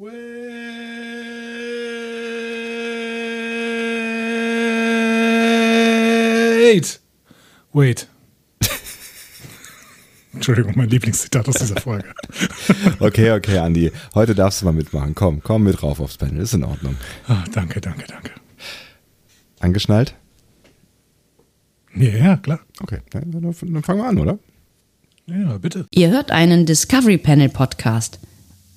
Wait. Wait. Entschuldigung, mein Lieblingszitat aus dieser Folge. Okay, okay, Andi. Heute darfst du mal mitmachen. Komm, komm mit rauf aufs Panel. Ist in Ordnung. Ah, danke, danke, danke. Angeschnallt? Ja, ja, klar. Okay, dann, dann fangen wir an, oder? Ja, bitte. Ihr hört einen Discovery Panel Podcast.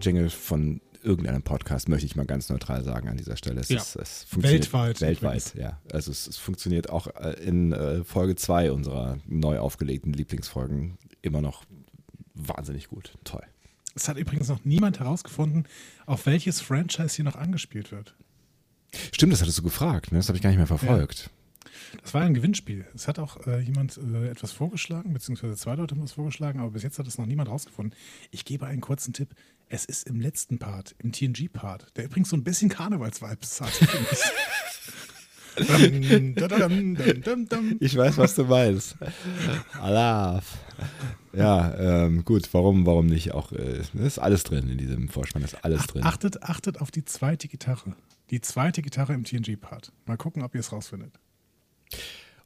Jingle von irgendeinem Podcast, möchte ich mal ganz neutral sagen an dieser Stelle. Es, Ja. ist, es funktioniert Weltweit Weltweit, übrigens. ja. Also es, es funktioniert auch äh, in äh, Folge 2 unserer neu aufgelegten Lieblingsfolgen immer noch wahnsinnig gut. Toll. Es hat übrigens noch niemand herausgefunden, auf welches Franchise hier noch angespielt wird. Stimmt, das hattest du gefragt, ne? das habe ich gar nicht mehr verfolgt. Das war ein Gewinnspiel. Es hat auch äh, jemand äh, etwas vorgeschlagen, beziehungsweise zwei Leute haben es vorgeschlagen, aber bis jetzt hat es noch niemand rausgefunden. Ich gebe einen kurzen Tipp. Es ist im letzten Part, im TNG-Part, der übrigens so ein bisschen Karnevals-Vibes hat. Ich weiß, was du meinst. Alaf. Ja, ähm, gut, warum, warum nicht? Auch äh, ist alles drin in diesem Vorspann, ist alles drin. Achtet, achtet auf die zweite Gitarre. Die zweite Gitarre im TNG-Part. Mal gucken, ob ihr es rausfindet.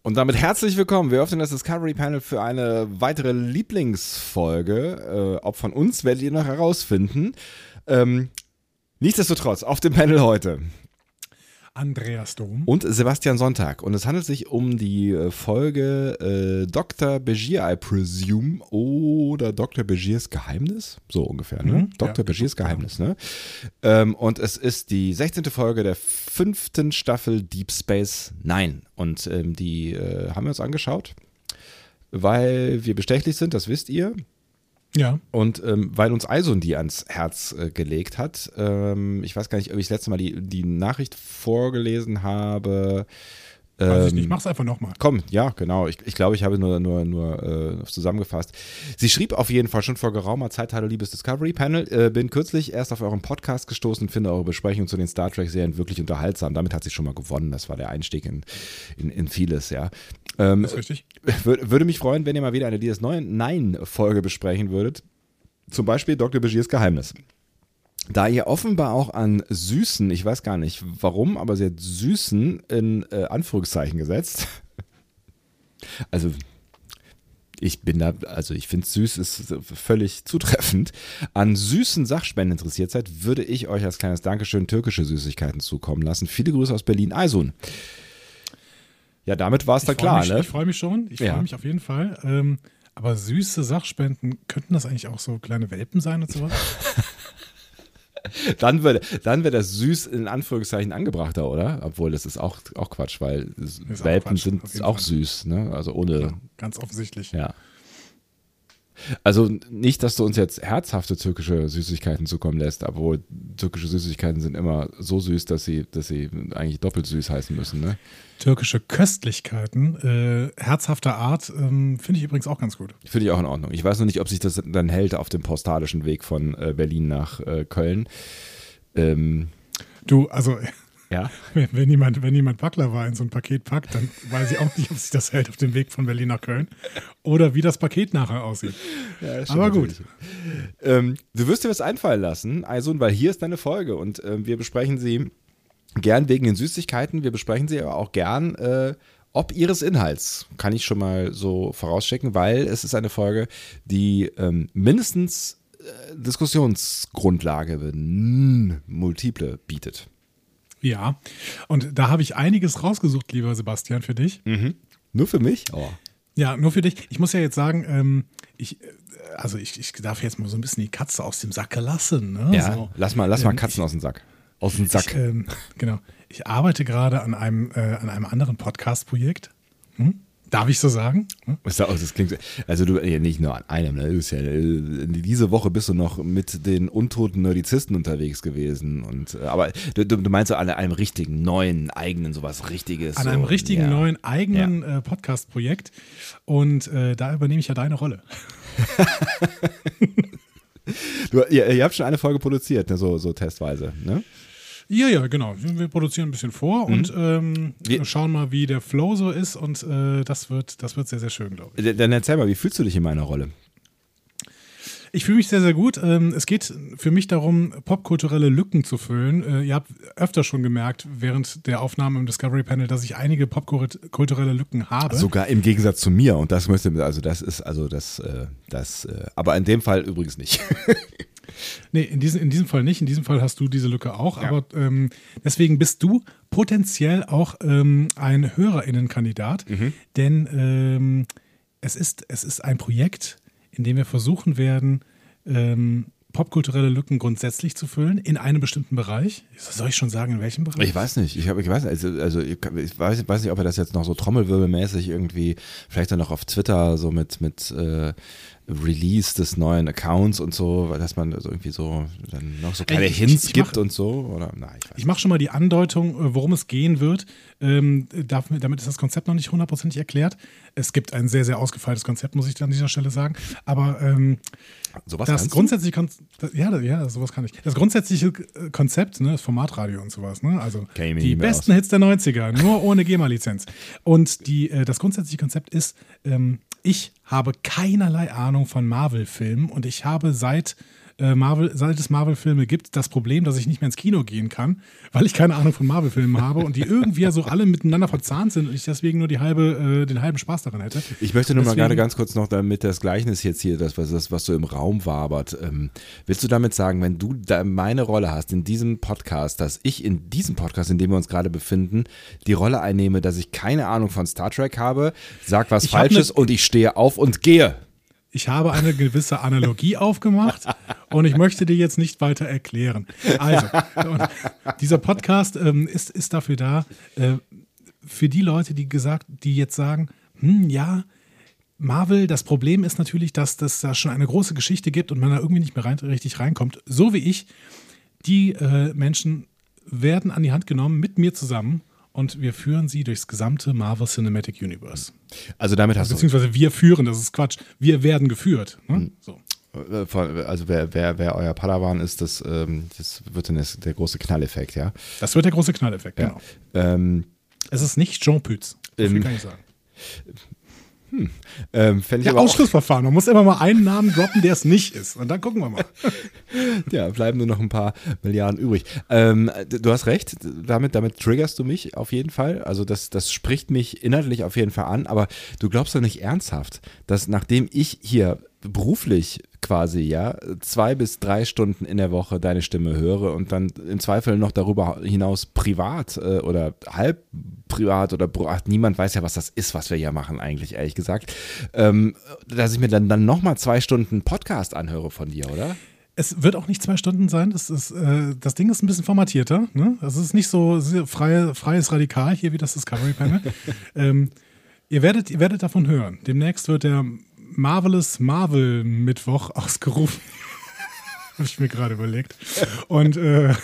Und damit herzlich willkommen. Wir öffnen das Discovery Panel für eine weitere Lieblingsfolge. Äh, ob von uns werdet ihr noch herausfinden. Ähm, nichtsdestotrotz, auf dem Panel heute. Andreas Dom. Und Sebastian Sonntag. Und es handelt sich um die äh, Folge äh, Dr. Begier, I presume, oder Dr. Begiers Geheimnis. So ungefähr, ne? Mhm, Dr. ja, Begiers. Geheimnis, ne? Ähm, und es ist die 16. Folge der fünften Staffel Deep Space Nine. Und ähm, die äh, haben wir uns angeschaut, weil wir bestechlich sind, das wisst ihr. Ja. Und ähm, weil uns Eison die ans Herz äh, gelegt hat, ähm, ich weiß gar nicht, ob ich das letzte Mal die, die Nachricht vorgelesen habe. Weiß ich Ähm, nicht. Mach's einfach nochmal. Komm, ja, genau. Ich, ich glaube, ich habe nur, nur, nur äh, zusammengefasst. Sie schrieb auf jeden Fall schon vor geraumer Zeit, hallo liebes Discovery Panel, äh, bin kürzlich erst auf euren Podcast gestoßen, finde eure Besprechung zu den Star Trek-Serien wirklich unterhaltsam. Damit hat sie schon mal gewonnen. Das war der Einstieg in, in, in vieles, ja. Ähm, Das ist richtig. Wür- Würde mich freuen, wenn ihr mal wieder eine DS9 Nein-Folge besprechen würdet. Zum Beispiel Dr. Begiers Geheimnis. Da ihr offenbar auch an Süßen, ich weiß gar nicht warum, aber sie hat Süßen in äh, Anführungszeichen gesetzt. Also, ich bin da, also ich finde süß ist völlig zutreffend. An süßen Sachspenden interessiert seid, würde ich euch als kleines Dankeschön türkische Süßigkeiten zukommen lassen. Viele Grüße aus Berlin, Eisun. Ja, damit war es dann klar, mich, ne? Ich freue mich schon. Ich Ja. freue mich auf jeden Fall. Ähm, aber süße Sachspenden, könnten das eigentlich auch so kleine Welpen sein und sowas? Dann wäre dann wär das süß in Anführungszeichen angebrachter, oder? Obwohl das ist auch, auch Quatsch, weil auch Welpen Quatsch, sind auch Fall. süß, ne? Also ohne, Ja, ganz offensichtlich. ja. Also nicht, dass du uns jetzt herzhafte türkische Süßigkeiten zukommen lässt, obwohl türkische Süßigkeiten sind immer so süß, dass sie, dass sie eigentlich doppelt süß heißen müssen, ne? Türkische Köstlichkeiten, äh, herzhafter Art, ähm, finde ich übrigens auch ganz gut. Finde ich auch in Ordnung. Ich weiß noch nicht, ob sich das dann hält auf dem postalischen Weg von äh, Berlin nach äh, Köln. Ähm, Du, also, ja. wenn, wenn jemand, wenn jemand Baklava in so ein Paket packt, dann weiß ich auch nicht, ob sich das hält auf dem Weg von Berlin nach Köln oder wie das Paket nachher aussieht. Aber gut. Ähm, du wirst dir was einfallen lassen, Eisun, weil hier ist deine Folge und ähm, wir besprechen sie Gern wegen den Süßigkeiten. Wir besprechen sie aber auch gern. Äh, ob ihres Inhalts, kann ich schon mal so vorausschicken, weil es ist eine Folge, die ähm, mindestens äh, Diskussionsgrundlage multiple bietet. Ja, und da habe ich einiges rausgesucht, lieber Sebastian, für dich. Mhm. Nur für mich? Oh. Ja, nur für dich. Ich muss ja jetzt sagen, ähm, ich, äh, also ich, ich darf jetzt mal so ein bisschen die Katze aus dem Sack lassen. Ne? Ja, so. lass mal, lass mal Ähm, Katzen aus dem Sack. Aus dem Sack. Ich, ähm, genau. Ich arbeite gerade an einem, äh, an einem anderen Podcast-Projekt. Hm? Darf ich so sagen? Hm? Das, das klingt, so- also du, ja, nicht nur an einem, ne? ja, äh, diese Woche bist du noch mit den untoten Nerdizisten unterwegs gewesen. Und, äh, aber du, du meinst so an einem richtigen, neuen, eigenen, sowas richtiges. An so, einem richtigen ja. neuen eigenen äh, Podcast-Projekt. Und äh, da übernehme ich ja deine Rolle. Du, ihr, ihr habt schon eine Folge produziert, ne? so, so testweise. Ne? Ja, ja, genau. Wir produzieren ein bisschen vor und ähm, Mhm. Wir- schauen mal, wie der Flow so ist. Und äh, das, wird, das wird sehr, sehr schön, glaube ich. Dann erzähl mal, wie fühlst du dich in meiner Rolle? Ich fühle mich sehr, sehr gut. Ähm, es geht für mich darum, popkulturelle Lücken zu füllen. Äh, ihr habt öfter schon gemerkt während der Aufnahme im Discovery Panel, dass ich einige popkulturelle Lücken habe. Sogar im Gegensatz zu mir. Und das möchte, also das ist, also das, äh, das, äh, aber in dem Fall übrigens nicht. Nee, in diesem, in diesem Fall nicht. In diesem Fall hast du diese Lücke auch. Aber ähm, deswegen bist du potenziell auch ähm, ein HörerInnenkandidat. Denn ähm, es, ist, es ist ein Projekt, in dem wir versuchen werden, ähm, popkulturelle Lücken grundsätzlich zu füllen in einem bestimmten Bereich. Soll ich schon sagen, in welchem Bereich? Ich weiß nicht. Ich, hab, ich weiß nicht. Also, also ich, ich weiß, weiß nicht, ob er das jetzt noch so trommelwirbelmäßig irgendwie, vielleicht dann noch auf Twitter so mit, mit äh, Release des neuen Accounts und so, weil dass man so irgendwie so dann noch so kleine ich- Hints ich gibt mach- und so. Oder nein, ich Ich mache schon mal die Andeutung, äh, worum es gehen wird. Ähm, damit ist das Konzept noch nicht hundertprozentig erklärt. Es gibt ein sehr, sehr ausgefeiltes Konzept, muss ich an dieser Stelle sagen. Aber ähm, Sowas das grundsätzliche Konzept, ja, ja, sowas kann ich. Das grundsätzliche äh, Konzept, ne, das Formatradio und sowas, ne? Also die besten Hits der 90er, nur ohne GEMA-Lizenz. Und die, äh, das grundsätzliche Konzept ist, ähm, ich habe keinerlei Ahnung von Marvel-Filmen und ich habe seit äh, Marvel, seit es Marvel-Filme gibt, das Problem, dass ich nicht mehr ins Kino gehen kann, weil ich keine Ahnung von Marvel-Filmen habe und die irgendwie ja so alle miteinander verzahnt sind und ich deswegen nur die halbe, äh, den halben Spaß daran hätte. Ich möchte nur mal Deswegen- gerade ganz kurz noch damit das Gleichnis jetzt hier, das, was, das, was so im Raum wabert. Ähm, willst du damit sagen, wenn du da meine Rolle hast in diesem Podcast, dass ich in diesem Podcast, in dem wir uns gerade befinden, die Rolle einnehme, dass ich keine Ahnung von Star Trek habe, sag was Ich hab Falsches ne- und ich stehe auf und gehe? Ich habe eine gewisse Analogie aufgemacht und ich möchte dir jetzt nicht weiter erklären. Also, dieser Podcast ähm, ist, ist dafür da, äh, für die Leute, die gesagt, die jetzt sagen, hm, ja, Marvel, das Problem ist natürlich, dass das da schon eine große Geschichte gibt und man da irgendwie nicht mehr rein, richtig reinkommt. So wie ich, die äh, Menschen werden an die Hand genommen mit mir zusammen und wir führen sie durchs gesamte Marvel Cinematic Universe. Also damit hast du, Beziehungsweise wir führen, das ist Quatsch. Wir werden geführt. Ne? So. äh, also wer, wer, wer euer Padawan ist, das, ähm, das wird dann der große Knalleffekt, ja. Das wird der große Knalleffekt, genau. Ähm, Es ist nicht Jean Pütz. So Ähm, kann ich sagen. Ähm, fänd ich Ja, Ausschlussverfahren. Man muss immer mal einen Namen droppen, der es nicht ist. Und dann gucken wir mal. Ja, bleiben nur noch ein paar Milliarden übrig. Ähm, du hast recht, damit, damit triggerst du mich auf jeden Fall. Also das, das spricht mich inhaltlich auf jeden Fall an, aber du glaubst doch nicht ernsthaft, dass nachdem ich hier beruflich quasi, ja, zwei bis drei Stunden in der Woche deine Stimme höre und dann im Zweifel noch darüber hinaus privat äh, oder halb privat oder ach, niemand weiß ja, was das ist, was wir hier machen eigentlich, ehrlich gesagt, ähm, dass ich mir dann, dann nochmal zwei Stunden Podcast anhöre von dir, oder? Es wird auch nicht zwei Stunden sein. Das, ist, äh, das Ding ist ein bisschen formatierter. Ne? Das ist nicht so freie, freies Radikal hier wie das Discovery Panel. ähm, ihr, werdet, ihr werdet davon hören. Demnächst wird der Marvelous Marvel Mittwoch ausgerufen. Habe ich mir gerade überlegt. Und äh,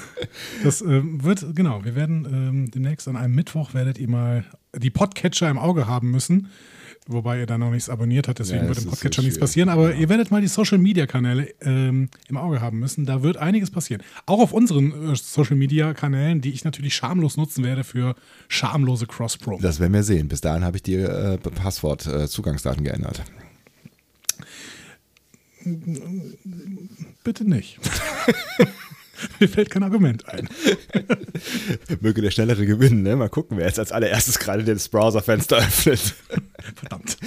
das äh, wird, genau, wir werden ähm, demnächst an einem Mittwoch werdet ihr mal die Podcatcher im Auge haben müssen. Wobei ihr da noch nichts abonniert habt, deswegen Ja, wird im Podcatcher nichts passieren. Aber ihr werdet mal die Social Media Kanäle ähm, im Auge haben müssen. Da wird einiges passieren. Auch auf unseren äh, Social Media Kanälen, die ich natürlich schamlos nutzen werde für schamlose Cross-Pro. Das werden wir sehen. Bis dahin habe ich dir äh, Passwort, äh, geändert. Bitte nicht. Mir fällt kein Argument ein. Möge der Schnellere gewinnen, ne? Mal gucken, wer jetzt als allererstes gerade das Browserfenster öffnet. Verdammt.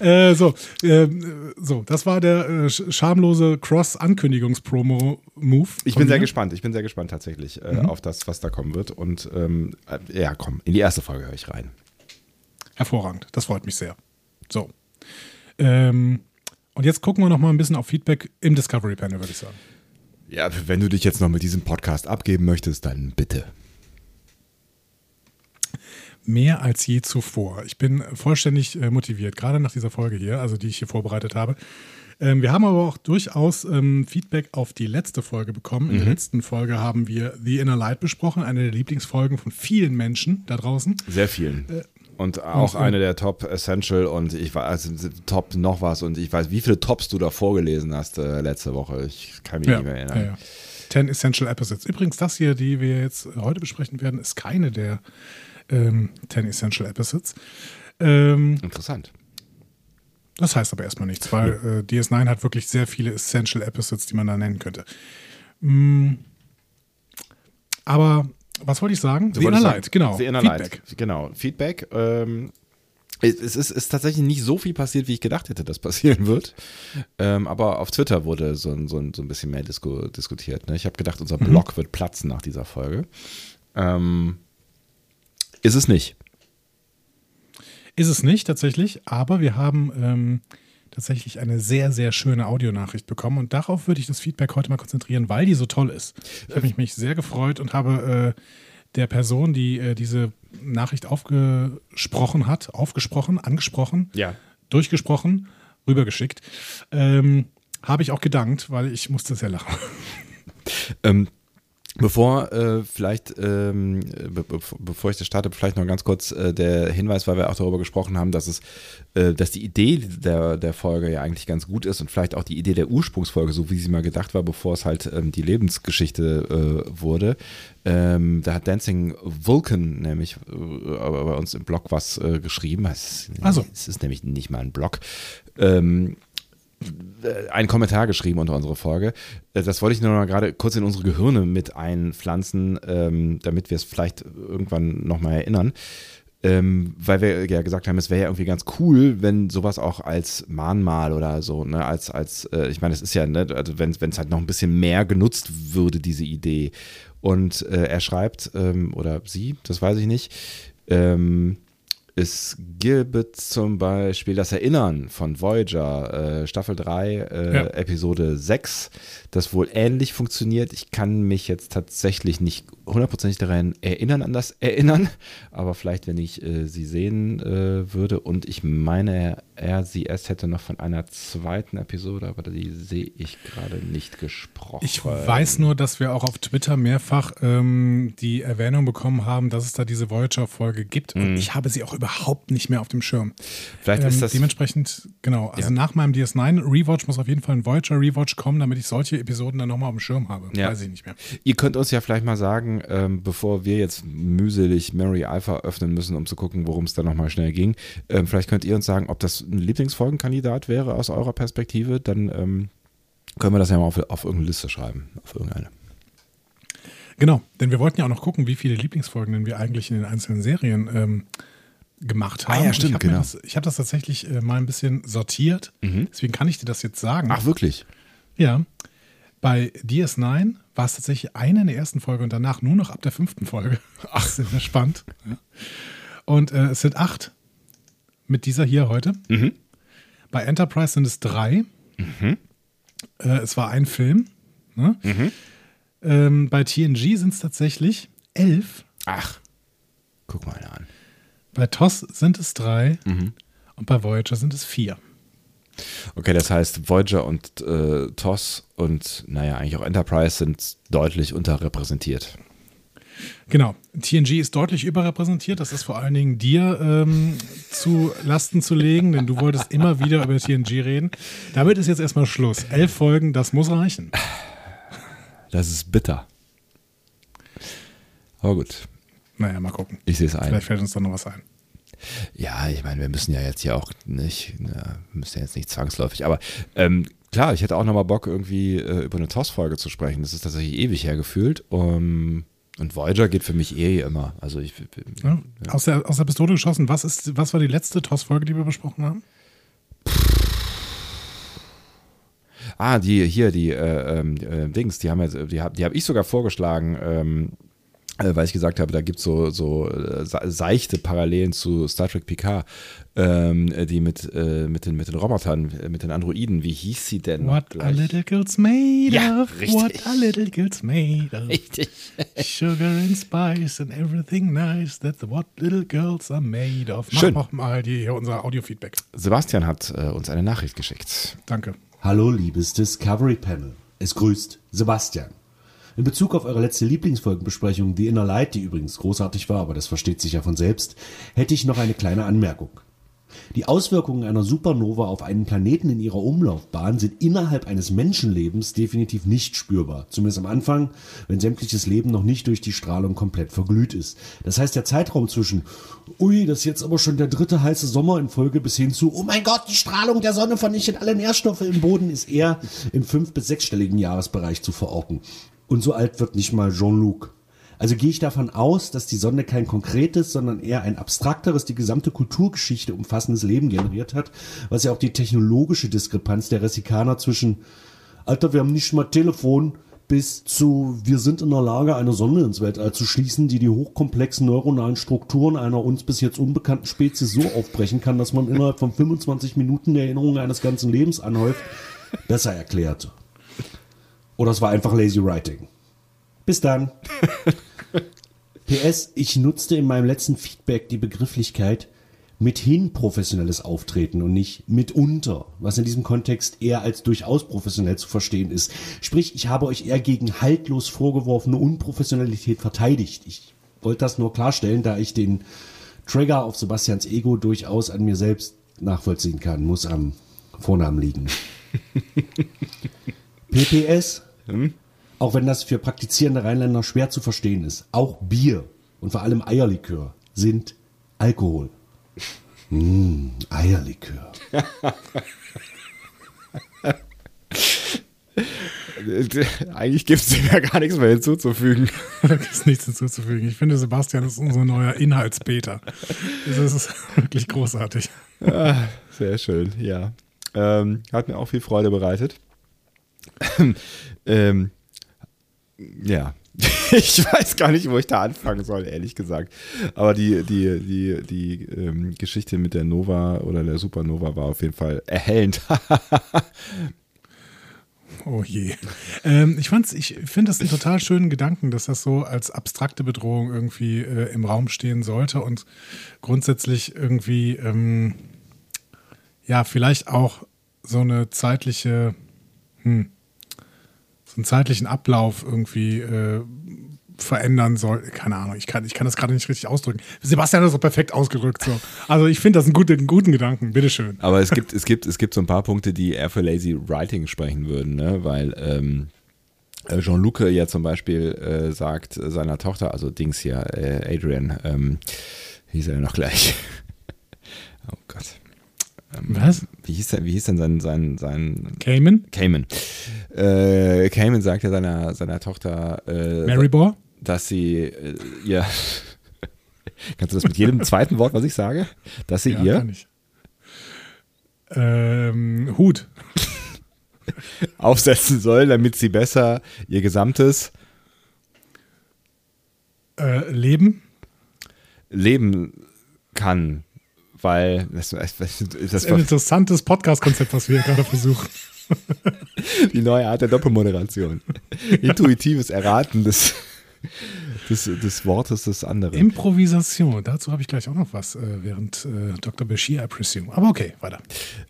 Äh, so, äh, so, das war der äh, schamlose Cross-Ankündigungs-Promo-Move. Ich bin sehr gespannt, ich bin sehr gespannt tatsächlich äh, mhm. auf das, was da kommen wird. Und ähm, äh, ja, komm, in die erste Folge höre ich rein. Hervorragend, das freut mich sehr. So. Ähm, und jetzt gucken wir noch mal ein bisschen auf Feedback im Discovery Panel, würde ich sagen. Ja, wenn du dich jetzt noch mit diesem Podcast abgeben möchtest, dann bitte. Mehr als je zuvor. Ich bin vollständig äh, motiviert, gerade nach dieser Folge hier, also die ich hier vorbereitet habe. Ähm, wir haben aber auch durchaus ähm, Feedback auf die letzte Folge bekommen. In mhm. der letzten Folge haben wir The Inner Light besprochen, eine der Lieblingsfolgen von vielen Menschen da draußen. Sehr vielen. Und auch und, eine der Top Essential und ich weiß, also Top noch was und ich weiß, wie viele Tops du da vorgelesen hast äh, letzte Woche. Ich kann mich ja, nicht mehr erinnern. Ja, ja. 10 Essential Episodes. Übrigens, das hier, die wir jetzt heute besprechen werden, ist keine der ähm, 10 Essential Episodes. Ähm, Interessant. Das heißt aber erstmal nichts, weil äh, DS9 hat wirklich sehr viele Essential Episodes, die man da nennen könnte. Mm, aber was wollte ich sagen? The Inner Light, genau. The Inner Feedback. Light, genau. Feedback. Ähm, es ist, ist, tatsächlich nicht so viel passiert, wie ich gedacht hätte, dass passieren wird. Ähm, aber auf Twitter wurde so, so, so ein bisschen mehr disku diskutiert. Ne? Ich habe gedacht, unser Blog mhm. wird platzen nach dieser Folge. Ähm, ist es nicht. Ist es nicht tatsächlich, aber wir haben ähm, tatsächlich eine sehr, sehr schöne Audionachricht bekommen und darauf würde ich das Feedback heute mal konzentrieren, weil die so toll ist. Ich habe mich, mich sehr gefreut und habe äh, der Person, die äh, diese Nachricht aufgesprochen hat, aufgesprochen, angesprochen, ja. durchgesprochen, rübergeschickt, ähm, habe ich auch gedankt, weil ich musste sehr lachen. Ähm, Bevor äh, vielleicht, ähm, be bevor ich das starte, vielleicht noch ganz kurz äh, der Hinweis, weil wir auch darüber gesprochen haben, dass es, äh, dass die Idee der, der Folge ja eigentlich ganz gut ist und vielleicht auch die Idee der Ursprungsfolge, so wie sie mal gedacht war, bevor es halt ähm, die Lebensgeschichte äh, wurde. Ähm, da hat Dancing Vulcan nämlich äh, bei uns im Blog was äh, geschrieben. Es, also. es ist nämlich nicht mal ein Blog. Ähm, äh, einen Kommentar geschrieben unter unserer Folge. Äh, das wollte ich nur noch gerade kurz in unsere Gehirne mit einpflanzen, ähm, damit wir es vielleicht irgendwann nochmal erinnern. Ähm, weil wir ja gesagt haben, es wäre ja irgendwie ganz cool, wenn sowas auch als Mahnmal oder so, ne, als, als, äh, ich meine, es ist ja, ne, also wenn es halt noch ein bisschen mehr genutzt würde, diese Idee. Und äh, er schreibt, ähm, oder sie, das weiß ich nicht, ähm, es gibt zum Beispiel das Erinnern von Voyager, äh, Staffel 3, äh, ja. Episode 6, das wohl ähnlich funktioniert. Ich kann mich jetzt tatsächlich nicht hundertprozentig daran erinnern, an das Erinnern, aber vielleicht, wenn ich äh, sie sehen äh, würde. Und ich meine, er sie erst hätte noch von einer zweiten Episode, aber die sehe ich gerade nicht gesprochen. Ich weiß nur, dass wir auch auf Twitter mehrfach ähm, die Erwähnung bekommen haben, dass es da diese Voyager-Folge gibt. Mhm. Und ich habe sie auch überhaupt nicht mehr auf dem Schirm. Vielleicht ähm, ist das. Dementsprechend, genau. Also ja. nach meinem DS9 Rewatch muss auf jeden Fall ein Voyager-Rewatch kommen, damit ich solche Episoden dann nochmal auf dem Schirm habe. Ja. Weiß ich nicht mehr. Ihr könnt uns ja vielleicht mal sagen, ähm, bevor wir jetzt mühselig Mary Alpha öffnen müssen, um zu gucken, worum es da nochmal schnell ging, ähm, vielleicht könnt ihr uns sagen, ob das ein Lieblingsfolgenkandidat wäre aus eurer Perspektive, dann ähm, können wir das ja mal auf, auf irgendeine Liste schreiben, auf irgendeine. Genau, denn wir wollten ja auch noch gucken, wie viele Lieblingsfolgen denn wir eigentlich in den einzelnen Serien ähm, gemacht haben. Ah, ja, stimmt, ich genau. Das, ich habe das tatsächlich äh, mal ein bisschen sortiert, mhm. deswegen kann ich dir das jetzt sagen. Ach, wirklich? Ja. Bei DS9 war es tatsächlich eine in der ersten Folge und danach nur noch ab der fünften Folge. Ach, das ist spannend. Ja. Und äh, es sind acht mit dieser hier heute. Mhm. Bei Enterprise sind es drei. Mhm. Äh, es war ein Film. Ne? Mhm. Ähm, bei TNG sind es tatsächlich elf. Ach, guck mal an. Bei TOS sind es drei mhm. und bei Voyager sind es vier. Okay, das heißt, Voyager und äh, TOS und naja, eigentlich auch Enterprise sind deutlich unterrepräsentiert. Genau. TNG ist deutlich überrepräsentiert. Das ist vor allen Dingen dir ähm, zu Lasten zu legen, denn du wolltest immer wieder über TNG reden. Damit ist jetzt erstmal Schluss. Elf Folgen, das muss reichen. Das ist bitter. Aber gut. Naja, mal gucken. Ich sehe es ein. Vielleicht fällt uns da noch was ein. Ja, ich meine, wir müssen ja jetzt hier auch nicht, na, müssen ja jetzt nicht zwangsläufig, aber ähm, klar, ich hätte auch nochmal Bock, irgendwie äh, über eine TOS-Folge zu sprechen. Das ist tatsächlich ewig hergefühlt. Um, und Voyager geht für mich eh immer. Also ich, ja, ja. Aus, der, aus der Pistole geschossen, was, ist, was war die letzte TOS-Folge, die wir besprochen haben? Ah, die hier, die äh, äh, Dings, die haben ja, die habe die hab ich sogar vorgeschlagen, ähm, äh, weil ich gesagt habe, da gibt es so, so äh, seichte Parallelen zu Star Trek Picard, ähm, die mit, äh, mit, den, mit den Robotern, äh, mit den Androiden, wie hieß sie denn? What gleich? a little girl's made ja, of. Richtig. What a little girl's made of. Richtig. Sugar and spice and everything nice. That's what little girls are made of. Schön. Mach mal die, unser Audio-Feedback. Sebastian hat äh, uns eine Nachricht geschickt. Danke. Hallo, liebes Discovery Panel. Es grüßt Sebastian. In Bezug auf eure letzte Lieblingsfolgenbesprechung, The Inner Light, die übrigens großartig war, aber das versteht sich ja von selbst, hätte ich noch eine kleine Anmerkung. Die Auswirkungen einer Supernova auf einen Planeten in ihrer Umlaufbahn sind innerhalb eines Menschenlebens definitiv nicht spürbar. Zumindest am Anfang, wenn sämtliches Leben noch nicht durch die Strahlung komplett verglüht ist. Das heißt, der Zeitraum zwischen, ui, das ist jetzt aber schon der dritte heiße Sommer in Folge bis hin zu, oh mein Gott, die Strahlung der Sonne vernichtet alle Nährstoffe im Boden, ist eher im fünf- bis sechsstelligen Jahresbereich zu verorten. Und so alt wird nicht mal Jean-Luc. Also gehe ich davon aus, dass die Sonne kein konkretes, sondern eher ein abstrakteres, die gesamte Kulturgeschichte umfassendes Leben generiert hat, was ja auch die technologische Diskrepanz der Resikaner zwischen Alter, wir haben nicht mal Telefon bis zu wir sind in der Lage, eine Sonne ins Weltall zu schließen, die die hochkomplexen neuronalen Strukturen einer uns bis jetzt unbekannten Spezies so aufbrechen kann, dass man innerhalb von 25 Minuten die Erinnerung eines ganzen Lebens anhäuft, besser erklärt. Oder es war einfach lazy writing. Bis dann. PS, ich nutzte in meinem letzten Feedback die Begrifflichkeit mithin professionelles Auftreten und nicht mitunter, was in diesem Kontext eher als durchaus professionell zu verstehen ist. Sprich, ich habe euch eher gegen haltlos vorgeworfene Unprofessionalität verteidigt. Ich wollte das nur klarstellen, da ich den Trigger auf Sebastians Ego durchaus an mir selbst nachvollziehen kann, muss am Vornamen liegen. PPS, hm? auch wenn das für praktizierende Rheinländer schwer zu verstehen ist, auch Bier und vor allem Eierlikör sind Alkohol. Mmh, Eierlikör. Eigentlich gibt es dem ja gar nichts mehr hinzuzufügen. da gibt es nichts hinzuzufügen. Ich finde, Sebastian ist unser neuer Inhaltsbeter. Das ist wirklich großartig. Ah, sehr schön, ja. Ähm, hat mir auch viel Freude bereitet. Ähm, ja, ich weiß gar nicht, wo ich da anfangen soll, ehrlich gesagt. Aber die, die, die, die ähm, Geschichte mit der Nova oder der Supernova war auf jeden Fall erhellend. oh je. Ähm, ich ich finde das einen total schönen Gedanken, dass das so als abstrakte Bedrohung irgendwie äh, im Raum stehen sollte und grundsätzlich irgendwie, ähm, ja, vielleicht auch so eine zeitliche, hm, so einen zeitlichen Ablauf irgendwie äh, verändern soll. Keine Ahnung, ich kann, ich kann das gerade nicht richtig ausdrücken. Sebastian hat das so perfekt ausgedrückt. So. Also ich finde das einen guten, einen guten Gedanken, bitteschön. Aber es gibt, es, gibt, es gibt so ein paar Punkte, die eher für Lazy Writing sprechen würden, ne? weil ähm, äh, Jean-Luc ja zum Beispiel äh, sagt seiner Tochter, also Dings hier, äh, Adrian, ähm, hieß er ja noch gleich. oh Gott. Ähm, Was? Wie hieß, denn, wie hieß denn sein, sein, sein Cayman? Cayman. Äh, Cayman sagt ja seiner, seiner Tochter, äh, Marybor? dass sie äh, ihr. Kannst du das mit jedem zweiten Wort, was ich sage? Dass sie ja, ihr. Kann ich. Ähm, Hut. aufsetzen soll, damit sie besser ihr gesamtes äh, Leben leben kann weil das, das, das, das ist ein interessantes Podcast-Konzept, was wir hier gerade versuchen. Die neue Art der Doppelmoderation. Intuitives Erraten des, des, des Wortes des anderen. Improvisation, dazu habe ich gleich auch noch was, äh, während äh, Dr. Bashir I presume. Aber okay, weiter.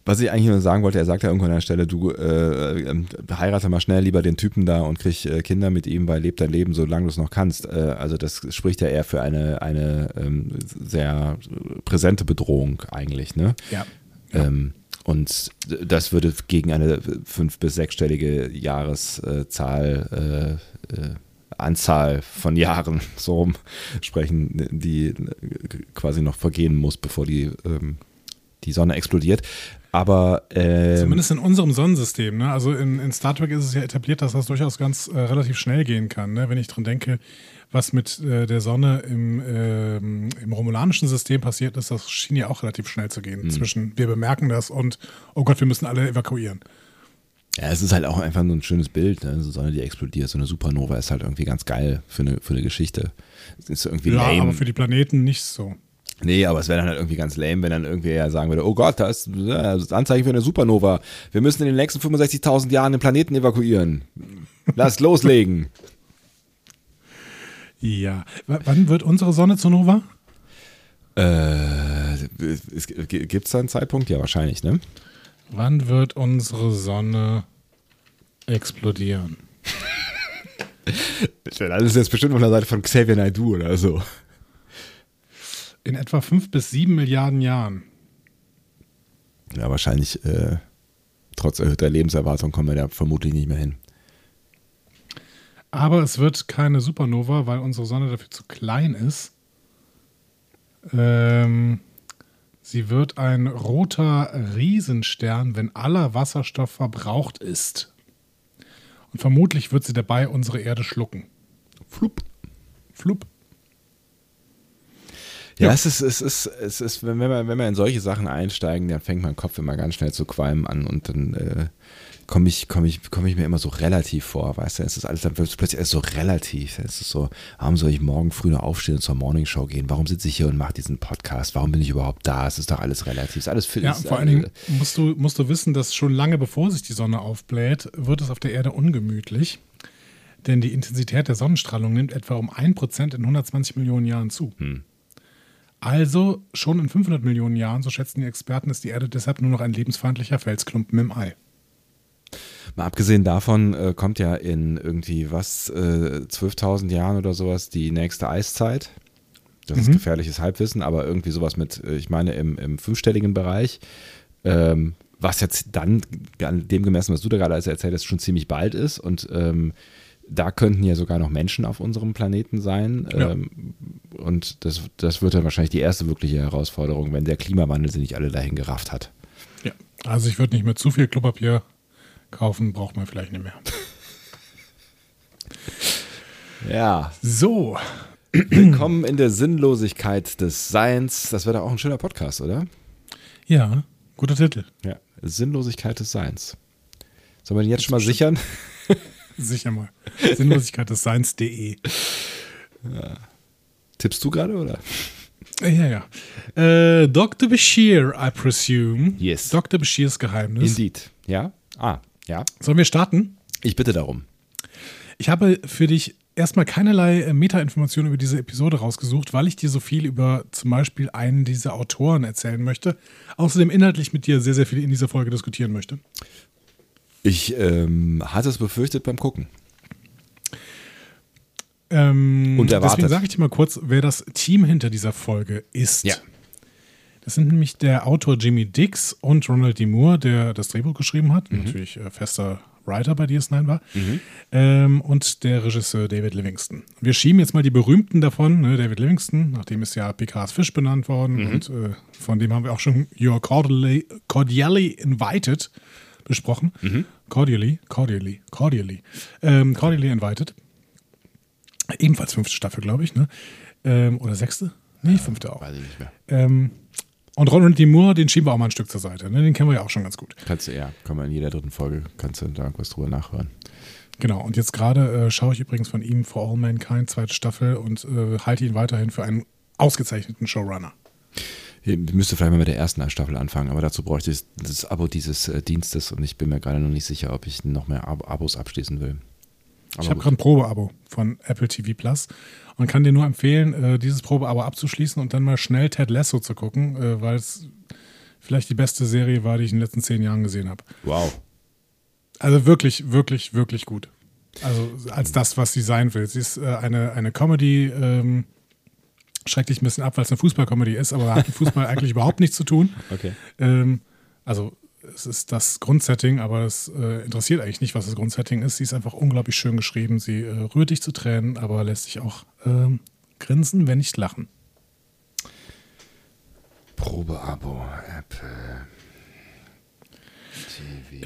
Was ich eigentlich nur sagen wollte, er sagt ja irgendwann an der Stelle, du äh, äh, heirate mal schnell lieber den Typen da und krieg äh, Kinder mit ihm, weil lebt dein Leben, solange du es noch kannst. Also das spricht ja eher für eine, eine ähm, sehr präsente Bedrohung eigentlich, ne? Ja. Ähm, und das würde gegen eine fünf- bis sechsstellige Jahreszahl äh, äh, Anzahl von Jahren so rum sprechen, die quasi noch vergehen muss, bevor die ähm, die Sonne explodiert. Aber äh, Zumindest in unserem Sonnensystem. Ne? Also in, in Star Trek ist es ja etabliert, dass das durchaus ganz äh, relativ schnell gehen kann. Ne? Wenn ich dran denke, was mit äh, der Sonne im, ähm, im romulanischen System passiert ist, das schien ja auch relativ schnell zu gehen. Zwischen wir bemerken das und oh Gott, wir müssen alle evakuieren. ja, es ist halt auch einfach nur ein schönes Bild. Ne? So eine Sonne, die explodiert, so eine Supernova ist halt irgendwie ganz geil für eine, für eine Geschichte. Es ist irgendwie Ja, lame. aber für die Planeten nicht so. Nee, aber es wäre dann halt irgendwie ganz lame, wenn dann irgendwie ja sagen würde, oh Gott, das ist das Anzeichen für eine Supernova. Wir müssen in den nächsten 65.000 Jahren den Planeten evakuieren. Lass loslegen. Ja. W wann wird unsere Sonne zur Nova? Äh, Gibt es da einen Zeitpunkt? Ja, wahrscheinlich, ne? Wann wird unsere Sonne explodieren? Das ist jetzt bestimmt von der Seite von Xavier Naidoo oder so. In etwa fünf bis sieben Milliarden Jahren. Ja, wahrscheinlich, äh, trotz erhöhter Lebenserwartung kommen wir da vermutlich nicht mehr hin. Aber es wird keine Supernova, weil unsere Sonne dafür zu klein ist. Ähm, sie wird ein roter Riesenstern, wenn aller Wasserstoff verbraucht ist. Und vermutlich wird sie dabei unsere Erde schlucken. Flup. Flup. Ja, Ja. es ist, es ist, es ist, wenn wir, wenn wir in solche Sachen einsteigen, dann fängt mein Kopf immer ganz schnell zu qualmen an und dann äh, komme ich, komme ich, komme ich mir immer so relativ vor, weißt du, es ist alles, dann wird es plötzlich alles so relativ. Es ist so, warum soll ich morgen früh noch aufstehen und zur Morningshow gehen? Warum sitze ich hier und mache diesen Podcast? Warum bin ich überhaupt da? Es ist doch alles relativ. Es ist alles für Ja, vor allen Dingen musst du, musst du wissen, dass schon lange bevor sich die Sonne aufbläht, wird es auf der Erde ungemütlich. Denn die Intensität der Sonnenstrahlung nimmt etwa um 1% in 120 Millionen Jahren zu. Also schon in 500 Millionen Jahren, so schätzen die Experten, ist die Erde deshalb nur noch ein lebensfeindlicher Felsklumpen im All. Mal abgesehen davon äh, kommt ja in irgendwie was, äh, 12.000 Jahren oder sowas die nächste Eiszeit. Das ist gefährliches Halbwissen, aber irgendwie sowas mit, äh, ich meine, im, im fünfstelligen Bereich. Ähm, was jetzt dann, an dem gemessen, was du da gerade erzählt hast, schon ziemlich bald ist. Und ähm, da könnten ja sogar noch Menschen auf unserem Planeten sein. Ja. Ähm, und das, das wird dann wahrscheinlich die erste wirkliche Herausforderung, wenn der Klimawandel sie nicht alle dahin gerafft hat. Ja. Also ich würde nicht mehr zu viel Klopapier kaufen, braucht man vielleicht nicht mehr. Ja, So, Willkommen in der Sinnlosigkeit des Seins. Das wäre doch auch ein schöner Podcast, oder? ja, guter Titel. Ja. Sinnlosigkeit des Seins. Sollen wir den jetzt schon mal sichern? Sicher mal. Sinnlosigkeit des Seins.de. Tippst du gerade, oder? Ja, ja. Äh, Dr. Bashir, I presume. Yes. Dr. Bashirs Geheimnis. Indeed. Ja? Ah, ja. Sollen wir starten? Ich bitte darum. Ich habe für dich erstmal keinerlei äh, Meta-Informationen über diese Episode rausgesucht, weil ich dir so viel über zum Beispiel einen dieser Autoren erzählen möchte. Außerdem inhaltlich mit dir sehr, sehr viel in dieser Folge diskutieren möchte. Ich ähm, hatte es befürchtet beim Gucken. Ähm, Und erwartet. Deswegen sage ich dir mal kurz, wer das Team hinter dieser Folge ist. Ja. Das sind nämlich der Autor Jimmy Dix und Ronald D. Moore, der das Drehbuch geschrieben hat, Mhm. natürlich äh, fester Writer bei DS9 war, ähm, und der Regisseur David Livingston. Wir schieben jetzt mal die berühmten davon, ne? David Livingston, nachdem ist ja Picards Fisch benannt worden Mhm. und äh, von dem haben wir auch schon You're cordially, cordially Invited besprochen. Mhm. Cordially, cordially, cordially, ähm, cordially Invited. Ebenfalls fünfte Staffel, glaube ich, ne? Ähm, oder sechste? Nee, fünfte auch. Weiß ich nicht mehr. Ähm, und Ronald D. Moore, den schieben wir auch mal ein Stück zur Seite. Ne? Den kennen wir ja auch schon ganz gut. Kannst du, ja, kann man in jeder dritten Folge, kannst du da irgendwas drüber nachhören. Genau, und jetzt gerade äh, schaue ich übrigens von ihm For All Mankind, zweite Staffel, und äh, halte ihn weiterhin für einen ausgezeichneten Showrunner. Ich müsste vielleicht mal mit der ersten Staffel anfangen, aber dazu bräuchte ich das Abo dieses äh, Dienstes und ich bin mir gerade noch nicht sicher, ob ich noch mehr Ab Abos abschließen will. Aber ich habe gerade ein Probeabo von Apple TV Plus und kann dir nur empfehlen, äh, dieses Probeabo abzuschließen und dann mal schnell Ted Lasso zu gucken, äh, weil es vielleicht die beste Serie war, die ich in den letzten zehn Jahren gesehen habe. Wow. Also wirklich, wirklich, wirklich gut. Also als das, was sie sein will. Sie ist äh, eine, eine Comedy, ähm, schreckt dich ein bisschen ab, weil es eine Fußball-Comedy ist, aber hat mit Fußball eigentlich überhaupt nichts zu tun. Okay. Ähm, also es ist das Grundsetting, aber es äh, interessiert eigentlich nicht, was das Grundsetting ist. Sie ist einfach unglaublich schön geschrieben. Sie äh, rührt dich zu Tränen, aber lässt dich auch äh, grinsen, wenn nicht lachen. Probeabo, Apple.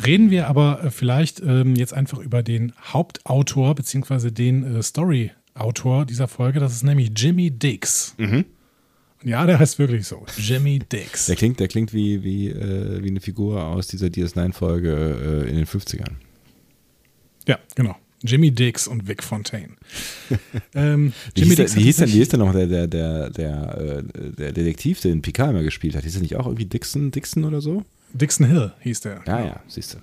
Reden wir aber äh, vielleicht ähm, jetzt einfach über den Hauptautor bzw. den äh, Story-Autor dieser Folge. Das ist nämlich Jimmy Dix. Mhm. Ja, der heißt wirklich so. Jimmy Dix. Der klingt, der klingt wie, wie, äh, wie eine Figur aus dieser DS9-Folge äh, in den 50ern. Ja, genau. Jimmy Dix und Vic Fontaine. ähm, Wie Jimmy hieß, der, Dix wie, hat hieß denn, wie hieß denn noch der, der, der, der, äh, der Detektiv, den Picard immer gespielt hat? Hieß er nicht auch irgendwie Dixon, Dixon oder so? Dixon Hill hieß der. Ja, ja, siehst du.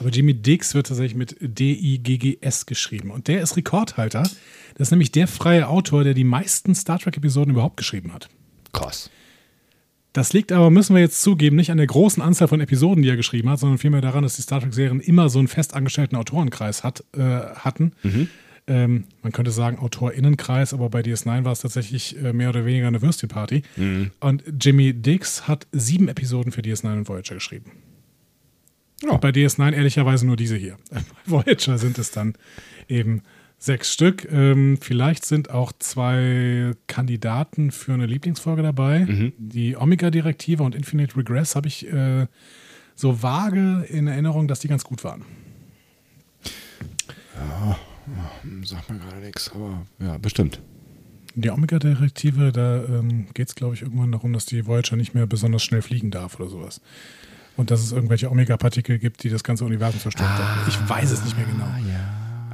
Aber Jimmy Dix wird tatsächlich mit D-I-G-G-S geschrieben. Und der ist Rekordhalter. Das ist nämlich der freie Autor, der die meisten Star Trek-Episoden überhaupt geschrieben hat. Krass. Das liegt aber, müssen wir jetzt zugeben, nicht an der großen Anzahl von Episoden, die er geschrieben hat, sondern vielmehr daran, dass die Star Trek-Serien immer so einen festangestellten Autorenkreis hat, äh, hatten. Ähm, man könnte sagen AutorInnenkreis, aber bei DS9 war es tatsächlich äh, mehr oder weniger eine Würstchenparty. Und Jimmy Dix hat sieben Episoden für DS9 und Voyager geschrieben. Ja. Und bei DS9 ehrlicherweise nur diese hier. Bei Voyager sind es dann eben sechs Stück. Ähm, vielleicht sind auch zwei Kandidaten für eine Lieblingsfolge dabei. Die Omega-Direktive und Infinite Regress habe ich äh, so vage in Erinnerung, dass die ganz gut waren. Sag mir gerade nichts, aber ja, bestimmt. Die Omega-Direktive, da ähm, geht es, glaube ich, irgendwann darum, dass die Voyager nicht mehr besonders schnell fliegen darf oder sowas. Und dass es irgendwelche Omega-Partikel gibt, die das ganze Universum zerstören. ich weiß es nicht mehr genau.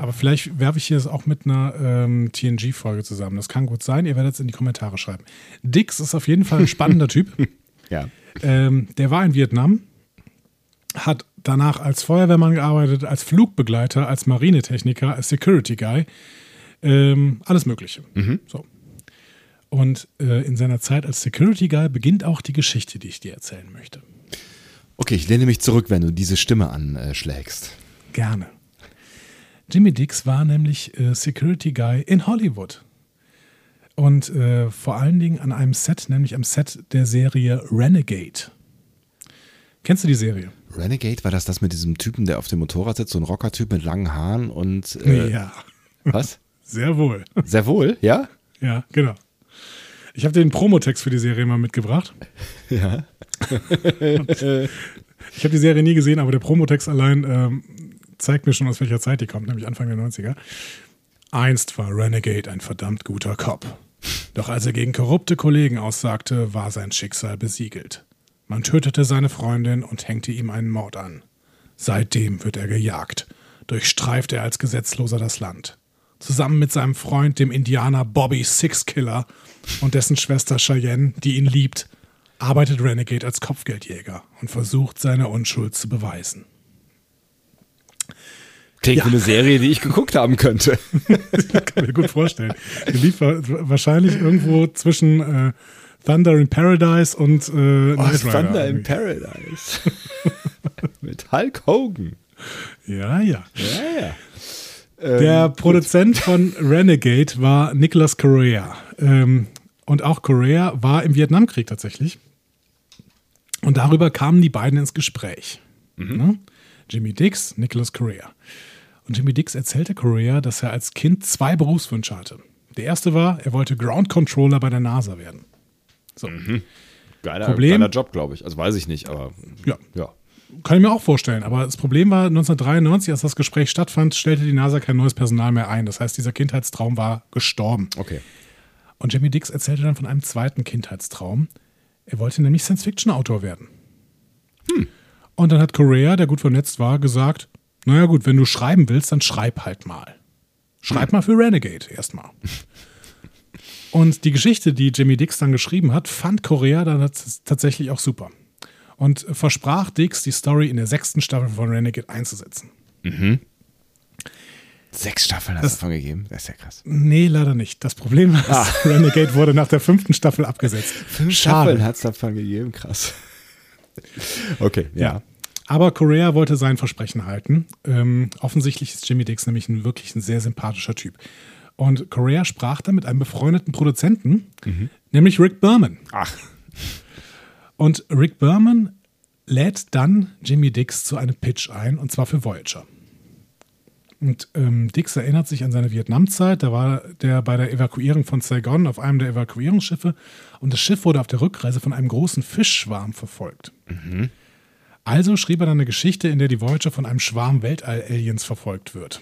Aber vielleicht werfe ich hier es auch mit einer ähm, TNG-Folge zusammen. Das kann gut sein. Ihr werdet es in die Kommentare schreiben. Dix ist auf jeden Fall ein spannender Typ. Ja. Ähm, der war in Vietnam, hat danach als Feuerwehrmann gearbeitet, als Flugbegleiter, als Marinetechniker, als Security Guy. Ähm, alles Mögliche. So. Und äh, in seiner Zeit als Security Guy beginnt auch die Geschichte, die ich dir erzählen möchte. Okay, ich lehne mich zurück, wenn du diese Stimme anschlägst. Gerne. Jimmy Dix war nämlich äh, Security Guy in Hollywood. Und äh, vor allen Dingen an einem Set, nämlich am Set der Serie Renegade. Kennst du die Serie? Renegade, war das das mit diesem Typen, der auf dem Motorrad sitzt, so ein Rockertyp mit langen Haaren und. Äh, ja, Was? sehr wohl. Sehr wohl, ja? Ja, genau. Ich habe den Promotext für die Serie mal mitgebracht. Ja. Ich habe die Serie nie gesehen, aber der Promotext allein ähm, zeigt mir schon, aus welcher Zeit die kommt, nämlich Anfang der 90er. Einst war Renegade ein verdammt guter Cop. Doch als er gegen korrupte Kollegen aussagte, war sein Schicksal besiegelt. Man tötete seine Freundin und hängte ihm einen Mord an. Seitdem wird er gejagt. Durchstreift er als Gesetzloser das Land. Zusammen mit seinem Freund, dem Indianer Bobby Sixkiller und dessen Schwester Cheyenne, die ihn liebt, arbeitet Renegade als Kopfgeldjäger und versucht, seine Unschuld zu beweisen. Klingt Ja. eine Serie, die ich geguckt haben könnte. Kann mir gut vorstellen. Der lief wa- wahrscheinlich irgendwo zwischen äh, Thunder in Paradise und äh, Rider. Thunder in. Paradise. mit Hulk Hogan. Ja, ja. Ja, ja. Der Produzent von Renegade war Nicholas Correa. Ähm, und auch Correa war im Vietnamkrieg tatsächlich. Und darüber kamen die beiden ins Gespräch. Ne? Jimmy Dix, Nicholas Correa. Und Jimmy Dix erzählte Correa, dass er als Kind zwei Berufswünsche hatte. Der erste war, er wollte Ground Controller bei der NASA werden. So. Geiler, Problem- geiler Job, glaube ich. Also weiß ich nicht, aber Ja, ja. Kann ich mir auch vorstellen. Aber das Problem war, 1993, als das Gespräch stattfand, stellte die NASA kein neues Personal mehr ein. Das heißt, dieser Kindheitstraum war gestorben. Okay. Und Jimmy Dix erzählte dann von einem zweiten Kindheitstraum. Er wollte nämlich Science-Fiction-Autor werden. Und dann hat Correa, der gut vernetzt war, gesagt, naja gut, wenn du schreiben willst, dann schreib halt mal. Schreib mal für Renegade erstmal. Und die Geschichte, die Jimmy Dix dann geschrieben hat, fand Correa dann tats- tatsächlich auch super. Und versprach Dix, die Story in der sechsten Staffel von Renegade einzusetzen. Sechs Staffeln hast Das- du davon gegeben. Das ist ja krass. Nee, leider nicht. Das Problem ist, Renegade wurde nach der fünften Staffel abgesetzt. Fünf Schade. Staffeln hat es davon gegeben. Krass. Okay, ja. Aber Correa wollte sein Versprechen halten. Ähm, offensichtlich ist Jimmy Dix nämlich ein wirklich ein sehr sympathischer Typ. Und Correa sprach dann mit einem befreundeten Produzenten, nämlich Rick Berman. Ach. Und Rick Berman lädt dann Jimmy Dix zu einem Pitch ein, und zwar für Voyager. Und ähm, Dix erinnert sich an seine Vietnamzeit. Da war der bei der Evakuierung von Saigon auf einem der Evakuierungsschiffe und das Schiff wurde auf der Rückreise von einem großen Fischschwarm verfolgt. Also schrieb er dann eine Geschichte, in der die Voyager von einem Schwarm Weltall-Aliens verfolgt wird.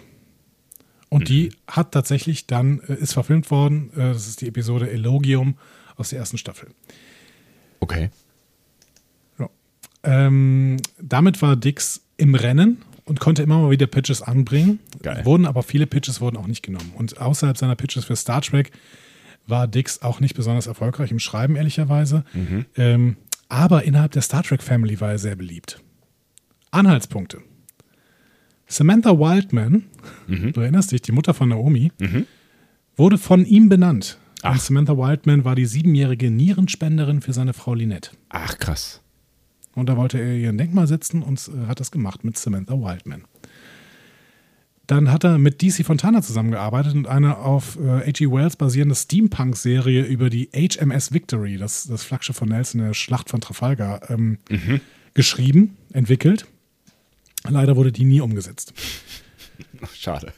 Und die hat tatsächlich dann, äh, ist verfilmt worden, äh, das ist die Episode Elogium aus der ersten Staffel. Okay. Ja. Ähm, damit war Dix im Rennen und konnte immer mal wieder Pitches anbringen. Geil. Wurden aber viele Pitches wurden auch nicht genommen. Und außerhalb seiner Pitches für Star Trek war Dix auch nicht besonders erfolgreich im Schreiben, ehrlicherweise. Ähm, aber innerhalb der Star Trek Family war er sehr beliebt. Anhaltspunkte. Samantha Wildman, du erinnerst dich, die Mutter von Naomi, wurde von ihm benannt. Und Samantha Wildman war die siebenjährige Nierenspenderin für seine Frau Lynette. Ach, krass. Und da wollte er ihr ein Denkmal setzen und äh, hat das gemacht mit Samantha Wildman. Dann hat er mit DC Fontana zusammengearbeitet und eine auf äh, H.G. Wells basierende Steampunk-Serie über die HMS Victory, das, das Flaggschiff von Nelson in der Schlacht von Trafalgar, ähm, geschrieben, entwickelt. Leider wurde die nie umgesetzt. Schade.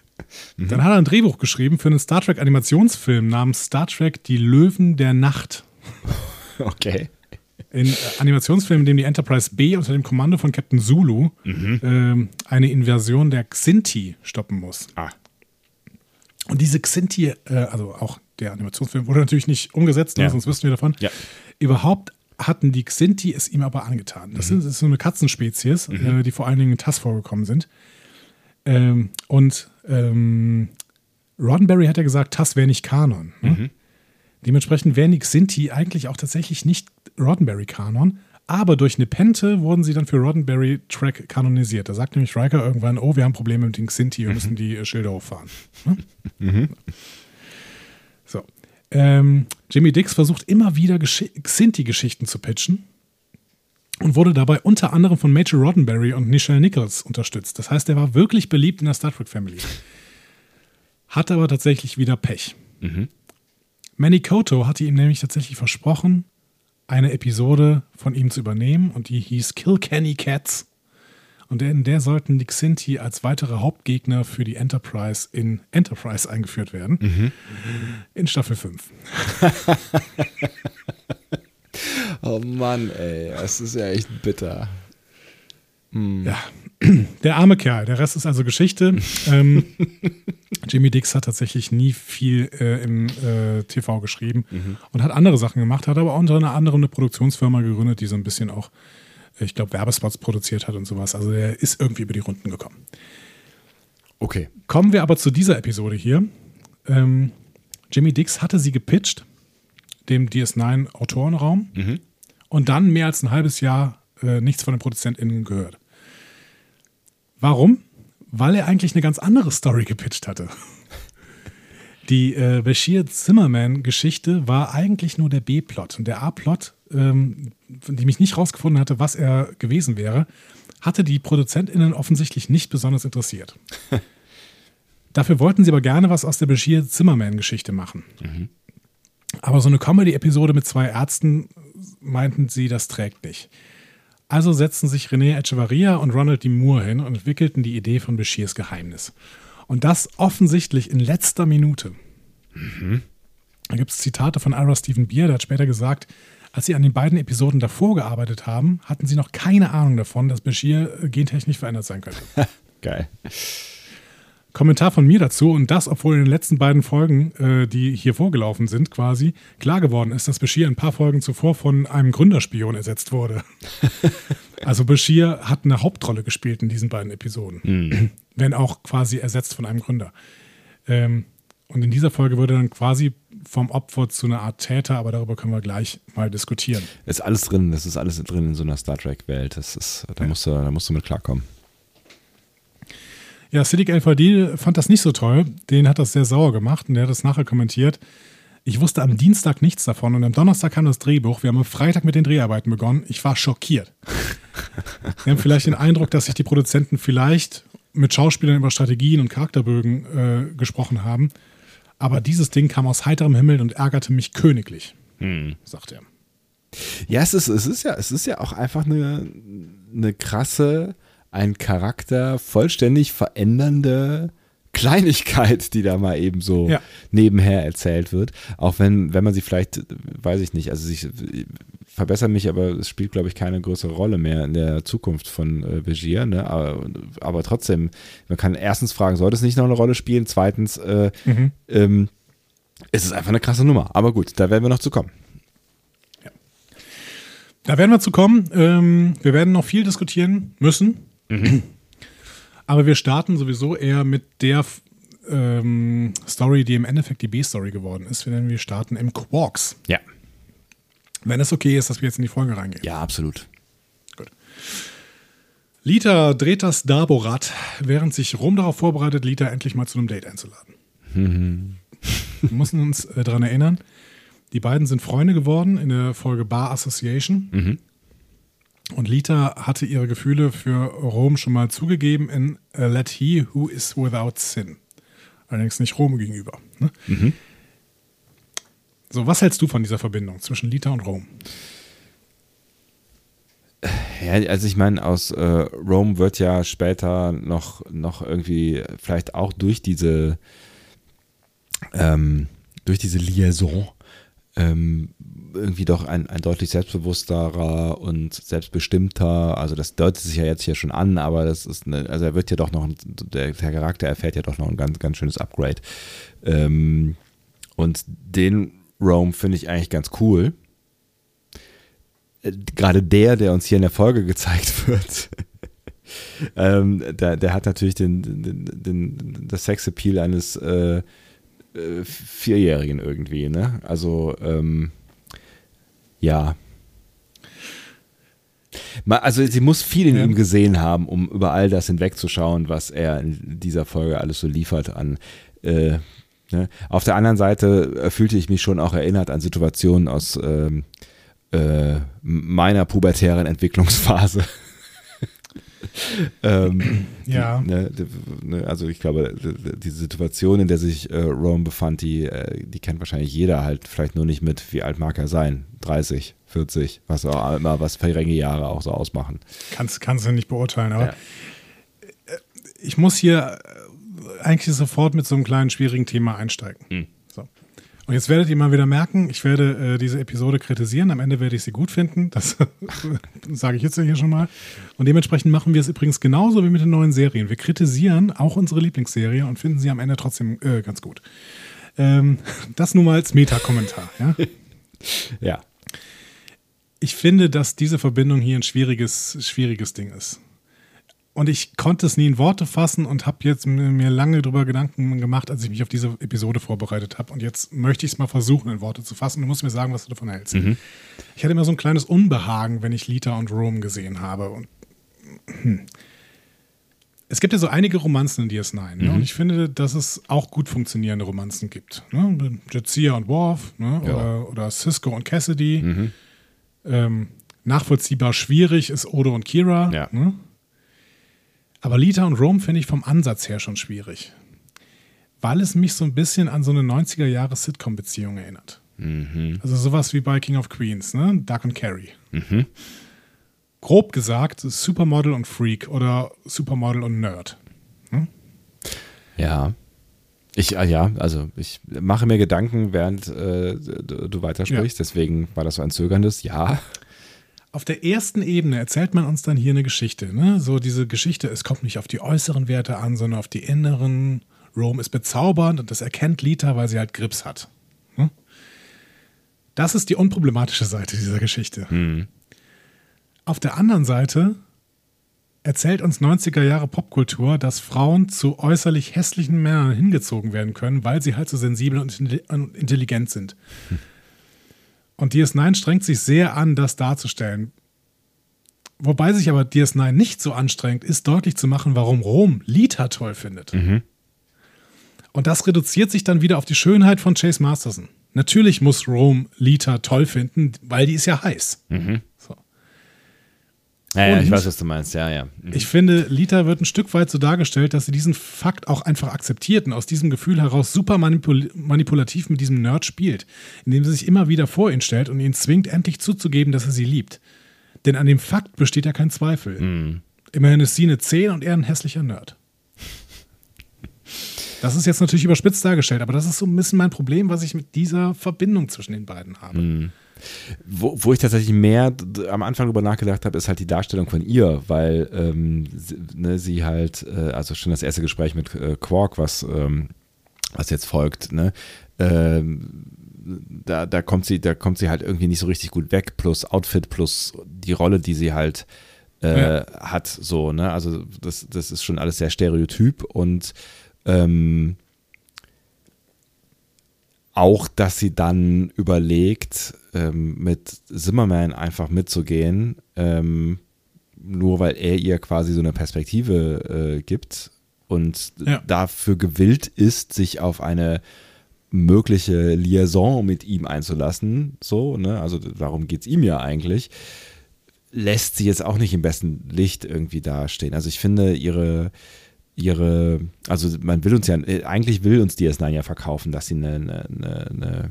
Dann hat er ein Drehbuch geschrieben für einen Star Trek Animationsfilm namens Star Trek Die Löwen der Nacht. Okay. Ein äh, Animationsfilm, in dem die Enterprise B unter dem Kommando von Captain Zulu ähm, eine Inversion der Xinti stoppen muss. Ah. Und diese Xinti, äh, also auch der Animationsfilm, wurde natürlich nicht umgesetzt, Ja. sonst wüssten wir davon. Ja. Überhaupt hatten die Xinti es ihm aber angetan. Das, ist, das ist so eine Katzenspezies, äh, die vor allen Dingen in TAS vorgekommen sind. Ähm, und ähm, Roddenberry hat ja gesagt, TAS wäre nicht Kanon. Ne? Dementsprechend wären die Xinti eigentlich auch tatsächlich nicht Roddenberry-Kanon, aber durch Nepente wurden sie dann für Roddenberry-Track kanonisiert. Da sagt nämlich Riker irgendwann, oh, wir haben Probleme mit den Xinti, wir müssen die äh, Schilder hochfahren. Ne? So. Ähm, Jimmy Dix versucht immer wieder Gesch- Xinti-Geschichten zu pitchen und wurde dabei unter anderem von Major Roddenberry und Nichelle Nichols unterstützt. Das heißt, er war wirklich beliebt in der Star Trek Family. Hatte aber tatsächlich wieder Pech. Manny Koto hatte ihm nämlich tatsächlich versprochen, eine Episode von ihm zu übernehmen und die hieß Kill Kenny Cats. Und in der sollten die Xinti als weitere Hauptgegner für die Enterprise in Enterprise eingeführt werden. In Staffel 5. Oh Mann, ey, das ist ja echt bitter. Ja, der arme Kerl. Der Rest ist also Geschichte. ähm, Jimmy Dix hat tatsächlich nie viel äh, im äh, TV geschrieben und hat andere Sachen gemacht, hat aber unter anderem eine Produktionsfirma gegründet, die so ein bisschen auch, äh, ich glaube, Werbespots produziert hat und sowas. Also er ist irgendwie über die Runden gekommen. Okay. Kommen wir aber zu dieser Episode hier. Ähm, Jimmy Dix hatte sie gepitcht, dem DS9-Autorenraum, und dann mehr als ein halbes Jahr äh, nichts von den ProduzentInnen gehört. Warum? Weil er eigentlich eine ganz andere Story gepitcht hatte. Die äh, Bashir Zimmerman-Geschichte war eigentlich nur der B-Plot. Und der A-Plot, ähm, von dem ich nicht rausgefunden hatte, was er gewesen wäre, hatte die ProduzentInnen offensichtlich nicht besonders interessiert. Dafür wollten sie aber gerne was aus der Bashir Zimmerman-Geschichte machen. Aber so eine Comedy-Episode mit zwei Ärzten meinten sie, das trägt nicht. Also setzten sich René Echevarria und Ronald D. Moore hin und entwickelten die Idee von Bashirs Geheimnis. Und das offensichtlich in letzter Minute. Da gibt es Zitate von Ira Stephen Beer, der hat später gesagt, als sie an den beiden Episoden davor gearbeitet haben, hatten sie noch keine Ahnung davon, dass Bashir äh, gentechnisch verändert sein könnte. Geil. Kommentar von mir dazu und das, obwohl in den letzten beiden Folgen, äh, die hier vorgelaufen sind, quasi klar geworden ist, dass Bashir ein paar Folgen zuvor von einem Gründerspion ersetzt wurde. also Bashir hat eine Hauptrolle gespielt in diesen beiden Episoden, wenn auch quasi ersetzt von einem Gründer. Ähm, und in dieser Folge wurde dann quasi vom Opfer zu einer Art Täter, aber darüber können wir gleich mal diskutieren. Ist alles drin, das ist alles drin in so einer Star Trek-Welt. Das ist, da musst du, da musst du mit klarkommen. Ja, Siddiq Fadil fand das nicht so toll. Den hat das sehr sauer gemacht und der hat das nachher kommentiert. Ich wusste am Dienstag nichts davon und am Donnerstag kam das Drehbuch. Wir haben am Freitag mit den Dreharbeiten begonnen. Ich war schockiert. Wir haben vielleicht den Eindruck, dass sich die Produzenten vielleicht mit Schauspielern über Strategien und Charakterbögen äh, gesprochen haben. Aber dieses Ding kam aus heiterem Himmel und ärgerte mich königlich, sagt er. Ja, es ist, es ist ja, es ist ja auch einfach eine, eine krasse, ein Charakter vollständig verändernde Kleinigkeit, die da mal eben so Ja. nebenher erzählt wird. Auch wenn, wenn man sie vielleicht, weiß ich nicht, also sich verbessere mich, aber es spielt, glaube ich, keine größere Rolle mehr in der Zukunft von äh, Begier. Ne? Aber, aber, trotzdem, man kann erstens fragen, sollte es nicht noch eine Rolle spielen? Zweitens, äh, mhm. ähm, es ist einfach eine krasse Nummer. Aber gut, da werden wir noch zu kommen. Ja. Da werden wir zu kommen. Ähm, wir werden noch viel diskutieren müssen. Mhm. Aber wir starten sowieso eher mit der ähm, Story, die im Endeffekt die B-Story geworden ist, denn wir starten im Quarks. Ja. Wenn es okay ist, dass wir jetzt in die Folge reingehen. Ja, absolut. Gut. Lita dreht das Dabo-Rad, während sich Rom darauf vorbereitet, Lita endlich mal zu einem Date einzuladen. Mhm. Wir müssen uns äh, daran erinnern, die beiden sind Freunde geworden in der Folge Bar Association. Mhm. Und Lita hatte ihre Gefühle für Rom schon mal zugegeben in Let He Who Is Without Sin. Allerdings nicht Rom gegenüber. Ne? Mhm. So, was hältst du von dieser Verbindung zwischen Lita und Rom? Ja, also ich meine, aus äh, Rom wird ja später noch, noch irgendwie, vielleicht auch durch diese, ähm, durch diese Liaison, ähm, irgendwie doch ein, ein deutlich selbstbewussterer und selbstbestimmter, also das deutet sich ja jetzt hier schon an, aber das ist, eine, also er wird ja doch noch, der, der Charakter erfährt ja doch noch ein ganz, ganz schönes Upgrade. Ähm, und den Rome finde ich eigentlich ganz cool. Äh, gerade der, der uns hier in der Folge gezeigt wird, ähm, der, der hat natürlich den, den, den, das Sexappeal eines äh, äh, Vierjährigen irgendwie, ne? Also, ähm, ja. Also sie muss viel in ja. ihm gesehen haben, um über all das hinwegzuschauen, was er in dieser Folge alles so liefert an äh, Ne? Auf der anderen Seite äh, fühlte ich mich schon auch erinnert an Situationen aus ähm, äh, meiner pubertären Entwicklungsphase. ähm, ja. Ne, ne, also ich glaube, die Situation, in der sich äh, Rome befand, die, äh, die kennt wahrscheinlich jeder halt, vielleicht nur nicht mit, wie alt mag er sein? 30, 40, was auch immer, was verringene Jahre auch so ausmachen. Kannst, kannst du nicht beurteilen, aber ja. Äh, ich muss hier eigentlich sofort mit so einem kleinen schwierigen Thema einsteigen. Hm. Und jetzt werdet ihr mal wieder merken, ich werde äh, diese Episode kritisieren. Am Ende werde ich sie gut finden. Das sage ich jetzt ja hier schon mal. Und dementsprechend machen wir es übrigens genauso wie mit den neuen Serien. Wir kritisieren auch unsere Lieblingsserie und finden sie am Ende trotzdem äh, ganz gut. Ähm, das nur mal als Meta-Kommentar. Ja? ja. Ich finde, dass diese Verbindung hier ein schwieriges, schwieriges Ding ist. Und ich konnte es nie in Worte fassen und habe jetzt mir lange darüber Gedanken gemacht, als ich mich auf diese Episode vorbereitet habe. Und jetzt möchte ich es mal versuchen, in Worte zu fassen. Du musst mir sagen, was du davon hältst. Mhm. Ich hatte immer so ein kleines Unbehagen, wenn ich Lita und Rome gesehen habe. Und, hm. Es gibt ja so einige Romanzen in DS9. Ne? Mhm. Und ich finde, dass es auch gut funktionierende Romanzen gibt. Ne? Jetsia und Worf ne? ja. oder, oder, Cisco und Cassidy. Mhm. Ähm, nachvollziehbar schwierig ist Odo und Kira. Ja. Ne? Aber Lita und Rome finde ich vom Ansatz her schon schwierig. Weil es mich so ein bisschen an so eine 90er Jahre Sitcom-Beziehung erinnert. Mhm. Also sowas wie bei King of Queens, ne? Duck und Carrie. Mhm. Grob gesagt, Supermodel und Freak oder Supermodel und Nerd. Hm? Ja. Ich, äh, ja, also ich mache mir Gedanken, während äh, du, du weitersprichst, ja. deswegen war das so ein zögerndes Ja auf der ersten Ebene erzählt man uns dann hier eine Geschichte. Ne? So diese Geschichte, es kommt nicht auf die äußeren Werte an, sondern auf die inneren. Rome ist bezaubernd und das erkennt Lita, weil sie halt Grips hat. Ne? Das ist die unproblematische Seite dieser Geschichte. Mhm. Auf der anderen Seite erzählt uns 90er Jahre Popkultur, dass Frauen zu äußerlich hässlichen Männern hingezogen werden können, weil sie halt so sensibel und intelligent sind. Hm. Und DS9 strengt sich sehr an, das darzustellen. Wobei sich aber DS9 nicht so anstrengt, ist deutlich zu machen, warum Rom Lita toll findet. Mhm. Und das reduziert sich dann wieder auf die Schönheit von Chase Masterson. Natürlich muss Rome Lita toll finden, weil die ist ja heiß. Mhm. Ja, ja, ich weiß, was du meinst, ja, ja. Mhm. Ich finde, Lita wird ein Stück weit so dargestellt, dass sie diesen Fakt auch einfach akzeptiert und aus diesem Gefühl heraus super manipul manipulativ mit diesem Nerd spielt, indem sie sich immer wieder vor ihn stellt und ihn zwingt, endlich zuzugeben, dass er sie liebt. Denn an dem Fakt besteht ja kein Zweifel. Mhm. Immerhin ist sie eine 10 und er ein hässlicher Nerd. Das ist jetzt natürlich überspitzt dargestellt, aber das ist so ein bisschen mein Problem, was ich mit dieser Verbindung zwischen den beiden habe. Mhm. Wo, wo ich tatsächlich mehr am Anfang drüber nachgedacht habe, ist halt die Darstellung von ihr, weil ähm, sie, ne, sie halt, äh, also schon das erste Gespräch mit äh, Quark, was, ähm, was jetzt folgt, ne, ähm, da, da kommt sie, da kommt sie halt irgendwie nicht so richtig gut weg, plus Outfit, plus die Rolle, die sie halt äh, Ja. hat, so, ne? Also das, das ist schon alles sehr stereotyp und ähm, auch, dass sie dann überlegt, ähm, mit Zimmerman einfach mitzugehen, ähm, nur weil er ihr quasi so eine Perspektive äh, gibt und Ja. dafür gewillt ist, sich auf eine mögliche Liaison mit ihm einzulassen, so, ne, also darum geht es ihm ja eigentlich, lässt sie jetzt auch nicht im besten Licht irgendwie dastehen. Also ich finde ihre, ihre, also man will uns ja, äh, eigentlich will uns DS9 ja verkaufen, dass sie eine, eine, eine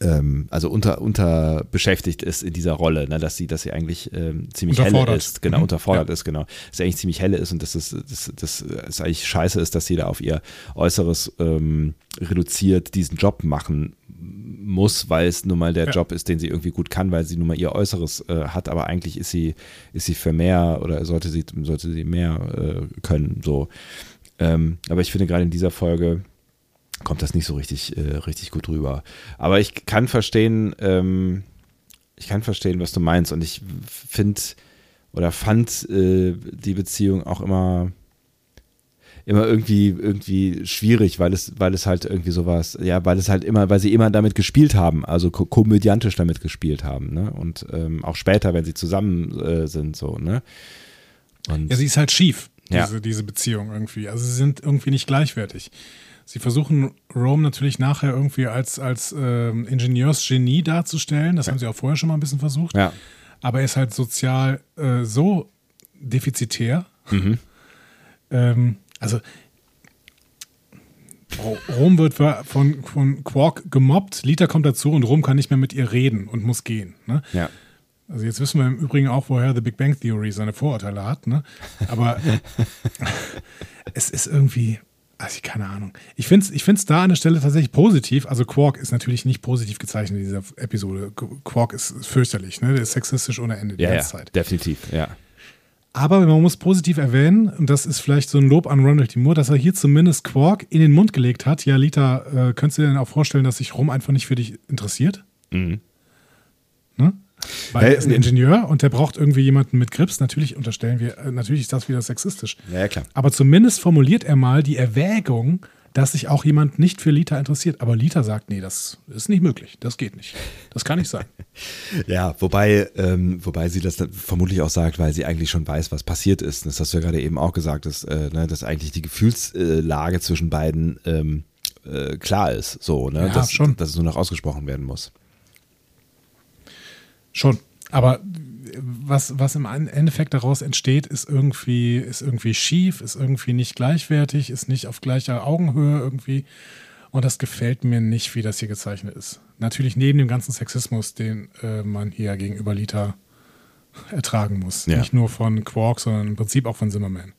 ähm, also unter, unter beschäftigt ist in dieser Rolle, ne, dass sie, dass sie eigentlich ähm, ziemlich helle ist, genau, Mhm. unterfordert Ja. ist, genau, dass sie eigentlich ziemlich helle ist und dass es, dass, dass es eigentlich scheiße ist, dass sie da auf ihr Äußeres ähm, reduziert diesen Job machen muss, weil es nun mal der Ja. Job ist, den sie irgendwie gut kann, weil sie nun mal ihr Äußeres äh, hat, aber eigentlich ist sie, ist sie für mehr oder sollte sie, sollte sie mehr äh, können, so. Ähm, aber ich finde gerade in dieser Folge kommt das nicht so richtig, äh, richtig gut rüber. Aber ich kann verstehen, ähm, ich kann verstehen, was du meinst und ich finde oder fand äh, die Beziehung auch immer immer irgendwie irgendwie schwierig, weil es weil es halt irgendwie sowas, ja, weil es halt immer, weil sie immer damit gespielt haben, also ko komödiantisch damit gespielt haben, ne? Und ähm, auch später, wenn sie zusammen äh, sind, so, ne? Und Ja, sie ist halt schief, Ja. diese, diese Beziehung irgendwie. Also sie sind irgendwie nicht gleichwertig. Sie versuchen Rome natürlich nachher irgendwie als, als ähm, Ingenieursgenie darzustellen. Das haben sie auch vorher schon mal ein bisschen versucht. ja, Aber er ist halt sozial äh, so defizitär. Ähm, also Ro- Rom wird von, von Quark gemobbt, Lita kommt dazu und Rom kann nicht mehr mit ihr reden und muss gehen. Ne? ja. Also jetzt wissen wir im Übrigen auch, woher The Big Bang Theory seine Vorurteile hat, ne? Aber es ist irgendwie, also ich keine Ahnung. Ich finde es ich find's da an der Stelle tatsächlich positiv. Also Quark ist natürlich nicht positiv gezeichnet in dieser Episode. Quark ist fürchterlich, ne? Der ist sexistisch ohne Ende die Ja, ja, ganze Zeit. definitiv, ja. Aber man muss positiv erwähnen, und das ist vielleicht so ein Lob an Ronald D. Moore, dass er hier zumindest Quark in den Mund gelegt hat. Ja, Lita, äh, könntest du dir denn auch vorstellen, dass sich Rom einfach nicht für dich interessiert? Mhm. Ne? Weil er ist ein. Ingenieur und der braucht irgendwie jemanden mit Grips. Natürlich unterstellen wir, äh, natürlich ist das wieder sexistisch. Ja, ja, klar. Aber zumindest formuliert er mal die Erwägung, dass sich auch jemand nicht für Lita interessiert. Aber Lita sagt, nee, das ist nicht möglich. Das geht nicht. Das kann nicht sein. Ja, wobei, ähm, wobei sie das vermutlich auch sagt, weil sie eigentlich schon weiß, was passiert ist. Das hast du ja gerade eben auch gesagt, dass, äh, ne, dass eigentlich die Gefühlslage zwischen beiden ähm, äh, klar ist. So, ne? Ja, dass, schon. dass es nur noch ausgesprochen werden muss. Schon. Aber was, was im Endeffekt daraus entsteht, ist irgendwie, ist irgendwie schief, ist irgendwie nicht gleichwertig, ist nicht auf gleicher Augenhöhe irgendwie. Und das gefällt mir nicht, wie das hier gezeichnet ist. Natürlich neben dem ganzen Sexismus, den äh, man hier gegenüber Lita ertragen muss. Ja. Nicht nur von Quark, sondern im Prinzip auch von Zimmerman.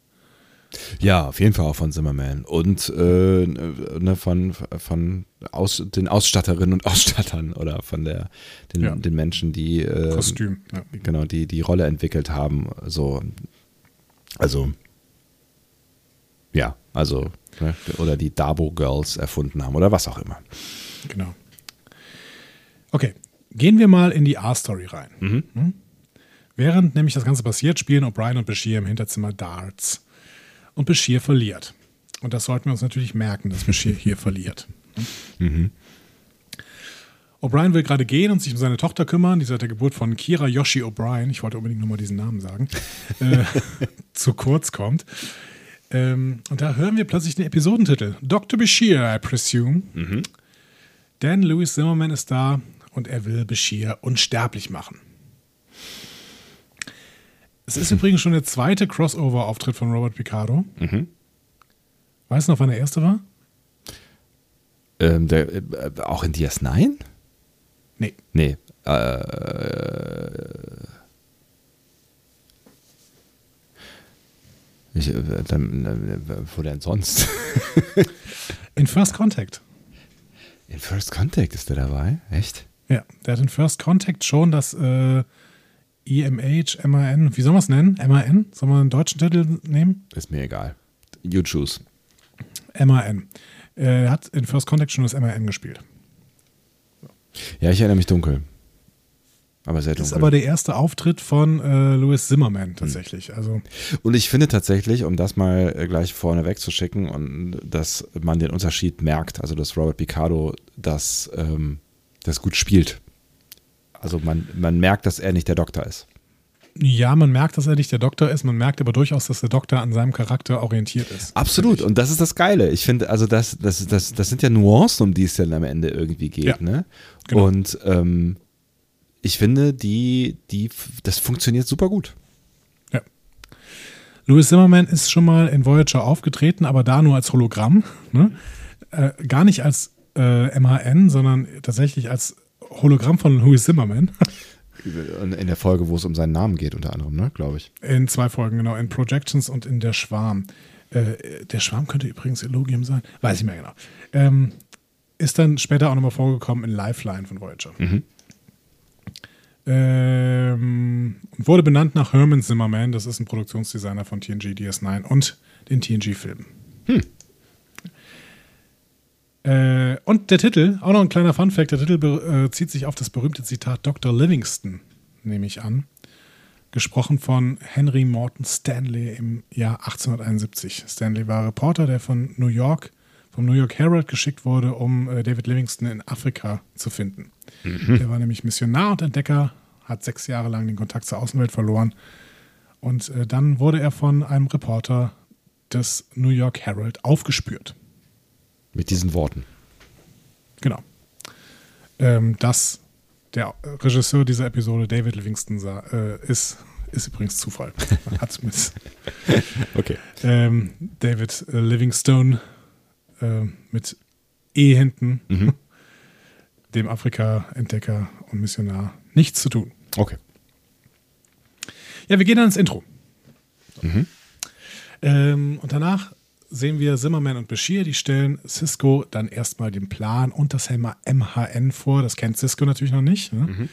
Ja, auf jeden Fall auch von Zimmerman. Und äh, ne, von, von Aus, den Ausstatterinnen und Ausstattern oder von der, den, Ja. den Menschen, die äh, Kostüm. Ja. genau, die die Rolle entwickelt haben. So, also ja, also ne, oder die Dabo Girls erfunden haben oder was auch immer. Genau. Okay, gehen wir mal in die A-Story rein. Hm? Während nämlich das Ganze passiert, spielen O'Brien und Bashir im Hinterzimmer Darts. Und Bashir verliert. Und das sollten wir uns natürlich merken, dass Bashir hier verliert. O'Brien will gerade gehen und sich um seine Tochter kümmern, die seit der Geburt von Kira Yoshi O'Brien, ich wollte unbedingt nochmal diesen Namen sagen, äh, zu kurz kommt. Ähm, und da hören wir plötzlich den Episodentitel. Dr. Bashir, I presume. Denn Louis Zimmerman ist da und er will Bashir unsterblich machen. Es ist übrigens schon der zweite Crossover-Auftritt von Robert Picardo. Weißt du noch, wann der erste war? Ähm, der, äh, auch in DS9? Nee. Nee. Äh, ich, äh, dann, äh, wo denn sonst? In First Contact. In First Contact ist der dabei? Echt? Ja, der hat in First Contact schon das äh, EMH, MAN, wie soll man es nennen? MAN? Sollen wir einen deutschen Titel nehmen? Ist mir egal. You choose. MAN. Er hat in First Contact schon das MAN gespielt. Ja, ich erinnere mich dunkel. Aber sehr Das dunkel. ist aber der erste Auftritt von äh, Louis Zimmerman tatsächlich. Also Und ich finde tatsächlich, um das mal äh, gleich vorne wegzuschicken und dass man den Unterschied merkt, also dass Robert Picardo das, ähm, das gut spielt. Also man, man merkt, dass er nicht der Doktor ist. ja, man merkt, dass er nicht der Doktor ist, man merkt aber durchaus, dass der Doktor an seinem Charakter orientiert ist. Absolut. Und das ist das Geile. Ich finde, also das, das, das, das sind ja Nuancen, um die es dann am Ende irgendwie geht. Ja, ne? genau. Und ähm, ich finde, die, die, das funktioniert super gut. Ja. Louis Zimmerman ist schon mal in Voyager aufgetreten, aber da nur als Hologramm. Ne? Äh, gar nicht als äh, MHN, sondern tatsächlich als Hologramm von Louis Zimmerman. In der Folge, wo es um seinen Namen geht, unter anderem, ne, glaube ich. In zwei Folgen, genau. In Projections und in Der Schwarm. Äh, der Schwarm könnte übrigens Elogium sein. Weiß ich mehr genau. Ähm, ist dann später auch nochmal vorgekommen in Lifeline von Voyager. Ähm, und wurde benannt nach Herman Zimmerman. Das ist ein Produktionsdesigner von TNG, DS9 und den TNG-Filmen. Äh, und der Titel, auch noch ein kleiner Fun-Fact: der Titel be- äh, zieht sich auf das berühmte Zitat Dr. Livingston, nehme ich an gesprochen von Henry Morton Stanley im Jahr 1871. Stanley war Reporter, der von New York, vom New York Herald geschickt wurde, um äh, David Livingston in Afrika zu finden. Der war nämlich Missionar und Entdecker, hat sechs Jahre lang den Kontakt zur Außenwelt verloren. Und äh, dann wurde er von einem Reporter des New York Herald aufgespürt. Mit diesen Worten. Genau. Ähm, dass der Regisseur dieser Episode David Livingston sah, äh, ist, ist übrigens Zufall. Man hat mit Okay. ähm, David äh, Livingstone äh, mit E hinten, dem Afrika-Entdecker und Missionar, nichts zu tun. Okay. Ja, wir gehen dann ins Intro. Ähm, und danach sehen wir Zimmerman und Bashir, die stellen Cisco dann erstmal den Plan und das MHN vor. Das kennt Cisco natürlich noch nicht. Ne?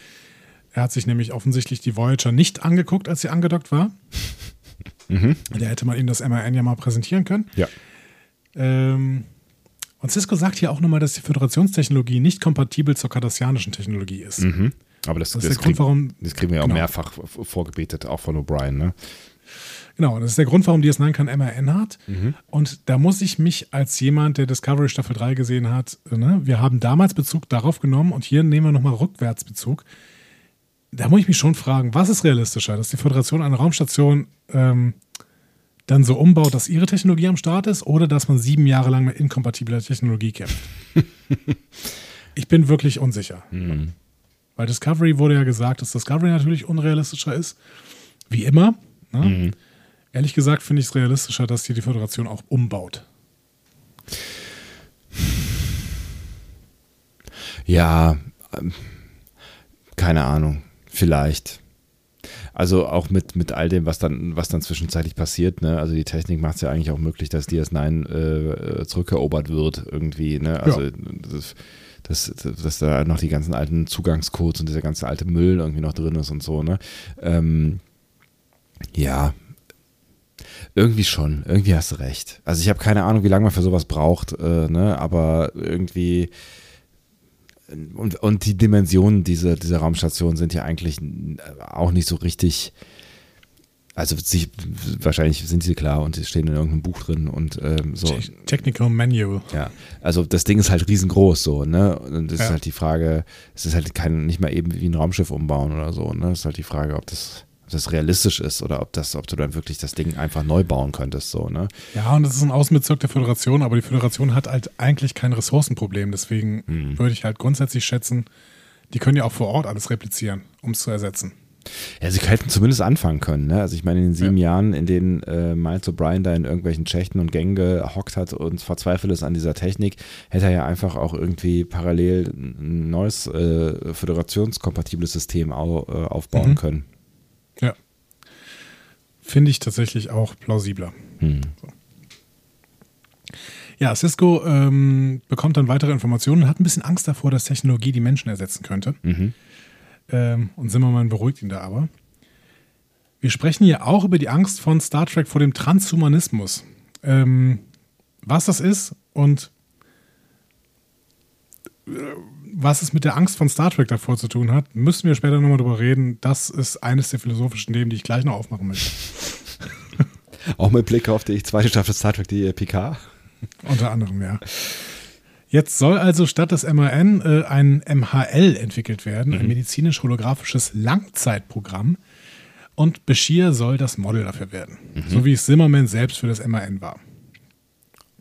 Er hat sich nämlich offensichtlich die Voyager nicht angeguckt, als sie angedockt war. Da hätte man ihm das MHN ja mal präsentieren können. Ja. Ähm, und Cisco sagt hier auch nochmal, dass die Föderationstechnologie nicht kompatibel zur kardassianischen Technologie ist. Mhm. Aber das, Das das, ist der Grund, krieg- warum- das kriegen wir ja auch genau. mehrfach v- vorgebetet, auch von O'Brien. Ne? Genau, das ist der Grund, warum DS9 kein MRN hat. Und da muss ich mich als jemand, der Discovery Staffel 3 gesehen hat, ne, wir haben damals Bezug darauf genommen und hier nehmen wir nochmal Rückwärtsbezug. Da muss ich mich schon fragen, was ist realistischer, dass die Föderation eine Raumstation ähm, dann so umbaut, dass ihre Technologie am Start ist oder dass man sieben Jahre lang mit inkompatibler Technologie kämpft? ich bin wirklich unsicher. Weil Discovery wurde ja gesagt, dass Discovery natürlich unrealistischer ist. Wie immer. Ne? Ehrlich gesagt finde ich es realistischer, dass hier die Föderation auch umbaut. Ja, ähm, keine Ahnung. Vielleicht. Also auch mit, mit all dem, was dann, was dann zwischenzeitlich passiert, ne? Also die Technik macht es ja eigentlich auch möglich, dass DS9 äh, zurückerobert wird irgendwie, ne? Also das, dass, dass da noch die ganzen alten Zugangscodes und dieser ganze alte Müll irgendwie noch drin ist und so, ne? Ähm, ja. Irgendwie schon, irgendwie hast du recht. Also ich habe keine Ahnung, wie lange man für sowas braucht, äh, ne? aber irgendwie und, und die Dimensionen dieser, dieser Raumstation sind ja eigentlich auch nicht so richtig. Also sich, wahrscheinlich sind sie klar und sie stehen in irgendeinem Buch drin und ähm, so. Te- Technical Manual. Ja, also das Ding ist halt riesengroß so, ne? Und das Ja. ist halt die Frage, es ist halt kein, nicht mal eben wie ein Raumschiff umbauen oder so, ne? Es ist halt die Frage, ob das, das realistisch ist oder ob das, ob du dann wirklich das Ding einfach neu bauen könntest, so, ne? Ja, und das ist ein Außenbezirk der Föderation, aber die Föderation hat halt eigentlich kein Ressourcenproblem. Deswegen würde ich halt grundsätzlich schätzen, die können ja auch vor Ort alles replizieren, um es zu ersetzen. Ja, sie hätten zumindest anfangen können. Ne? Also ich meine, in den sieben Jahren, in denen äh, Miles O'Brien da in irgendwelchen Schächten und Gängen gehockt hat und verzweifelt ist an dieser Technik, hätte er ja einfach auch irgendwie parallel ein neues äh, föderationskompatibles System au, äh, aufbauen Mhm. können. Finde ich tatsächlich auch plausibler. Hm. Ja, Cisco ähm, bekommt dann weitere Informationen und hat ein bisschen Angst davor, dass Technologie die Menschen ersetzen könnte. Ähm, und Zimmermann beruhigt ihn da aber. Wir sprechen hier auch über die Angst von Star Trek vor dem Transhumanismus. Ähm, was das ist und äh, was es mit der Angst von Star Trek davor zu tun hat, müssen wir später nochmal drüber reden. Das ist eines der philosophischen Themen, die ich gleich noch aufmachen möchte. Auch mit Blick auf die zweite Staffel Star Trek, die PK. Unter anderem, ja. Jetzt soll also statt des MAN äh, ein MHL entwickelt werden, ein medizinisch-holographisches Langzeitprogramm. Und Bashir soll das Model dafür werden. So wie es Zimmerman selbst für das MAN war.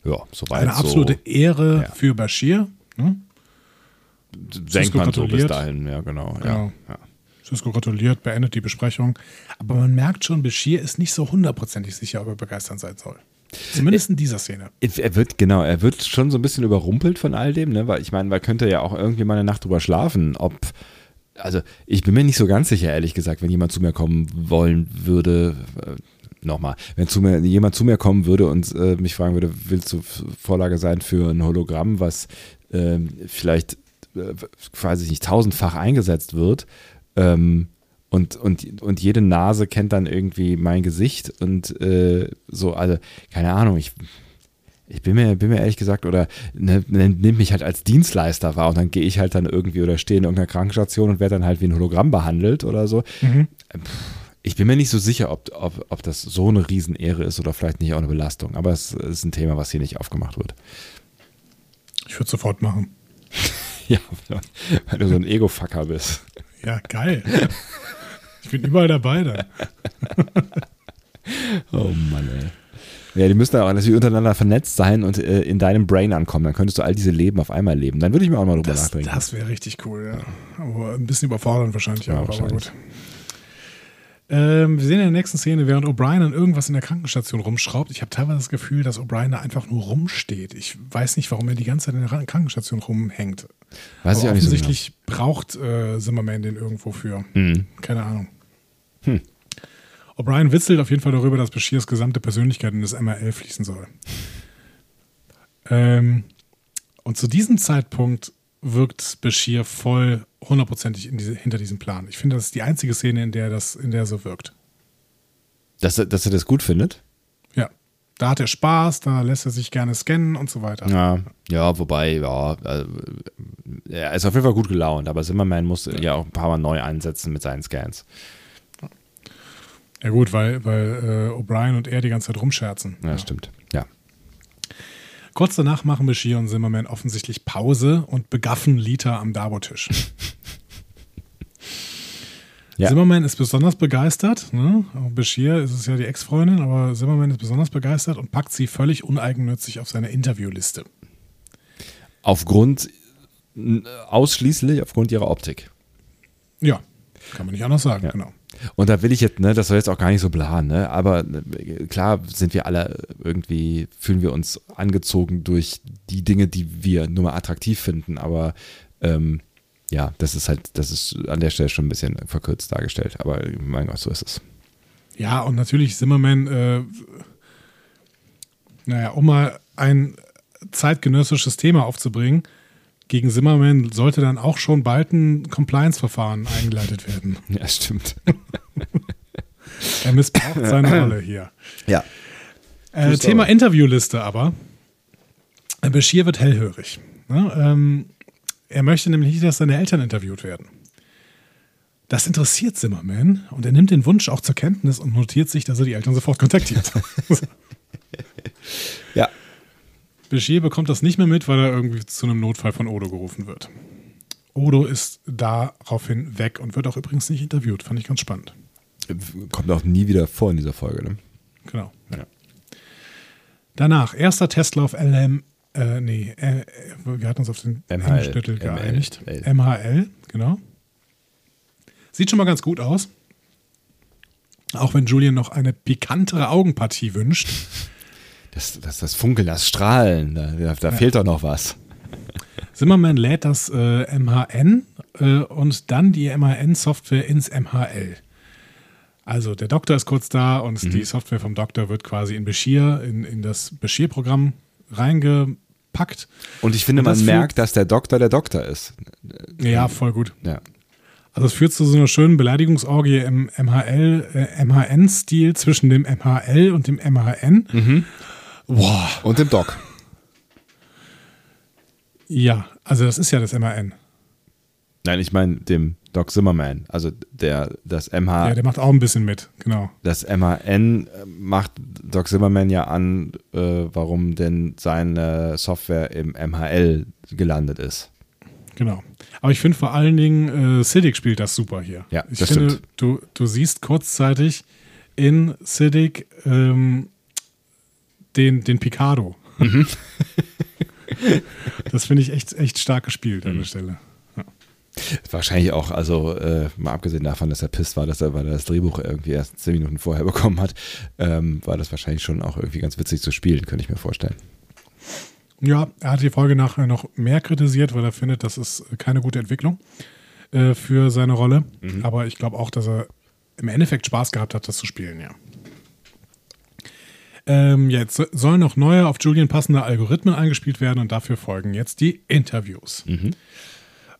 Ja, soweit Eine absolute so. Ehre Ja. für Bashir. Ne? Denkt man so bis dahin, ja, genau. Genau. Ja, ja. Cisco gratuliert, beendet die Besprechung. Aber man merkt schon, Bashir ist nicht so hundertprozentig sicher, ob er begeistert sein soll. Zumindest in dieser Szene. Er wird, genau, er wird schon so ein bisschen überrumpelt von all dem, ne? Weil ich meine, man könnte ja auch irgendwie mal eine Nacht drüber schlafen, ob. Also, ich bin mir nicht so ganz sicher, ehrlich gesagt, wenn jemand zu mir kommen wollen würde, äh, nochmal, wenn zu mir, jemand zu mir kommen würde und äh, mich fragen würde, willst du Vorlage sein für ein Hologramm, was ähm, vielleicht äh, quasi nicht tausendfach eingesetzt wird, ähm, und, und, und jede Nase kennt dann irgendwie mein Gesicht und äh, so, also, keine Ahnung, ich, ich bin mir, bin mir ehrlich gesagt, oder ne, ne, nimmt mich halt als Dienstleister wahr und dann gehe ich halt dann irgendwie oder stehe in irgendeiner Krankenstation und werde dann halt wie ein Hologramm behandelt oder so. Mhm. Ich bin mir nicht so sicher, ob, ob, ob das so eine Riesenehre ist oder vielleicht nicht auch eine Belastung. Aber es ist ein Thema, was hier nicht aufgemacht wird. Ich würde sofort machen. Ja, weil du so ein Ego-Fucker bist. Ja, geil. Ich bin überall dabei dann. Oh Mann, ey. Ja, die müssen auch natürlich untereinander vernetzt sein und äh, in deinem Brain ankommen. Dann könntest du all diese Leben auf einmal leben. Dann würde ich mir auch mal drüber Das, nachdenken. das wäre richtig cool, ja. Aber ein bisschen überfordernd wahrscheinlich Ja, auch, wahrscheinlich. aber gut. Ähm, wir sehen in der nächsten Szene, während O'Brien an irgendwas in der Krankenstation rumschraubt. Ich habe teilweise das Gefühl, dass O'Brien da einfach nur rumsteht. Ich weiß nicht, warum er die ganze Zeit in der Ra- Krankenstation rumhängt. Weiß ich Aber auch nicht so genau. offensichtlich braucht äh, Zimmerman den irgendwo für. Mhm. Keine Ahnung. Hm. O'Brien witzelt auf jeden Fall darüber, dass Bashirs gesamte Persönlichkeit in das MRL fließen soll. Ähm, und zu diesem Zeitpunkt wirkt Bashir voll hundertprozentig diese, hinter diesem Plan. Ich finde, das ist die einzige Szene, in der das, in der so wirkt. Dass, er- dass er das gut findet? Ja. Da hat er Spaß, da lässt er sich gerne scannen und so weiter. Ja, ja wobei, ja, äh, er ist auf jeden Fall gut gelaunt, aber Zimmerman muss ja auch ein paar Mal neu einsetzen mit seinen Scans. Ja gut, weil, weil äh, O'Brien und er die ganze Zeit rumscherzen. Ja, stimmt. Kurz danach machen Bashir und Zimmerman offensichtlich Pause und begaffen Lita am Darbo-Tisch. Ja. Zimmerman ist besonders begeistert. Ne? Bashir ist es ja die Ex-Freundin, aber Zimmerman ist besonders begeistert und packt sie völlig uneigennützig auf seine Interviewliste. Aufgrund, ausschließlich aufgrund ihrer Optik. Ja, kann man nicht anders sagen, Ja. genau. Und da will ich jetzt, ne, das soll jetzt auch gar nicht so planen, ne, aber äh, klar sind wir alle irgendwie, fühlen wir uns angezogen durch die Dinge, die wir nur mal attraktiv finden, aber ähm, ja, das ist halt, das ist an der Stelle schon ein bisschen verkürzt dargestellt, aber mein Gott, so ist es. Ja, und natürlich Zimmerman, äh, naja, um mal ein zeitgenössisches Thema aufzubringen, gegen Zimmerman sollte dann auch schon bald ein Compliance-Verfahren eingeleitet werden. Ja, stimmt. Er missbraucht seine Rolle hier. Ja. Äh, Thema story. Interviewliste aber. Äh, Bashir wird hellhörig. Ne? Ähm, er möchte nämlich nicht, dass seine Eltern interviewt werden. Das interessiert Zimmerman und er nimmt den Wunsch auch zur Kenntnis und notiert sich, dass er die Eltern sofort kontaktiert. Bashir bekommt das nicht mehr mit, weil er irgendwie zu einem Notfall von Odo gerufen wird. Odo ist daraufhin weg und wird auch übrigens nicht interviewt. Fand ich ganz spannend. Kommt auch nie wieder vor in dieser Folge, ne? Genau. Ja. Danach, erster Testlauf LM, äh, nee, äh, wir hatten uns auf den ML, geeinigt. MHL, genau. Sieht schon mal ganz gut aus. Auch wenn Julian noch eine pikantere Augenpartie wünscht. Das, das, das Funkeln, das Strahlen, da, da, da fehlt doch noch was. Zimmerman lädt das äh, MHN äh, und dann die MHN-Software ins MHL. Also der Doktor ist kurz da und Mhm. die Software vom Doktor wird quasi in Bashir, in, in das Bashir-Programm reingepackt. Und ich finde, Und man merkt, dass der Doktor der Doktor ist. Ja, voll gut. Ja. Also es führt zu so einer schönen Beleidigungsorgie im MHL, äh, MHN-Stil zwischen dem MHL und dem MHN. Boah, Und dem Doc. ja, also das ist ja das MHN. Nein, ich meine dem Doc Zimmerman. Also der, das MH, Ja, der macht auch ein bisschen mit, genau. das MHN äh, macht Doc Zimmerman ja an, äh, warum denn seine Software im MHL gelandet ist. Genau. Aber ich finde vor allen Dingen, äh, Siddiq spielt das super hier. Ja, ich das finde, stimmt. Du, du siehst kurzzeitig in Siddiq ähm, den, den Picardo. Mhm. das finde ich echt, echt stark gespielt Mhm. an der Stelle. Wahrscheinlich auch, also äh, mal abgesehen davon, dass er pisst war, dass er, weil er das Drehbuch irgendwie erst zehn Minuten vorher bekommen hat, ähm, war das wahrscheinlich schon auch irgendwie ganz witzig zu spielen, könnte ich mir vorstellen. Ja, er hat die Folge nachher noch mehr kritisiert, weil er findet, das ist keine gute Entwicklung äh, für seine Rolle. Mhm. Aber ich glaube auch, dass er im Endeffekt Spaß gehabt hat, das zu spielen, ja. Ähm, jetzt so- sollen noch neue, auf Julian passende Algorithmen eingespielt werden und dafür folgen jetzt die Interviews.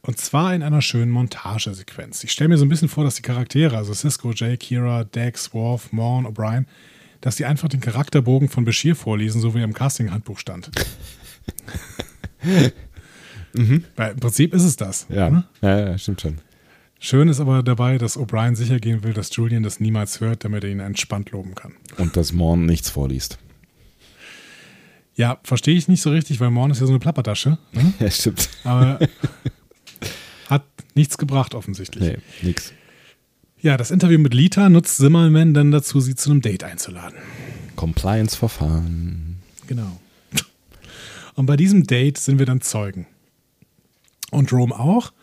Und zwar in einer schönen Montagesequenz. Ich stelle mir so ein bisschen vor, dass die Charaktere, also Cisco, Jay, Kira, Dex, Worf, Morn, O'Brien, dass die einfach den Charakterbogen von Bashir vorlesen, so wie er im Casting-Handbuch stand. Weil im Prinzip ist es das. Ja, ne? ja, ja stimmt schon. Schön ist aber dabei, dass O'Brien sicher gehen will, dass Julian das niemals hört, damit er ihn entspannt loben kann. Und dass Morn nichts vorliest. Ja, verstehe ich nicht so richtig, weil Morn ist ja so eine Plappertasche. Ne? Ja, stimmt. Aber hat nichts gebracht offensichtlich. Nee, nix. Ja, das Interview mit Lita nutzt Zimmerman dann dazu, sie zu einem Date einzuladen. Compliance-Verfahren. Genau. Und bei diesem Date sind wir dann Zeugen. Und Rome auch.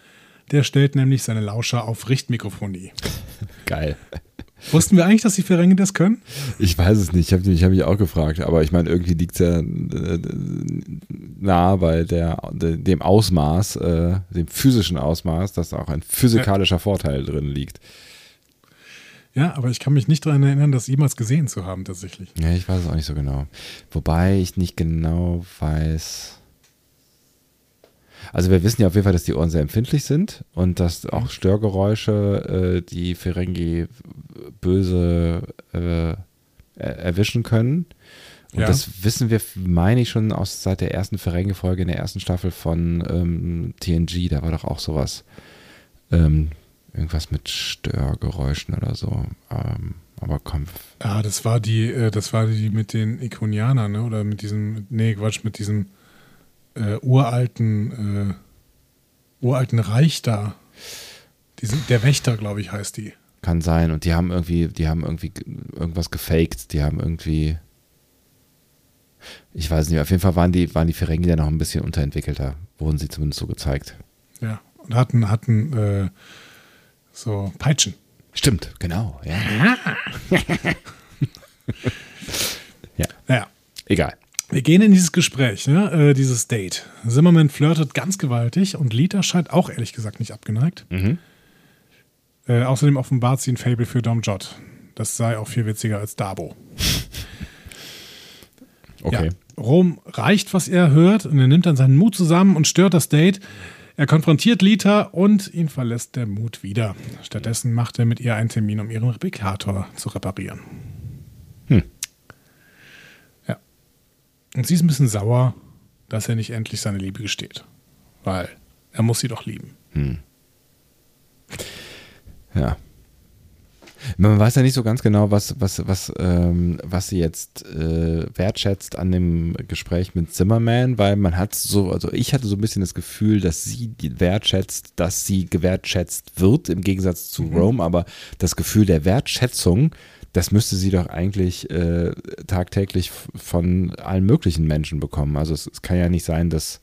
Der stellt nämlich seine Lauscher auf Richtmikrofonie. Geil. Wussten wir eigentlich, dass die Ferengi das können? Ich weiß es nicht, ich habe hab mich auch gefragt, aber ich meine, irgendwie liegt es ja äh, nah bei der, de- dem Ausmaß, äh, dem physischen Ausmaß, dass da auch ein physikalischer Vorteil drin liegt. Ja, aber ich kann mich nicht daran erinnern, das jemals gesehen zu haben, tatsächlich. Ja, ich weiß es auch nicht so genau. Wobei ich nicht genau weiß. Also wir wissen ja auf jeden Fall, dass die Ohren sehr empfindlich sind und dass auch Störgeräusche äh, die Ferengi böse äh, er erwischen können. Und Ja. das wissen wir, meine ich, schon aus seit der ersten Ferengi-Folge in der ersten Staffel von ähm, TNG. Da war doch auch sowas. Ähm, irgendwas mit Störgeräuschen oder so. Ähm, aber komm, Ah, das war die, äh, das war die mit den Ikonianern, ne? Oder mit diesem, nee, Quatsch, mit diesem äh, uralten, äh, uralten Reich da. Diesen, der Wächter, glaube ich, heißt die. Kann sein. Und die haben irgendwie, die haben irgendwie ge- irgendwas gefaked. Die haben irgendwie. Ich weiß nicht, auf jeden Fall waren die, waren die Ferengi ja noch ein bisschen unterentwickelter. Wurden sie zumindest so gezeigt. Ja. Und hatten, hatten äh, so Peitschen. Stimmt, genau, ja. Naja, Egal. Wir gehen in dieses Gespräch, ne? äh, dieses Date. Zimmerman flirtet ganz gewaltig und Lita scheint auch ehrlich gesagt nicht abgeneigt. Mhm. Äh, außerdem offenbart sie ein Fable für Dom Jot. Das sei auch viel witziger als Dabo. Okay. Ja, Rom reicht, was er hört, und er nimmt dann seinen Mut zusammen und stört das Date. Er konfrontiert Lita und ihn verlässt der Mut wieder. Stattdessen macht er mit ihr einen Termin, um ihren Replikator zu reparieren. Hm. Und sie ist ein bisschen sauer, dass er nicht endlich seine Liebe gesteht. Weil er muss sie doch lieben. Ja. Man weiß ja nicht so ganz genau, was, was, was, ähm, was sie jetzt äh, wertschätzt an dem Gespräch mit Zimmerman, weil man hat so, also ich hatte so ein bisschen das Gefühl, dass sie wertschätzt, dass sie gewertschätzt wird, im Gegensatz zu Rome, aber das Gefühl der Wertschätzung, das müsste sie doch eigentlich äh, tagtäglich von allen möglichen Menschen bekommen. Also es, es kann ja nicht sein, dass,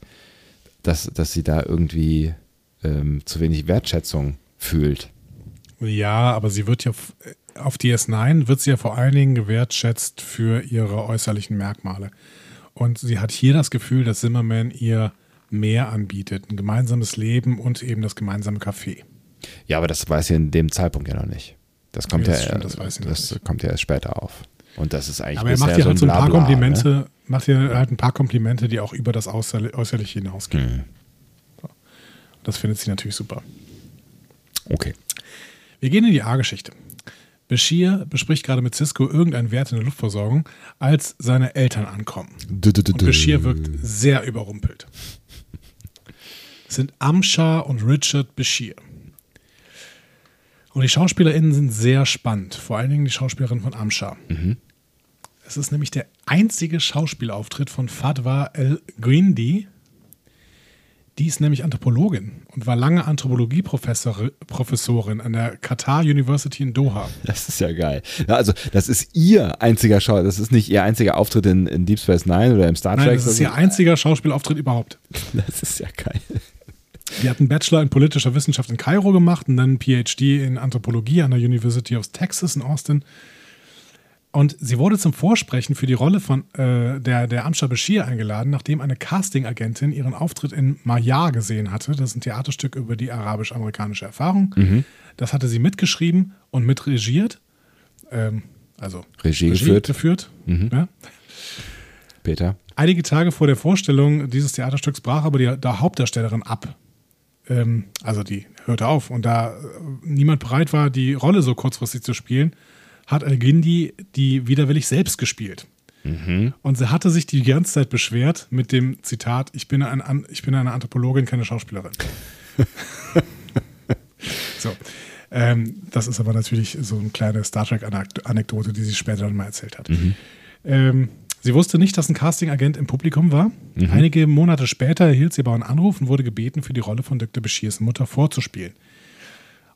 dass, dass sie da irgendwie ähm, zu wenig Wertschätzung fühlt. Ja, aber sie wird ja auf DS9 wird sie ja vor allen Dingen gewertschätzt für ihre äußerlichen Merkmale. Und sie hat hier das Gefühl, dass Zimmerman ihr mehr anbietet. Ein gemeinsames Leben und eben das gemeinsame Café. Ja, aber das weiß sie in dem Zeitpunkt ja noch nicht. Das kommt Ja, ja, stimmt, das weiß noch das nicht. kommt ja erst später auf. Und das ist eigentlich Aber er macht ihr halt so ein paar Blabla, Komplimente. Ne? macht ihr halt ein paar Komplimente, die auch über das Äußerli- Äußerliche hinausgehen. So. Das findet sie natürlich super. Okay. Wir gehen in die A-Geschichte. Bashir bespricht gerade mit Cisco irgendeinen Wert in der Luftversorgung, als seine Eltern ankommen. Und Bashir wirkt sehr überrumpelt. Es sind Amshar und Richard Bashir. Und die SchauspielerInnen sind sehr spannend, vor allen Dingen die Schauspielerin von Amshar. Es ist nämlich der einzige Schauspielauftritt von Fadwa El Guindi. Die ist nämlich Anthropologin und war lange Anthropologieprofessorin an der Qatar University in Doha. Das ist ja geil. Ja, also, das ist ihr einziger Schau, das ist nicht ihr einziger Auftritt in, in Deep Space Nine oder im Star Trek. Nein, das ist ihr einziger Schauspielauftritt überhaupt. das ist ja geil. Die hat einen Bachelor in politischer Wissenschaft in Kairo gemacht und dann einen PhD in Anthropologie an der University of Texas in Austin. Und sie wurde zum Vorsprechen für die Rolle von äh, der, der Amsha Bashir eingeladen, nachdem eine Casting-Agentin ihren Auftritt in Mayar gesehen hatte. Das ist ein Theaterstück über die arabisch-amerikanische Erfahrung. Das hatte sie mitgeschrieben und mitregiert. Ähm, also Regie geführt. geführt ja. Peter. Einige Tage vor der Vorstellung dieses Theaterstücks brach aber die, die Hauptdarstellerin ab. Ähm, also die hörte auf. Und da äh, niemand bereit war, die Rolle so kurzfristig zu spielen, hat El-Gindi die widerwillig selbst gespielt. Und sie hatte sich die ganze Zeit beschwert mit dem Zitat, ich bin, ein, ich bin eine Anthropologin, keine Schauspielerin. so. Ähm, das ist aber natürlich so eine kleine Star Trek-Anekdote, die sie später dann mal erzählt hat. Ähm, sie wusste nicht, dass ein Casting-Agent im Publikum war. Einige Monate später erhielt sie aber einen Anruf und wurde gebeten, für die Rolle von Dr. Bashirs Mutter vorzuspielen.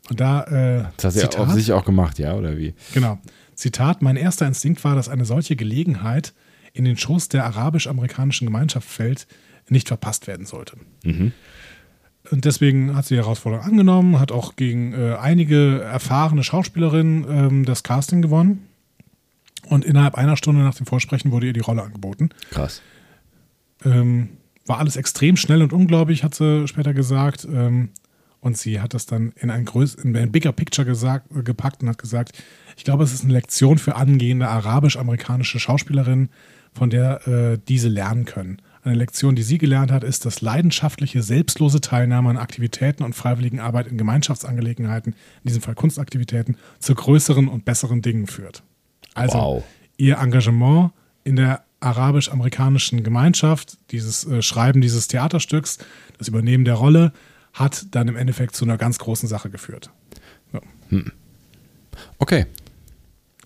Und da, äh, Das hat sie auf sich auch gemacht, ja, oder wie? Genau. Zitat: Mein erster Instinkt war, dass eine solche Gelegenheit in den Schoß der arabisch-amerikanischen Gemeinschaft fällt, nicht verpasst werden sollte. Und deswegen hat sie die Herausforderung angenommen, hat auch gegen äh, einige erfahrene Schauspielerinnen ähm, das Casting gewonnen. Und innerhalb einer Stunde nach dem Vorsprechen wurde ihr die Rolle angeboten. Krass. Ähm, war alles extrem schnell und unglaublich, hat sie später gesagt. Ähm, und sie hat das dann in ein, größ in ein Bigger Picture gesagt, äh, gepackt und hat gesagt, ich glaube, es ist eine Lektion für angehende arabisch-amerikanische Schauspielerinnen, von der äh, diese lernen können. Eine Lektion, die sie gelernt hat, ist, dass leidenschaftliche, selbstlose Teilnahme an Aktivitäten und freiwilligen Arbeit in Gemeinschaftsangelegenheiten, in diesem Fall Kunstaktivitäten, zu größeren und besseren Dingen führt. Also Wow. ihr Engagement in der arabisch-amerikanischen Gemeinschaft, dieses äh, Schreiben dieses Theaterstücks, das Übernehmen der Rolle, hat dann im Endeffekt zu einer ganz großen Sache geführt. Ja. Okay.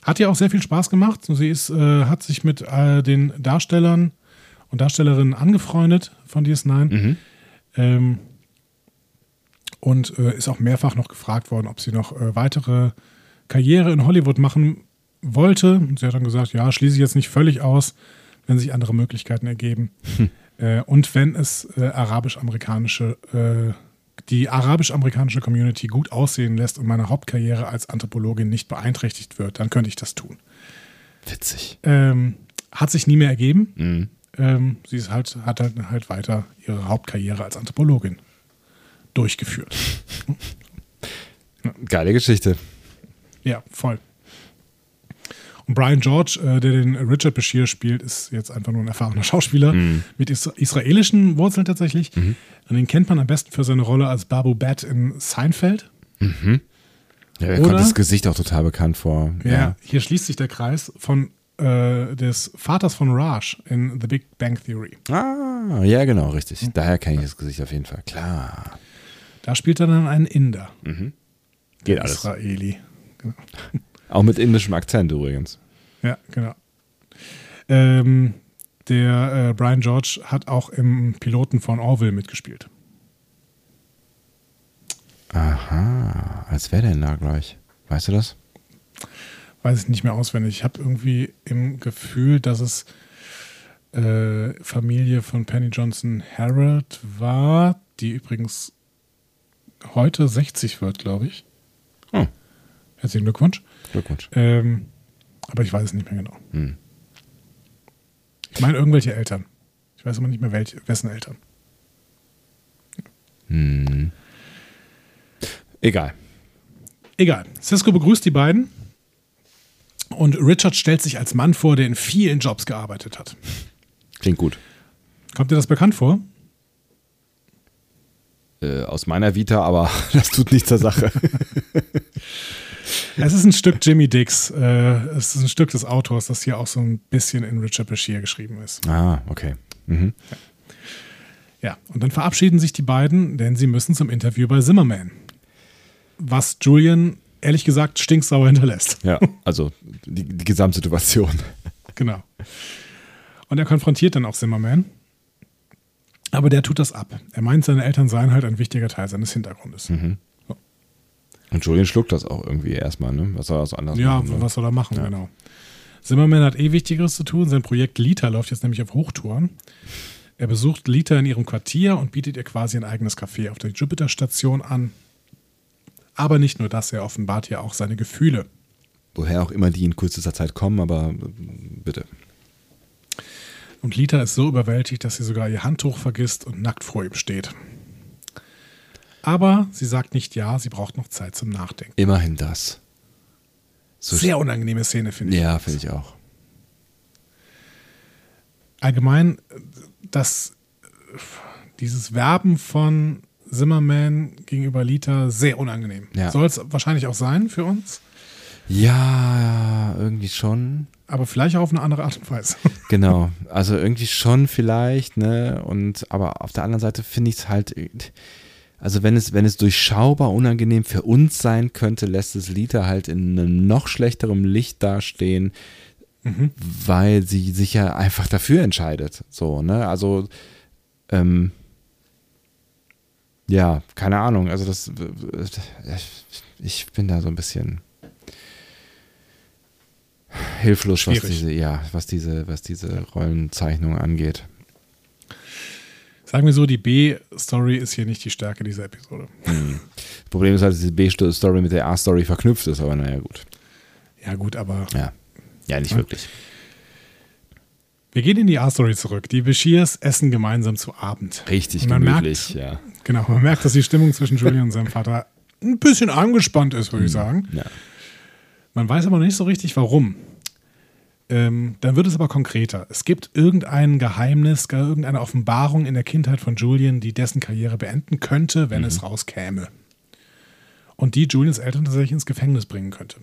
Hat ihr auch sehr viel Spaß gemacht. Sie ist, äh, hat sich mit äh, den Darstellern und Darstellerinnen angefreundet von DS9 ähm, und äh, ist auch mehrfach noch gefragt worden, ob sie noch äh, weitere Karriere in Hollywood machen wollte. Und sie hat dann gesagt, ja, schließe ich jetzt nicht völlig aus, wenn sich andere Möglichkeiten ergeben. Äh, und wenn es äh, arabisch-amerikanische, äh, die arabisch-amerikanische Community gut aussehen lässt und meine Hauptkarriere als Anthropologin nicht beeinträchtigt wird, dann könnte ich das tun. Witzig. Ähm, hat sich nie mehr ergeben. Mhm. Ähm, sie ist halt, hat halt, halt weiter ihre Hauptkarriere als Anthropologin durchgeführt. Geile Geschichte. Ja, voll. Und Brian George, äh, der den Richard Bashir spielt, ist jetzt einfach nur ein erfahrener Schauspieler mit is israelischen Wurzeln tatsächlich. Und den kennt man am besten für seine Rolle als Babu Bat in Seinfeld. Ja, mir Oder? kommt das Gesicht auch total bekannt vor. Ja. Hier schließt sich der Kreis von äh, des Vaters von Raj in The Big Bang Theory. Ah, ja, genau, richtig. Daher kenne ich das Gesicht auf jeden Fall. Klar. Da spielt er dann einen Inder. Geht alles. Israeli. Genau. Auch mit indischem Akzent übrigens. Ja, genau. Ähm, der äh, Brian George hat auch im Piloten von Orville mitgespielt. Aha. Als wäre denn da gleich? Weißt du das? Weiß ich nicht mehr auswendig. Ich habe irgendwie im Gefühl, dass es äh, Familie von Penny Johnson Harold war, die übrigens heute 60 wird, glaube ich. Oh. Herzlichen Glückwunsch. Glückwunsch. Ähm, aber ich weiß es nicht mehr genau. Hm. Ich meine irgendwelche Eltern. Ich weiß aber nicht mehr welche, wessen Eltern. Hm. Egal. Egal. Cisco begrüßt die beiden und Richard stellt sich als Mann vor, der in vielen Jobs gearbeitet hat. Klingt gut. Kommt dir das bekannt vor? Äh, aus meiner Vita, aber das tut nichts zur Sache. Es ist ein Stück Jimmy Dix. Äh, es ist ein Stück des Autors, das hier auch so ein bisschen in Richard Bashir geschrieben ist. ah, okay. Mhm. Ja, und dann verabschieden sich die beiden, denn sie müssen zum Interview bei Zimmerman. Was Julian, ehrlich gesagt, stinksauer hinterlässt. Ja, also die, die Gesamtsituation. Genau. Und er konfrontiert dann auch Zimmerman. Aber der tut das ab. Er meint, seine Eltern seien halt ein wichtiger Teil seines Hintergrundes. Und Julian schluckt das auch irgendwie erstmal, ne? Was soll er so anders Ja, machen? ne? was soll er machen, genau. Zimmerman hat eh Wichtigeres zu tun. Sein Projekt Lita läuft jetzt nämlich auf Hochtouren. Er besucht Lita in ihrem Quartier und bietet ihr quasi ein eigenes Café auf der Jupiter-Station an. Aber nicht nur das, er offenbart ihr auch seine Gefühle. Woher auch immer die in kürzester Zeit kommen, aber äh, bitte. Und Lita ist so überwältigt, dass sie sogar ihr Handtuch vergisst und nackt vor ihm steht. Aber sie sagt nicht ja, sie braucht noch Zeit zum Nachdenken. Immerhin das. So Sehr unangenehme Szene, finde ich. Ja, finde ich auch. allgemein, dass dieses Werben von Zimmerman gegenüber Lita sehr unangenehm. Ja. Soll es wahrscheinlich auch sein für uns, Ja, irgendwie schon. aber vielleicht auch auf eine andere Art und Weise. Genau. Also irgendwie schon vielleicht, ne? Und aber auf der anderen Seite finde ich es halt. Also wenn es, wenn es durchschaubar unangenehm für uns sein könnte, lässt es Lita halt in einem noch schlechterem Licht dastehen, weil sie sich ja einfach dafür entscheidet. So, ne? Also, ähm, ja, keine Ahnung. Also das, ich bin da so ein bisschen hilflos, was diese, ja, was diese, was diese Rollenzeichnung angeht. Sagen wir so, die B-Story ist hier nicht die Stärke dieser Episode. Das Problem ist halt, dass diese B-Story mit der A-Story verknüpft ist, aber naja, gut. Ja gut, aber Ja. Ja, nicht Ja. wirklich. wir gehen in die A-Story zurück. Die Bashirs essen gemeinsam zu Abend. Richtig gemütlich, merkt, ja. Genau, man merkt, dass die Stimmung zwischen Julian und seinem Vater ein bisschen angespannt ist, würde ich sagen. ja. Man weiß aber nicht so richtig, warum. Ähm, dann wird es aber konkreter. Es gibt irgendein Geheimnis, gar irgendeine Offenbarung in der Kindheit von Julian, die dessen Karriere beenden könnte, wenn es rauskäme. Und die Julians Eltern tatsächlich ins Gefängnis bringen könnte.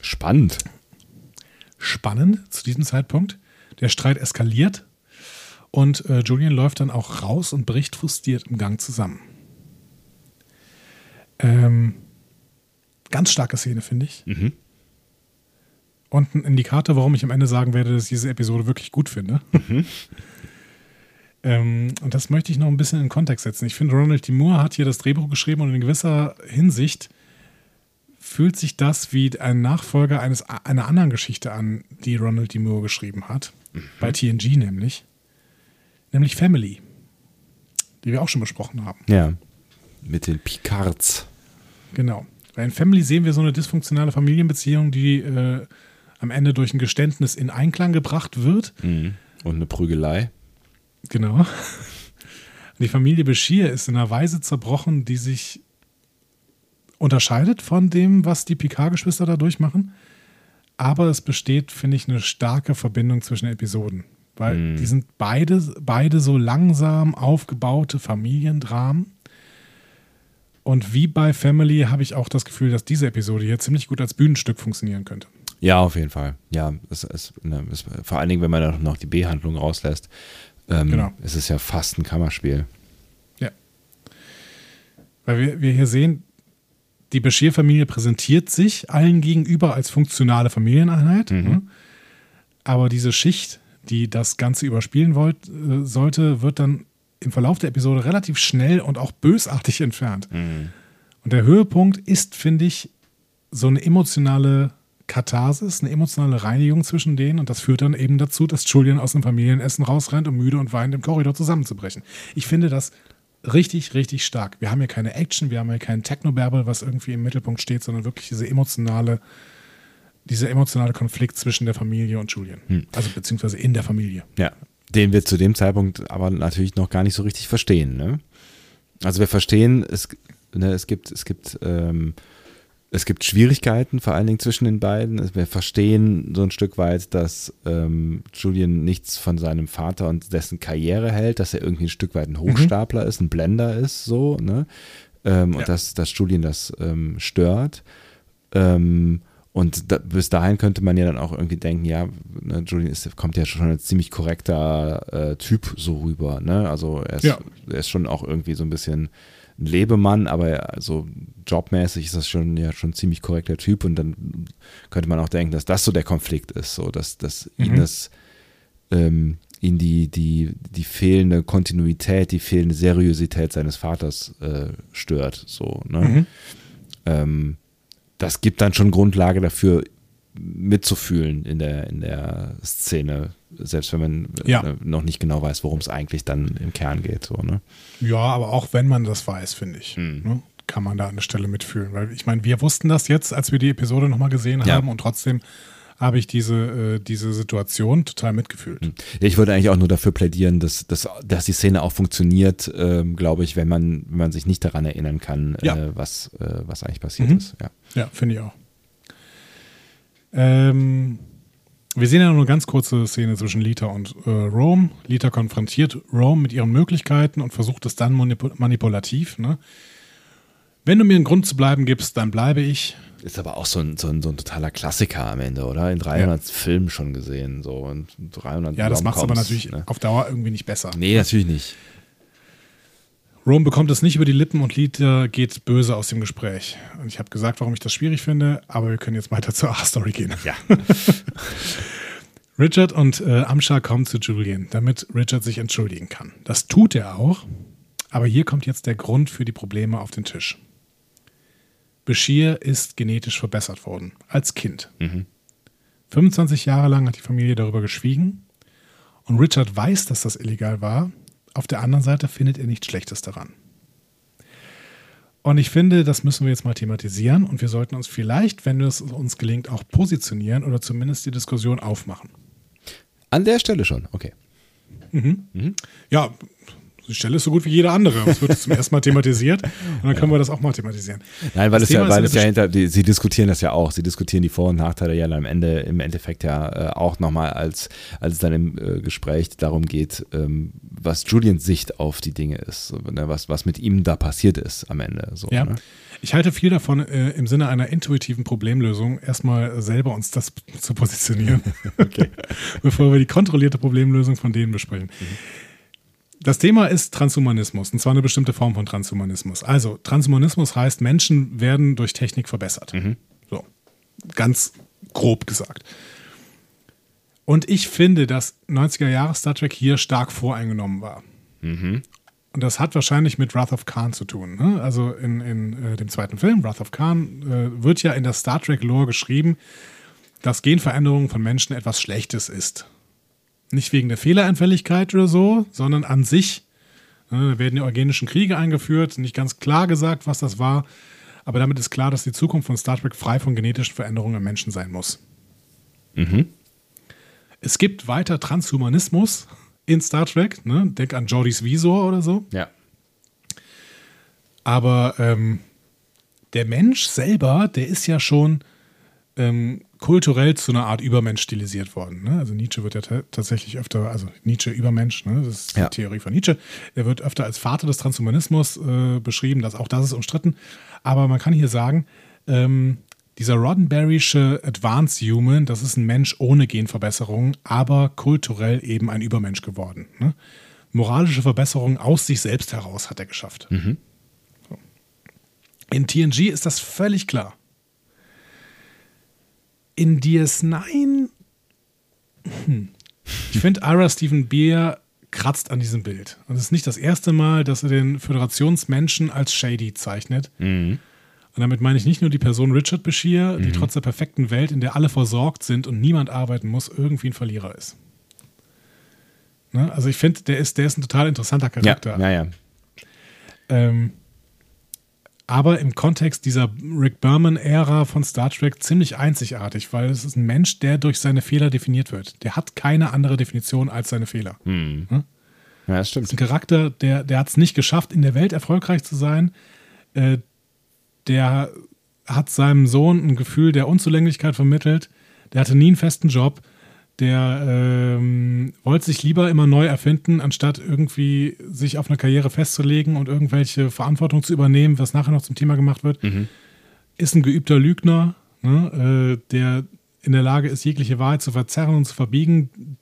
Spannend. Spannend zu diesem Zeitpunkt. Der Streit eskaliert und äh, Julian läuft dann auch raus und bricht frustriert im Gang zusammen. Ähm, ganz starke Szene, finde ich. Und ein Indikator, warum ich am Ende sagen werde, dass ich diese Episode wirklich gut finde. ähm, und das möchte ich noch ein bisschen in Kontext setzen. Ich finde, Ronald D. Moore hat hier das Drehbuch geschrieben und in gewisser Hinsicht fühlt sich das wie ein Nachfolger eines, einer anderen Geschichte an, die Ronald D. Moore geschrieben hat. Bei TNG nämlich. Nämlich Family. Die wir auch schon besprochen haben. Ja. Mit den Picards. Genau. Weil in Family sehen wir so eine dysfunktionale Familienbeziehung, die äh, am Ende durch ein Geständnis in Einklang gebracht wird. Und eine Prügelei. Genau. Die Familie Bashir ist in einer Weise zerbrochen, die sich unterscheidet von dem, was die Picard-Geschwister da durchmachen. Aber es besteht, finde ich, eine starke Verbindung zwischen Episoden. Weil die sind beide, beide so langsam aufgebaute Familiendramen. Und wie bei Family habe ich auch das Gefühl, dass diese Episode hier ziemlich gut als Bühnenstück funktionieren könnte. Ja, auf jeden Fall. Ja, es, es, ne, es, vor allen Dingen, wenn man noch die B-Handlung rauslässt, ähm, Genau. ist es ja fast ein Kammerspiel. Ja. Weil wir, wir hier sehen, die Bashir-Familie präsentiert sich allen gegenüber als funktionale Familieneinheit. Ne? Aber diese Schicht, die das Ganze überspielen wollt, äh, sollte, wird dann im Verlauf der Episode relativ schnell und auch bösartig entfernt. Und der Höhepunkt ist, finde ich, so eine emotionale Katharsis, eine emotionale Reinigung zwischen denen. Und das führt dann eben dazu, dass Julian aus dem Familienessen rausrennt, um müde und weinend im Korridor zusammenzubrechen. Ich finde das richtig, richtig stark. Wir haben hier keine Action, wir haben hier keinen Technobabble, was irgendwie im Mittelpunkt steht, sondern wirklich diese emotionale, dieser emotionale Konflikt zwischen der Familie und Julian. Also beziehungsweise in der Familie. Ja. Den wir zu dem Zeitpunkt aber natürlich noch gar nicht so richtig verstehen. Ne? Also wir verstehen, es, ne, es gibt, es gibt ähm, es gibt Schwierigkeiten, vor allen Dingen zwischen den beiden. Wir verstehen so ein Stück weit, dass ähm, Julian nichts von seinem Vater und dessen Karriere hält, dass er irgendwie ein Stück weit ein Hochstapler mhm. ist, ein Blender ist, so, ne? Ähm, ja. Und dass, dass Julian das ähm, stört. Ähm, und da, bis dahin könnte man ja dann auch irgendwie denken, ja, ne, Julian ist, kommt ja schon als ziemlich korrekter äh, Typ so rüber, ne? Also er ist, ja. er ist schon auch irgendwie so ein bisschen ein Lebemann, aber also jobmäßig ist das schon ja schon ein ziemlich korrekter Typ und dann könnte man auch denken, dass das so der Konflikt ist, so dass, dass mhm. ihn das ähm, ihn die, die, die fehlende Kontinuität, die fehlende Seriosität seines Vaters äh, stört. So, ne? Mhm. Ähm, das gibt dann schon Grundlage dafür, mitzufühlen in der, in der Szene, selbst wenn man ja. Äh, noch nicht genau weiß, worum es eigentlich dann im Kern geht. So, ne? Ja, aber auch wenn man das weiß, finde ich, hm. ne, kann man da an der Stelle mitfühlen. Weil ich meine, wir wussten das jetzt, als wir die Episode nochmal gesehen ja. haben und trotzdem habe ich diese, äh, diese Situation total mitgefühlt. Hm. Ich würde eigentlich auch nur dafür plädieren, dass, dass, dass die Szene auch funktioniert, ähm, glaube ich, wenn man, wenn man sich nicht daran erinnern kann, ja. äh, was, äh, was eigentlich passiert mhm. ist. Ja, ja finde ich auch. Ähm, wir sehen ja nur eine ganz kurze Szene zwischen Lita und äh, Rome. Lita konfrontiert Rome mit ihren Möglichkeiten und versucht es dann manip manipulativ. Ne? Wenn du mir einen Grund zu bleiben gibst, dann bleibe ich. Ist aber auch so ein, so ein, so ein totaler Klassiker am Ende, oder? In 300 ja. Filmen schon gesehen. So. Und 300 ja, das macht es aber natürlich ne? auf Dauer irgendwie nicht besser. Nee, natürlich nicht. Rome bekommt es nicht über die Lippen und Lita geht böse aus dem Gespräch. Und ich habe gesagt, warum ich das schwierig finde, aber wir können jetzt weiter zur A-Story gehen. Ja. Richard und äh, Amsha kommen zu Julian, damit Richard sich entschuldigen kann. Das tut er auch, aber hier kommt jetzt der Grund für die Probleme auf den Tisch. Bashir ist genetisch verbessert worden, als Kind. Mhm. 25 Jahre lang hat die Familie darüber geschwiegen und Richard weiß, dass das illegal war, auf der anderen Seite findet er nichts Schlechtes daran. Und ich finde, das müssen wir jetzt mal thematisieren und wir sollten uns vielleicht, wenn es uns gelingt, auch positionieren oder zumindest die Diskussion aufmachen. An der Stelle schon, okay. Mhm. Mhm. Ja, Stelle ist so gut wie jede andere. Es wird zum ersten Mal thematisiert und dann können wir das auch mal thematisieren. Nein, weil das es ja, weil es ja hinter, die, sie diskutieren das ja auch. Sie diskutieren die Vor- und Nachteile ja am Ende, im Endeffekt ja äh, auch nochmal, als, als es dann im äh, Gespräch darum geht, ähm, was Julians Sicht auf die Dinge ist, so, ne, was, was mit ihm da passiert ist am Ende. So, ja. Ne? Ich halte viel davon, äh, im Sinne einer intuitiven Problemlösung erstmal selber uns das zu positionieren, okay. bevor wir die kontrollierte Problemlösung von denen besprechen. Mhm. Das Thema ist Transhumanismus, und zwar eine bestimmte Form von Transhumanismus. Also, Transhumanismus heißt, Menschen werden durch Technik verbessert. Mhm. So, ganz grob gesagt. Und ich finde, dass 90er Jahre Star Trek hier stark voreingenommen war. Mhm. Und das hat wahrscheinlich mit Wrath of Khan zu tun. Ne? Also in, in äh, dem zweiten Film, Wrath of Khan, äh, wird ja in der Star Trek-Lore geschrieben, dass Genveränderung von Menschen etwas Schlechtes ist. Nicht wegen der Fehleranfälligkeit oder so, sondern an sich. Da werden die eugenischen Kriege eingeführt, nicht ganz klar gesagt, was das war. Aber damit ist klar, dass die Zukunft von Star Trek frei von genetischen Veränderungen im Menschen sein muss. Mhm. Es gibt weiter Transhumanismus in Star Trek. Ne? Denk an Jordys Visor oder so. Ja. Aber ähm, der Mensch selber, der ist ja schon ähm, kulturell zu einer Art Übermensch stilisiert worden. Ne? Also Nietzsche wird ja tatsächlich öfter, also Nietzsche Übermensch, ne? das ist die Theorie von Nietzsche. Er wird öfter als Vater des Transhumanismus äh, beschrieben, das, auch das ist umstritten. Aber man kann hier sagen, ähm, dieser Roddenberrysche Advanced Human, das ist ein Mensch ohne Genverbesserung, aber kulturell eben ein Übermensch geworden. Ne? Moralische Verbesserungen aus sich selbst heraus hat er geschafft. Mhm. In TNG ist das völlig klar in DS9, hm. ich finde, Ira Stephen Beer kratzt an diesem Bild. Und es ist nicht das erste Mal, dass er den Föderationsmenschen als Shady zeichnet. Mhm. Und damit meine ich nicht nur die Person Richard Bashir, die mhm. trotz der perfekten Welt, in der alle versorgt sind und niemand arbeiten muss, irgendwie ein Verlierer ist. Ne? Also ich finde, der ist, der ist ein total interessanter Charakter. Ja, ja. ja. Ähm, aber im Kontext dieser Rick Berman-Ära von Star Trek ziemlich einzigartig, weil es ist ein Mensch, der durch seine Fehler definiert wird. Der hat keine andere Definition als seine Fehler. Hm. Ja, das stimmt. Das ist ein Charakter, der, der hat es nicht geschafft, in der Welt erfolgreich zu sein. Äh, der hat seinem Sohn ein Gefühl der Unzulänglichkeit vermittelt. Der hatte nie einen festen Job. Der ähm, wollte sich lieber immer neu erfinden, anstatt irgendwie sich auf eine Karriere festzulegen und irgendwelche Verantwortung zu übernehmen, was nachher noch zum Thema gemacht wird. Ist ein geübter Lügner, ne, äh, der in der Lage ist, jegliche Wahrheit zu verzerren und zu verbiegen,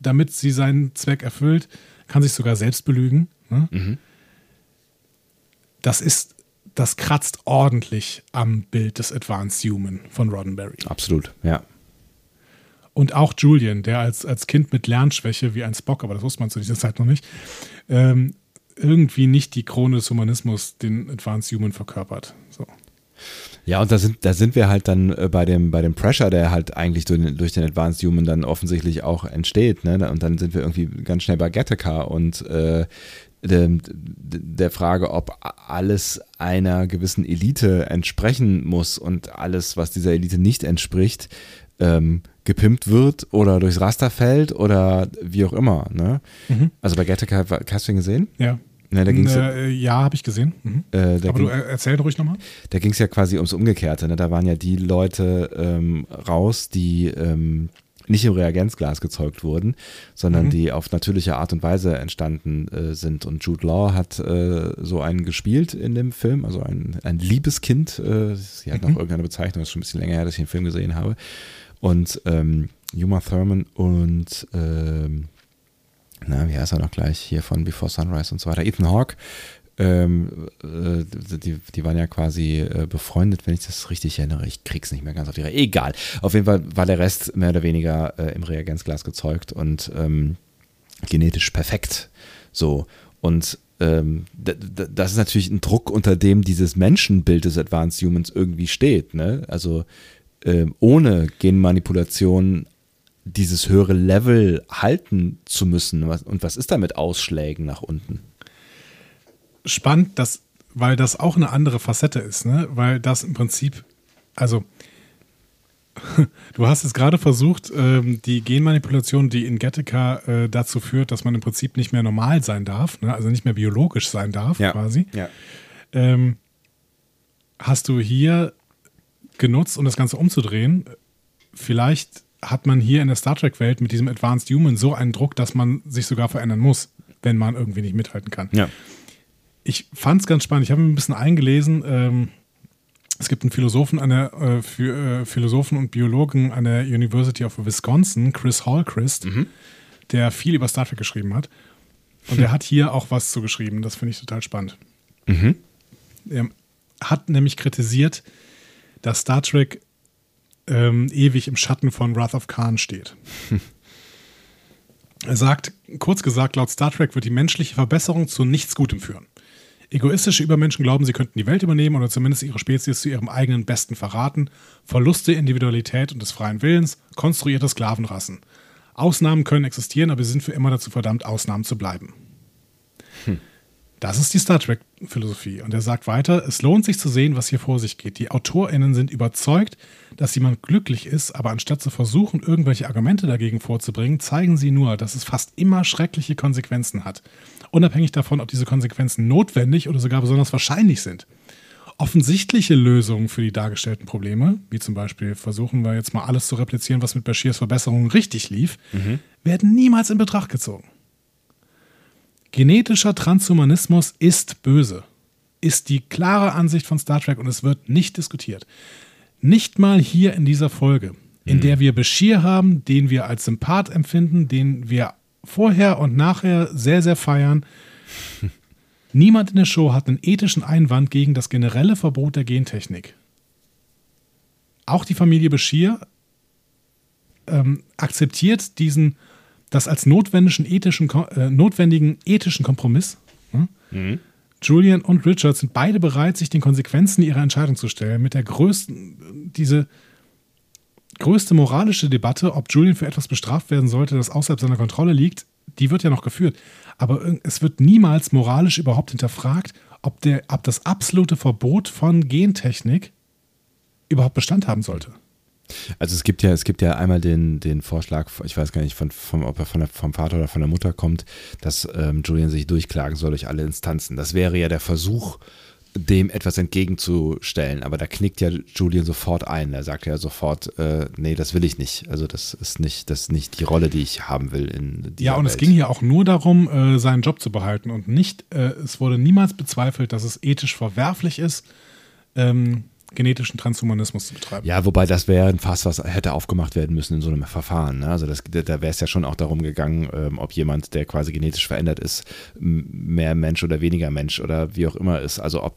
damit sie seinen Zweck erfüllt, kann sich sogar selbst belügen. Ne? Das ist, das kratzt ordentlich am Bild des Advanced Human von Roddenberry. Absolut, ja. Und auch Julian, der als, als Kind mit Lernschwäche wie ein Spock, aber das wusste man zu dieser Zeit noch nicht, ähm, irgendwie nicht die Krone des Humanismus, den Advanced Human verkörpert. So. Ja, und da sind, da sind wir halt dann äh, bei dem, bei dem Pressure, der halt eigentlich durch, den- durch den Advanced Human dann offensichtlich auch entsteht. Ne? Und dann sind wir irgendwie ganz schnell bei Gattaca und äh, dem- der Frage, ob alles einer gewissen Elite entsprechen muss und alles, was dieser Elite nicht entspricht, ähm, gepimpt wird oder durchs Raster fällt oder wie auch immer. Ne? Also bei Gattaca, hast du ihn gesehen? Ja. Ne, da ging es äh, ja, habe ich gesehen. Mhm. äh, Aber ging- du er- erzähl ruhig nochmal. da ging es ja quasi ums Umgekehrte. Ne? Da waren ja die Leute ähm, raus, die ähm, nicht im Reagenzglas gezeugt wurden, sondern die auf natürliche Art und Weise entstanden äh, sind. Und Jude Law hat äh, so einen gespielt in dem Film, also ein, ein Liebeskind. Äh, sie hat noch irgendeine Bezeichnung, das ist schon ein bisschen länger her, dass ich den Film gesehen habe. Und ähm, Uma Thurman und ähm, na, wie heißt er noch gleich hier von Before Sunrise und so weiter, Ethan Hawke, ähm, äh, die, die waren ja quasi äh, befreundet, wenn ich das richtig erinnere. Ich krieg's nicht mehr ganz auf die Reihe. Egal. Auf jeden Fall war der Rest mehr oder weniger äh, im Reagenzglas gezeugt und ähm, genetisch perfekt. So. Und ähm, das ist natürlich ein Druck, unter dem dieses Menschenbild des Advanced Humans irgendwie steht. Ne? Also ähm, ohne Genmanipulation dieses höhere Level halten zu müssen. Und was ist da mit Ausschlägen nach unten? spannend, dass, weil das auch eine andere Facette ist, ne? Weil das im Prinzip, also du hast es gerade versucht, ähm, die Genmanipulation, die in Gattaca äh, dazu führt, dass man im Prinzip nicht mehr normal sein darf, ne? also nicht mehr biologisch sein darf, quasi. Ja. Ähm, hast du hier genutzt, um das Ganze umzudrehen? Vielleicht hat man hier in der Star Trek-Welt mit diesem Advanced Human so einen Druck, dass man sich sogar verändern muss, wenn man irgendwie nicht mithalten kann Ja. ich fand es ganz spannend. Ich habe ein bisschen eingelesen. Ähm, es gibt einen Philosophen, an der, äh, für, äh, Philosophen und Biologen an der University of Wisconsin, Chris Hallchrist, der viel über Star Trek geschrieben hat. Und der hat hier auch was zu geschrieben. Das finde ich total spannend. Er hat nämlich kritisiert, dass Star Trek ähm, ewig im Schatten von Wrath of Khan steht. Er sagt, kurz gesagt, laut Star Trek wird die menschliche Verbesserung zu nichts Gutem führen. Egoistische Übermenschen glauben, sie könnten die Welt übernehmen oder zumindest ihre Spezies zu ihrem eigenen Besten verraten. Verluste Individualität und des freien Willens, konstruierte Sklavenrassen. Ausnahmen können existieren, aber sie sind für immer dazu verdammt, Ausnahmen zu bleiben. Das ist die Star Trek-Philosophie. Und er sagt weiter, es lohnt sich zu sehen, was hier vor sich geht. Die AutorInnen sind überzeugt, dass jemand glücklich ist, aber anstatt zu versuchen, irgendwelche Argumente dagegen vorzubringen, zeigen sie nur, dass es fast immer schreckliche Konsequenzen hat. Unabhängig davon, ob diese Konsequenzen notwendig oder sogar besonders wahrscheinlich sind. Offensichtliche Lösungen für die dargestellten Probleme, wie zum Beispiel versuchen wir jetzt mal alles zu replizieren, was mit Bashirs Verbesserungen richtig lief, werden niemals in Betracht gezogen. Genetischer Transhumanismus ist böse, ist die klare Ansicht von Star Trek und es wird nicht diskutiert. Nicht mal hier in dieser Folge, in der wir Bashir haben, den wir als Sympath empfinden, den wir vorher und nachher sehr, sehr feiern. Niemand in der Show hat einen ethischen Einwand gegen das generelle Verbot der Gentechnik. Auch die Familie Bashir ähm, akzeptiert diesen, das als notwendigen ethischen, äh, notwendigen ethischen Kompromiss. Hm? Julian und Richard sind beide bereit, sich den Konsequenzen ihrer Entscheidung zu stellen. Mit der größten, diese größte moralische Debatte, ob Julian für etwas bestraft werden sollte, das außerhalb seiner Kontrolle liegt, die wird ja noch geführt. Aber es wird niemals moralisch überhaupt hinterfragt, ob, der, ob das absolute Verbot von Gentechnik überhaupt Bestand haben sollte. Also es gibt ja, es gibt ja einmal den, den Vorschlag, ich weiß gar nicht, von, vom, ob er von der, vom Vater oder von der Mutter kommt, dass ähm, Julian sich durchklagen soll durch alle Instanzen. Das wäre ja der Versuch, dem etwas entgegenzustellen. Aber da knickt ja Julian sofort ein. Er sagt ja sofort, äh, nee, das will ich nicht. Also das ist nicht, das ist nicht die Rolle, die ich haben will in Ja, und Welt. es ging hier auch nur darum, äh, seinen Job zu behalten und nicht, äh, es wurde niemals bezweifelt, dass es ethisch verwerflich ist, ähm, genetischen Transhumanismus zu betreiben. Ja, wobei das wäre ein Fass, was hätte aufgemacht werden müssen in so einem Verfahren. Ne? Also das, da wäre es ja schon auch darum gegangen, ähm, ob jemand, der quasi genetisch verändert ist, mehr Mensch oder weniger Mensch oder wie auch immer ist. Also ob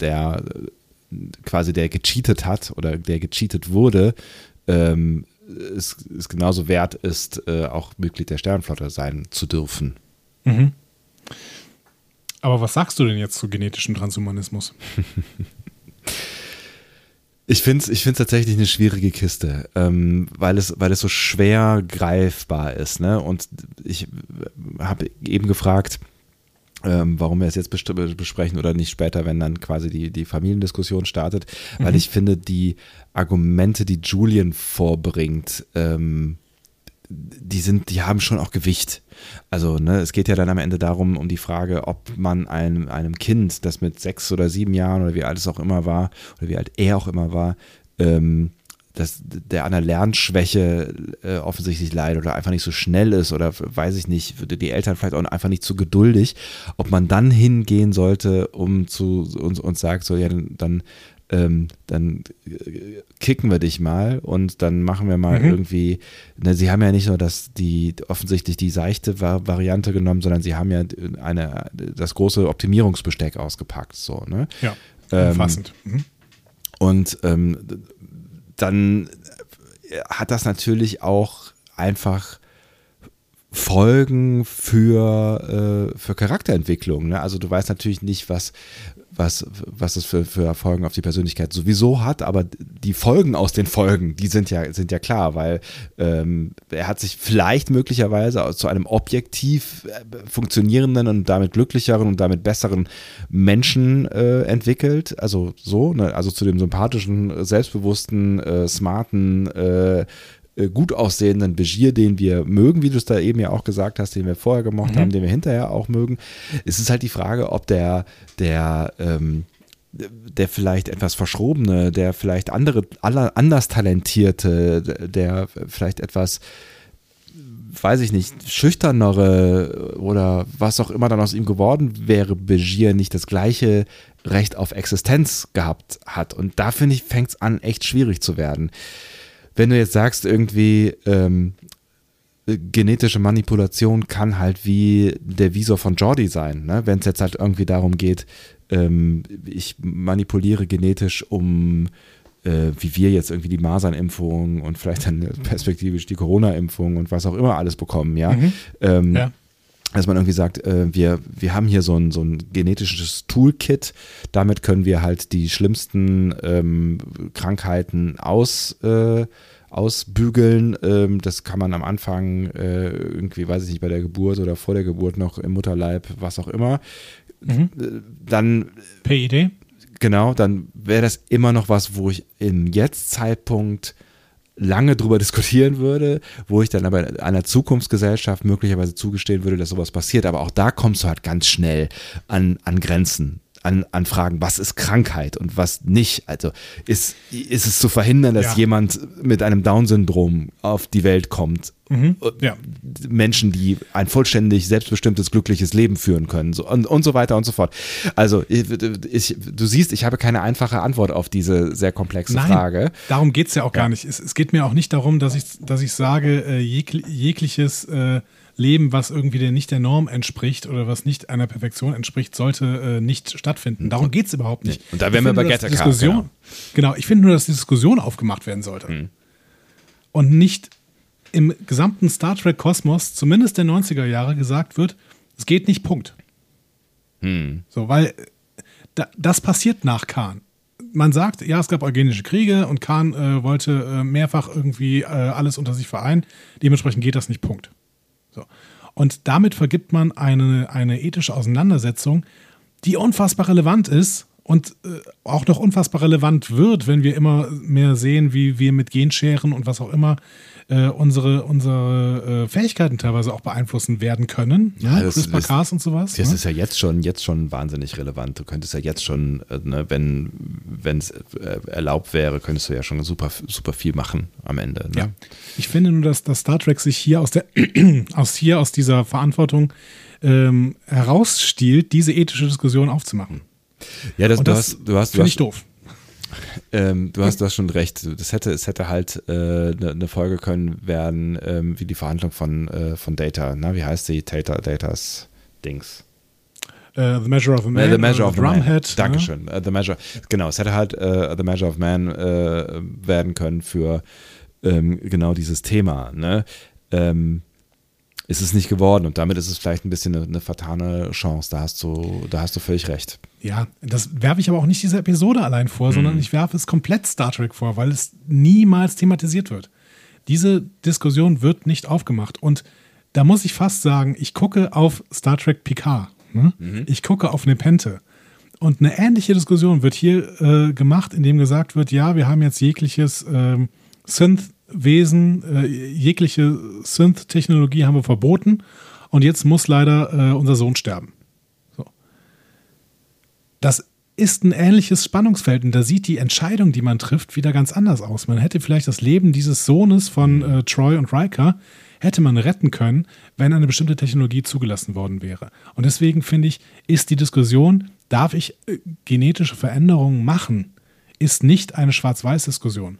der äh, quasi der gecheatet hat oder der gecheatet wurde, ähm, es, es genauso wert ist, äh, auch Mitglied der Sternenflotte sein zu dürfen. Mhm. Aber was sagst du denn jetzt zu genetischem Transhumanismus? Ich finde es ich find's tatsächlich eine schwierige Kiste, ähm, weil, es, weil es so schwer greifbar ist. Ne? Und ich habe eben gefragt, ähm, warum wir es jetzt besprechen oder nicht später, wenn dann quasi die, die Familiendiskussion startet, weil ich finde, die Argumente, die Julian vorbringt, ähm, die sind, die haben schon auch Gewicht. Also, ne, es geht ja dann am Ende darum, um die Frage, ob man einem, einem Kind, das mit sechs oder sieben Jahren oder wie alt es auch immer war, oder wie alt er auch immer war, ähm, dass der an einer Lernschwäche äh, offensichtlich leidet oder einfach nicht so schnell ist oder weiß ich nicht, die Eltern vielleicht auch einfach nicht zu geduldig, ob man dann hingehen sollte, um zu uns und sagt, so ja, dann ähm, dann äh, kicken wir dich mal und dann machen wir mal Mhm. irgendwie, ne, sie haben ja nicht nur das, die offensichtlich die seichte Va- Variante genommen, sondern sie haben ja eine, das große Optimierungsbesteck ausgepackt, so, ne? Ja, Ähm, umfassend. Mhm. Und ähm, dann hat das natürlich auch einfach Folgen für, äh, für Charakterentwicklung. Ne? Also du weißt natürlich nicht, was, was, was es für, für Folgen auf die Persönlichkeit sowieso hat, aber die Folgen aus den Folgen, die sind ja, sind ja klar, weil ähm, er hat sich vielleicht möglicherweise zu einem objektiv äh, funktionierenden und damit glücklicheren und damit besseren Menschen äh, entwickelt. Also so, ne? also zu dem sympathischen, selbstbewussten, äh, smarten, äh, gut aussehenden Begier, den wir mögen, wie du es da eben ja auch gesagt hast, den wir vorher gemocht haben, den wir hinterher auch mögen. Es ist halt die Frage, ob der, der, ähm, der vielleicht etwas verschrobene, der vielleicht andere, aller, anders talentierte, der vielleicht etwas, weiß ich nicht, schüchternere oder was auch immer dann aus ihm geworden wäre, Begier nicht das gleiche Recht auf Existenz gehabt hat. Und da finde ich, fängt es an, echt schwierig zu werden wenn du jetzt sagst, irgendwie ähm, genetische Manipulation kann halt wie der Visor von Jordi sein, ne? wenn es jetzt halt irgendwie darum geht, ähm, ich manipuliere genetisch, um äh, wie wir jetzt irgendwie die Masernimpfung und vielleicht dann perspektivisch die Corona-Impfung und was auch immer alles bekommen, ja. Ähm, Ja. Dass man irgendwie sagt, äh, wir, wir haben hier so ein, so ein genetisches Toolkit, damit können wir halt die schlimmsten ähm, Krankheiten aus, äh, ausbügeln. Ähm, das kann man am Anfang äh, irgendwie, weiß ich nicht, bei der Geburt oder vor der Geburt noch im Mutterleib, was auch immer. Äh, Dann PID? Genau, dann wäre das immer noch was, wo ich im Jetzt-Zeitpunkt lange drüber diskutieren würde, wo ich dann aber einer Zukunftsgesellschaft möglicherweise zugestehen würde, dass sowas passiert. Aber auch da kommst du halt ganz schnell an, an Grenzen. An, Fragen, was ist Krankheit und was nicht? Also ist, ist es zu verhindern, dass Ja. jemand mit einem Down-Syndrom auf die Welt kommt? Mhm. Ja. Menschen, die ein vollständig selbstbestimmtes, glückliches Leben führen können so, und, und so weiter und so fort. Also ich, ich, du siehst, ich habe keine einfache Antwort auf diese sehr komplexe Nein, Frage. darum geht es ja auch gar nicht. Es, es geht mir auch nicht darum, dass ich, dass ich sage, äh, jegl jegliches äh, Leben, was irgendwie der, nicht der Norm entspricht oder was nicht einer Perfektion entspricht, sollte äh, nicht stattfinden. Darum geht es überhaupt nicht. Und da wären wir bei die Diskussion, genau. genau. ich finde nur, dass die Diskussion aufgemacht werden sollte. Und nicht im gesamten Star Trek-Kosmos, zumindest der 90er Jahre, gesagt wird, es geht nicht, Punkt. So, weil äh, da, das passiert nach Khan. Man sagt, ja, es gab eugenische Kriege und Khan äh, wollte äh, mehrfach irgendwie äh, alles unter sich vereinen. Dementsprechend geht das nicht, Punkt. So. Und damit vergibt man eine, eine ethische Auseinandersetzung, die unfassbar relevant ist und äh, auch noch unfassbar relevant wird, wenn wir immer mehr sehen, wie wir mit Genscheren und was auch immer äh, unsere, unsere äh, Fähigkeiten teilweise auch beeinflussen werden können. Ja, ne? das- CRISPR-Cas und sowas. Das ne? ist ja jetzt schon, jetzt schon wahnsinnig relevant. Du könntest ja jetzt schon, äh, ne, wenn es äh, erlaubt wäre, könntest du ja schon super, super viel machen am Ende. Ne? Ja. Ich finde nur, dass, dass Star Trek sich hier aus der aus hier aus dieser Verantwortung ähm, herausstiehlt, diese ethische Diskussion aufzumachen. ja das, Und du das hast, du hast, du finde ich doof. Ähm, du hast, du hast schon recht. Das hätte, es hätte halt eine äh, ne Folge können werden, ähm, wie die Verhandlung von, äh, von Data. Na, wie heißt die? Data, Datas Dings. Äh, the Measure of a Man, Äh, the Measure äh, of the Man. Drumhead. ne? Dankeschön. Äh, the Measure. Genau, es hätte halt The Measure of Man werden können für ähm, genau dieses Thema. Ne? Ähm, ist es nicht geworden und damit ist es vielleicht ein bisschen eine, eine vertane Chance. Da hast du, da hast du völlig recht. Ja, das werfe ich aber auch nicht dieser Episode allein vor, Mhm. sondern ich werfe es komplett Star Trek vor, weil es niemals thematisiert wird. Diese Diskussion wird nicht aufgemacht. Und da muss ich fast sagen, ich gucke auf Star Trek Picard. Ne? Mhm. Ich gucke auf Nepente. Und eine ähnliche Diskussion wird hier äh, gemacht, indem gesagt wird, ja, wir haben jetzt jegliches ähm, Synth-Wesen, äh, jegliche Synth-Technologie haben wir verboten und jetzt muss leider äh, unser Sohn sterben. Das ist ein ähnliches Spannungsfeld und da sieht die Entscheidung, die man trifft, wieder ganz anders aus. Man hätte vielleicht das Leben dieses Sohnes von äh, Troy und Riker hätte man retten können, wenn eine bestimmte Technologie zugelassen worden wäre. Und deswegen finde ich, ist die Diskussion, darf ich äh, genetische Veränderungen machen, ist nicht eine Schwarz-Weiß-Diskussion.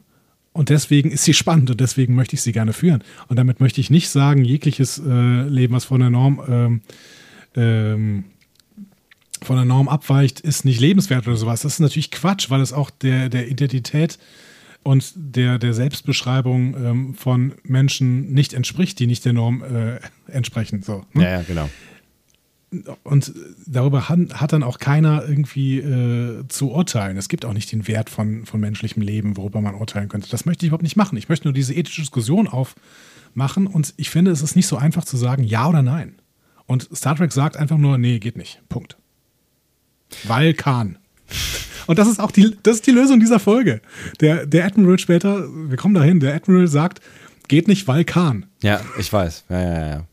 Und deswegen ist sie spannend und deswegen möchte ich sie gerne führen. Und damit möchte ich nicht sagen, jegliches äh, Leben, was von der Norm ähm, ähm, von der Norm abweicht, ist nicht lebenswert oder sowas. Das ist natürlich Quatsch, weil es auch der, der Identität und der, der Selbstbeschreibung ähm, von Menschen nicht entspricht, die nicht der Norm äh, entsprechen. So, ne? Ja, ja, genau. Und darüber hat, hat dann auch keiner irgendwie äh, zu urteilen. Es gibt auch nicht den Wert von, von menschlichem Leben, worüber man urteilen könnte. Das möchte ich überhaupt nicht machen. Ich möchte nur diese ethische Diskussion aufmachen und ich finde, es ist nicht so einfach zu sagen, ja oder nein. Und Star Trek sagt einfach nur, nee, geht nicht. Punkt. Weil Khan. Und das ist auch die, das ist die Lösung dieser Folge. Der, der Admiral später, wir kommen dahin, der Admiral sagt, geht nicht, weil Khan. Ja, ich weiß. Ja, ja, ja.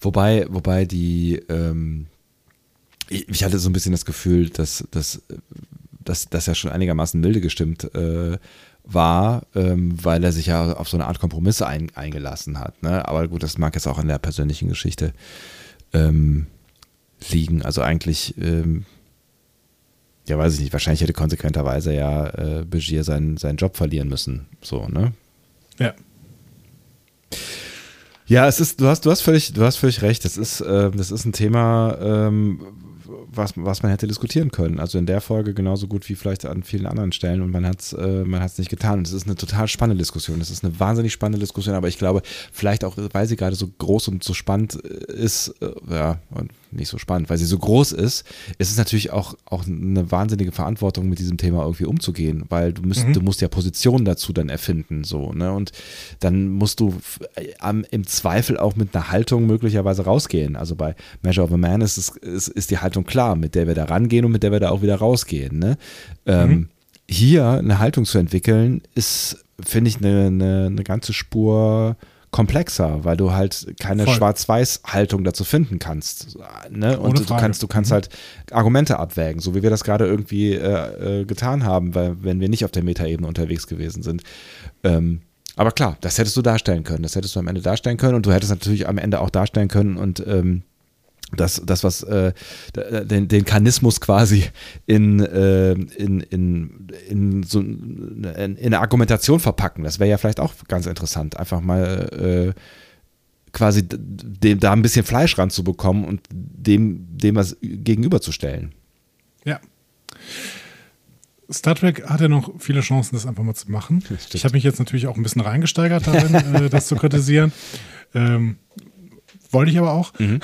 Wobei, wobei die, ähm, ich, hatte so ein bisschen das Gefühl, dass, dass, dass, dass er schon einigermaßen milde gestimmt äh, war, ähm, weil er sich ja auf so eine Art Kompromisse ein, eingelassen hat. Ne? Aber gut, das mag jetzt auch an der persönlichen Geschichte ähm, liegen. Also eigentlich, ähm, ja, weiß ich nicht, wahrscheinlich hätte konsequenterweise ja äh, Begier seinen, seinen Job verlieren müssen. So, ne? Ja. Ja, es ist, du hast, du hast völlig, du hast völlig recht. Das ist, äh, das ist ein Thema, ähm, was, was man hätte diskutieren können. Also in der Folge genauso gut wie vielleicht an vielen anderen Stellen und man hat es äh, man hat's nicht getan. Und es ist eine total spannende Diskussion. Es ist eine wahnsinnig spannende Diskussion, aber ich glaube, vielleicht auch, weil sie gerade so groß und so spannend ist, äh, ja, und nicht so spannend, weil sie so groß ist, ist es natürlich auch, auch eine wahnsinnige Verantwortung, mit diesem Thema irgendwie umzugehen, weil du musst, du musst ja Positionen dazu dann erfinden, so, ne? Und dann musst du f- am, im Zweifel auch mit einer Haltung möglicherweise rausgehen. Also bei Measure of a Man ist, es, ist, ist die Haltung klar, mit der wir da rangehen und mit der wir da auch wieder rausgehen, ne? Ähm, hier eine Haltung zu entwickeln, ist, finde ich, eine, eine, eine ganze Spur komplexer, weil du halt keine. Schwarz-Weiß-Haltung dazu finden kannst. Ne? Und Ohne du Frage. kannst, du kannst halt Argumente abwägen, so wie wir das gerade irgendwie äh, äh, getan haben, weil wenn wir nicht auf der Metaebene unterwegs gewesen sind. Ähm, aber klar, das hättest du darstellen können. Das hättest du am Ende darstellen können und du hättest natürlich am Ende auch darstellen können und ähm, das, das was äh, den, den Kanismus quasi in, äh, in, in, in, so in, in eine Argumentation verpacken. Das wäre ja vielleicht auch ganz interessant, einfach mal äh, quasi dem, da ein bisschen Fleisch ranzubekommen und dem, dem was gegenüberzustellen. Ja. Star Trek hat ja noch viele Chancen, das einfach mal zu machen. Ich habe mich jetzt natürlich auch ein bisschen reingesteigert darin, äh, das zu kritisieren. Ähm, wollte ich aber auch. Mhm.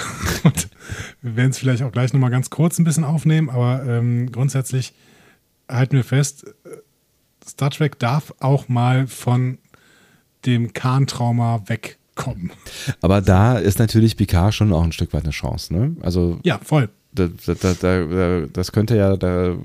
Wir werden es vielleicht auch gleich nochmal ganz kurz ein bisschen aufnehmen, aber ähm, grundsätzlich halten wir fest, äh, Star Trek darf auch mal von dem Khan-Trauma wegkommen. Aber da ist natürlich Picard schon auch ein Stück weit eine Chance. Ne? Also Ja, voll. da, da, da, das könnte ja, da,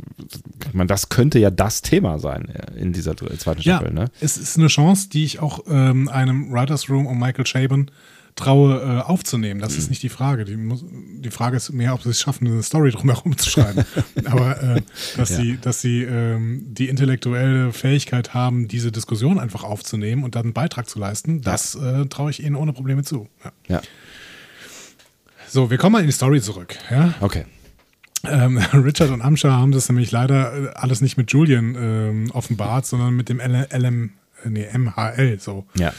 man, das könnte ja das Thema sein in dieser zweiten Staffel. Ja, ne? es ist eine Chance, die ich auch ähm, einem Writers Room um Michael Chabon traue, äh, aufzunehmen. Das ist nicht die Frage. Die, muss, die Frage ist mehr, ob sie es schaffen, eine Story drumherum zu schreiben. Aber äh, dass Ja. sie, dass sie ähm, die intellektuelle Fähigkeit haben, diese Diskussion einfach aufzunehmen und dann einen Beitrag zu leisten, das äh, traue ich ihnen ohne Probleme zu. Ja. Ja, So, wir kommen mal in die Story zurück. Ja? okay. Ähm, Richard und Amsha haben das nämlich leider äh, alles nicht mit Julian ähm, offenbart, sondern mit dem L LM, äh, nee, MHL so. Ja.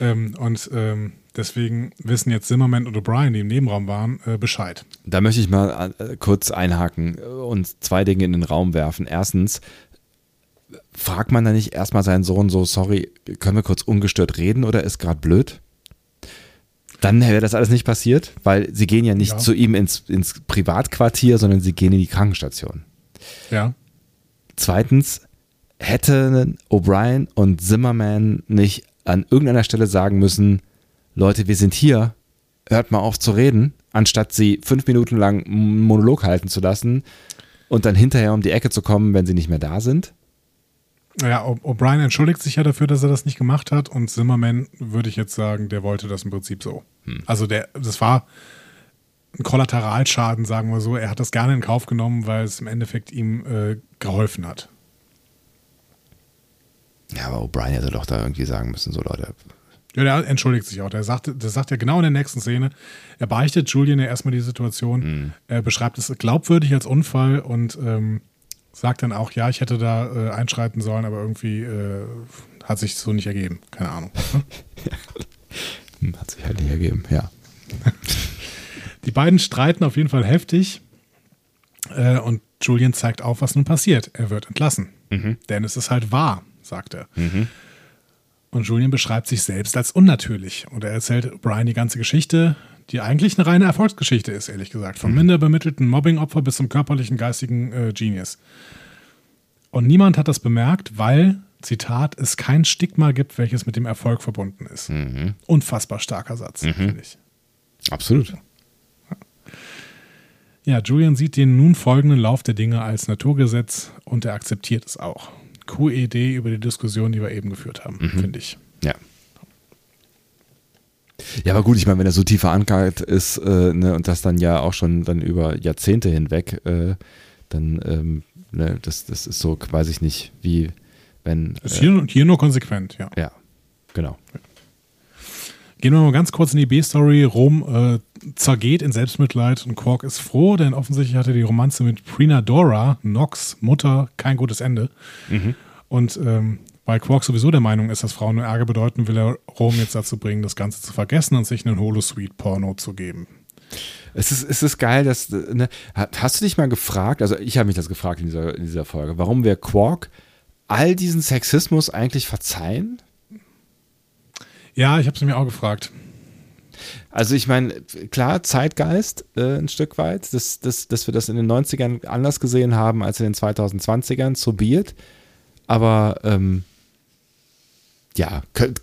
Ähm, und ähm, deswegen wissen jetzt Zimmerman und O'Brien, die im Nebenraum waren, äh, Bescheid. Da möchte ich mal äh, kurz einhaken und zwei Dinge in den Raum werfen. Erstens, fragt man da nicht erstmal seinen Sohn so, sorry, können wir kurz ungestört reden oder ist gerade blöd? Dann wäre das alles nicht passiert, weil sie gehen ja nicht Ja. zu ihm ins, ins Privatquartier, sondern sie gehen in die Krankenstation. Ja. Zweitens, hätten O'Brien und Zimmerman nicht an irgendeiner Stelle sagen müssen, Leute, wir sind hier, hört mal auf zu reden, anstatt sie fünf Minuten lang einen Monolog halten zu lassen und dann hinterher um die Ecke zu kommen, wenn sie nicht mehr da sind. Ja, O'Brien entschuldigt sich ja dafür, dass er das nicht gemacht hat und Zimmerman, würde ich jetzt sagen, der wollte das im Prinzip so. Also der, das war ein Kollateralschaden, sagen wir so. Er hat das gerne in Kauf genommen, weil es im Endeffekt ihm äh, geholfen hat. Ja, aber O'Brien hätte doch da irgendwie sagen müssen, so Leute. Ja, der entschuldigt sich auch. Der sagt, der sagt ja genau in der nächsten Szene, er beichtet Julian ja erstmal die Situation, er beschreibt es glaubwürdig als Unfall und ähm, sagt dann auch, ja, ich hätte da äh, einschreiten sollen, aber irgendwie äh, hat sich so nicht ergeben. Keine Ahnung. Hm, Hat sich halt nicht ergeben, ja. Die beiden streiten auf jeden Fall heftig äh, und Julian zeigt auf, was nun passiert. Er wird entlassen. Denn es ist halt wahr, sagt er. Und Julian beschreibt sich selbst als unnatürlich. Und er erzählt Brian die ganze Geschichte, die eigentlich eine reine Erfolgsgeschichte ist, ehrlich gesagt. Vom minder bemittelten Mobbingopfer bis zum körperlichen, geistigen äh, Genius. Und niemand hat das bemerkt, weil, Zitat, es kein Stigma gibt, welches mit dem Erfolg verbunden ist. Unfassbar starker Satz, finde ich. Absolut. Ja, Julian sieht den nun folgenden Lauf der Dinge als Naturgesetz und er akzeptiert es auch. QED über die Diskussion, die wir eben geführt haben, finde ich. Ja. Ja, aber gut, ich meine, wenn er so tief verankert ist äh, ne, und das dann ja auch schon dann über Jahrzehnte hinweg, äh, dann, ähm, ne, das, das ist so, weiß ich nicht, wie wenn. Ist Äh, hier, hier nur konsequent, ja. ja, genau. Gehen wir mal ganz kurz in die B-Story. Rom äh, zergeht in Selbstmitleid und Quark ist froh, denn offensichtlich hatte die Romanze mit Prina Dora, Nox Mutter, kein gutes Ende. Und ähm, weil Quark sowieso der Meinung ist, dass Frauen nur Ärger bedeuten, will er Rom jetzt dazu bringen, das Ganze zu vergessen und sich einen Holosuite-Porno zu geben. Es ist, es ist geil, dass, ne, hast du dich mal gefragt, also ich habe mich das gefragt in dieser, in dieser Folge, warum wir Quark all diesen Sexismus eigentlich verzeihen? Ja, ich habe es mir auch gefragt. Also ich meine, klar, Zeitgeist äh, ein Stück weit, dass, dass, dass wir das in den 90ern anders gesehen haben als in den 2020ern, so be it. Aber ähm, ja, können,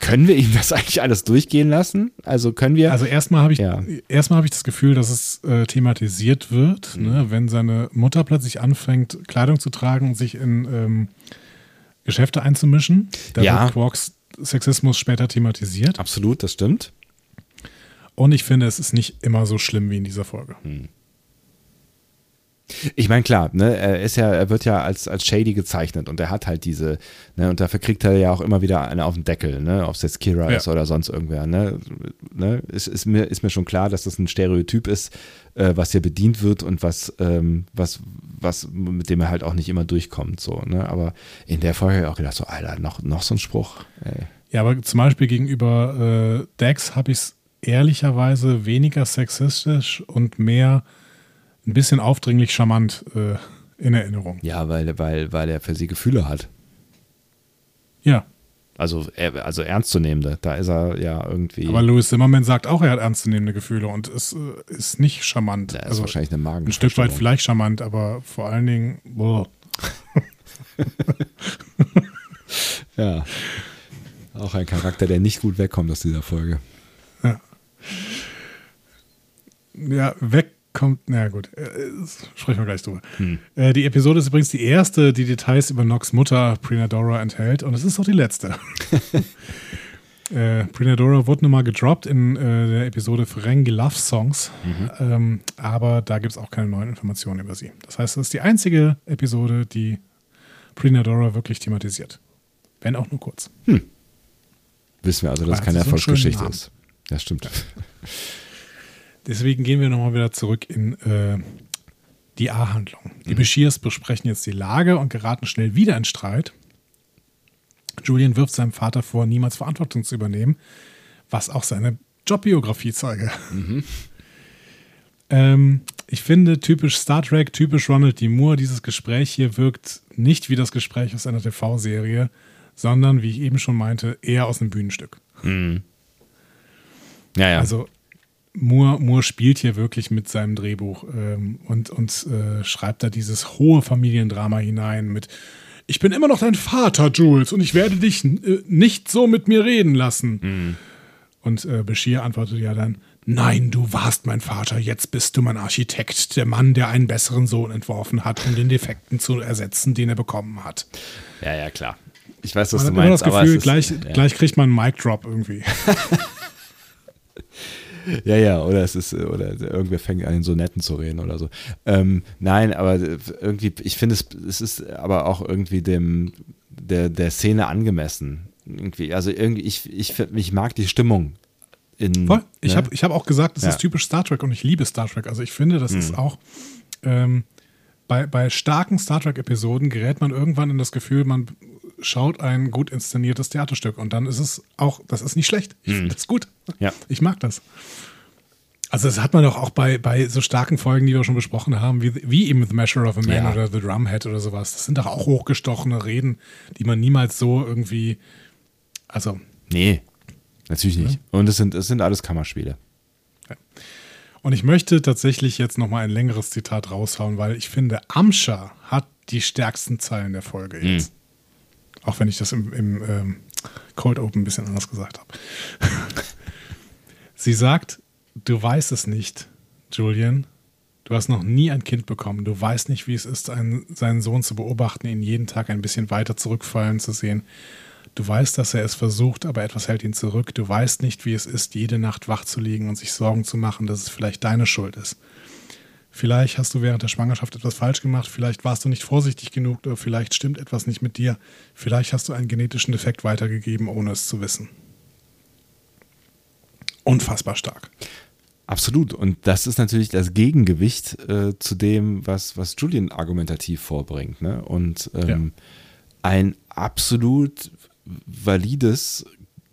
können wir ihm das eigentlich alles durchgehen lassen? Also können wir... Also erstmal habe ich, Ja. erstmal habe ich das Gefühl, dass es äh, thematisiert wird, Mhm. ne? wenn seine Mutter plötzlich anfängt, Kleidung zu tragen und sich in ähm, Geschäfte einzumischen. Da Ja. wird Quarks Sexismus später thematisiert. Absolut, das stimmt. Und ich finde, es ist nicht immer so schlimm wie in dieser Folge. Hm. Ich meine, klar, ne, er ist ja, er wird ja als, als Shady gezeichnet und er hat halt diese, ne, und dafür kriegt er ja auch immer wieder eine auf den Deckel, ne, ob es jetzt Kira Ja. ist oder sonst irgendwer, ne, ne, ist, ist, mir, ist mir schon klar, dass das ein Stereotyp ist, äh, was hier bedient wird und was, ähm, was, was, mit dem er halt auch nicht immer durchkommt, so, ne, aber in der Folge habe ich auch gedacht, so, Alter, noch, noch so ein Spruch, ey. Ja, aber zum Beispiel gegenüber äh, Dex habe ich es ehrlicherweise weniger sexistisch und mehr ein bisschen aufdringlich charmant äh, in Erinnerung. Ja, weil, weil, weil er für sie Gefühle hat. Ja, Also, also ernstzunehmende, da ist er ja irgendwie. aber Louis Zimmerman sagt auch, er hat ernstzunehmende Gefühle und es äh, ist nicht charmant. Ja, ist also wahrscheinlich eine Magen. ein Stück weit vielleicht charmant, aber vor allen Dingen, boah. Ja. Auch ein Charakter, der nicht gut wegkommt aus dieser Folge. Ja, weg kommt, na gut, äh, sprechen wir gleich drüber. Äh, die Episode ist übrigens die erste, die Details über Nox Mutter Prenadora enthält und es ist auch die letzte. äh, Prenadora wurde nun mal gedroppt in äh, der Episode Ferengi Love Songs, ähm, aber da gibt es auch keine neuen Informationen über sie. Das heißt, es ist die einzige Episode, die Prenadora wirklich thematisiert. Wenn auch nur kurz. Wissen wir also, dass es keine Erfolgsgeschichte ist. Ja, stimmt. Deswegen gehen wir nochmal wieder zurück in äh, die A-Handlung. Die Beschirs besprechen jetzt die Lage und geraten schnell wieder in Streit. Julian wirft seinem Vater vor, niemals Verantwortung zu übernehmen, was auch seine Jobbiografie zeige. ähm, ich finde, typisch Star Trek, typisch Ronald D. Moore, dieses Gespräch hier wirkt nicht wie das Gespräch aus einer TV-Serie, sondern, wie ich eben schon meinte, eher aus einem Bühnenstück. Ja, ja. Also Moore, Moore spielt hier wirklich mit seinem Drehbuch ähm, und, und äh, schreibt da dieses hohe Familiendrama hinein mit Ich bin immer noch dein Vater, Jules, und ich werde dich äh, nicht so mit mir reden lassen. Und äh, Bashir antwortet ja dann, Nein, du warst mein Vater, jetzt bist du mein Architekt, der Mann, der einen besseren Sohn entworfen hat, um den Defekten zu ersetzen, den er bekommen hat. ja, ja, klar. Ich weiß, was Man du hat immer meinst, das aber Gefühl, ist, gleich, ja. gleich kriegt man einen Mic-Drop irgendwie. Ja, ja, oder es ist, oder irgendwer fängt an, in Sonetten zu reden oder so. Ähm, nein, aber irgendwie, ich finde es, es ist aber auch irgendwie dem, der, der Szene angemessen. Irgendwie, also irgendwie, ich, ich, ich mag die Stimmung. In, Voll. Ich ne? habe ich hab auch gesagt, das Ja. ist typisch Star Trek und ich liebe Star Trek. Also ich finde, das ist auch ähm, bei, bei starken Star Trek-Episoden gerät man irgendwann in das Gefühl, man schaut ein gut inszeniertes Theaterstück und dann ist es auch, das ist nicht schlecht. Ich finde das gut. Ja. Ich mag das. Also das hat man doch auch bei, bei so starken Folgen, die wir schon besprochen haben, wie, wie eben The Measure of a Man Ja. oder The Drumhead oder sowas. Das sind doch auch hochgestochene Reden, die man niemals so irgendwie, also Nee, natürlich nicht. Und es sind, es sind alles Kammerspiele. Und ich möchte tatsächlich jetzt nochmal ein längeres Zitat raushauen, weil ich finde, Amsha hat die stärksten Zeilen der Folge jetzt. Auch wenn ich das im, im ähm, Cold Open ein bisschen anders gesagt habe. Sie sagt, du weißt es nicht, Julian. Du hast noch nie ein Kind bekommen. Du weißt nicht, wie es ist, einen, seinen Sohn zu beobachten, ihn jeden Tag ein bisschen weiter zurückfallen zu sehen. Du weißt, dass er es versucht, aber etwas hält ihn zurück. Du weißt nicht, wie es ist, jede Nacht wach zu liegen und sich Sorgen zu machen, dass es vielleicht deine Schuld ist. Vielleicht hast du während der Schwangerschaft etwas falsch gemacht, vielleicht warst du nicht vorsichtig genug oder vielleicht stimmt etwas nicht mit dir. Vielleicht hast du einen genetischen Defekt weitergegeben, ohne es zu wissen. Unfassbar stark. Absolut. Und das ist natürlich das Gegengewicht äh, zu dem, was, was Julian argumentativ vorbringt. Ne? Und ähm, ein absolut valides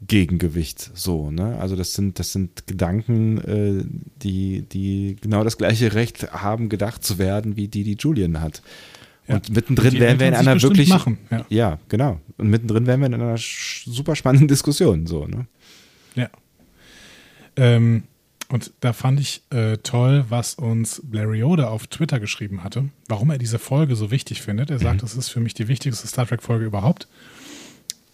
Gegengewicht. So, ne? Also das sind, das sind Gedanken, äh, die, die genau das gleiche Recht haben, gedacht zu werden, wie die, die Julian hat. Und Ja. mittendrin Die wären wir in einer wirklich. machen, ja. ja, genau. Und mittendrin wären wir in einer super spannenden Diskussion. So, ne? Ja. Ähm, und da fand ich äh, toll, was uns Larry Yoda auf Twitter geschrieben hatte, warum er diese Folge so wichtig findet. Er sagt, das ist für mich die wichtigste Star Trek-Folge überhaupt.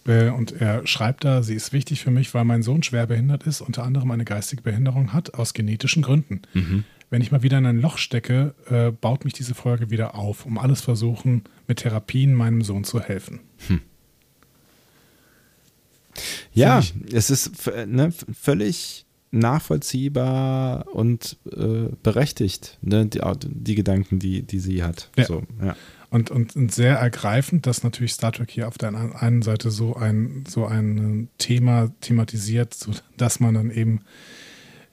Äh, und er schreibt da, sie ist wichtig für mich, weil mein Sohn schwer behindert ist, unter anderem eine geistige Behinderung hat, aus genetischen Gründen. Wenn ich mal wieder in ein Loch stecke, äh, baut mich diese Folge wieder auf, um alles versuchen, mit Therapien meinem Sohn zu helfen. Ja, Finde es ist ne, völlig nachvollziehbar und äh, berechtigt, ne, die, die Gedanken, die, die sie hat. Ja. So, ja. Und, und, und sehr ergreifend, dass natürlich Star Trek hier auf der einen Seite so ein, so ein Thema thematisiert, so dass man dann eben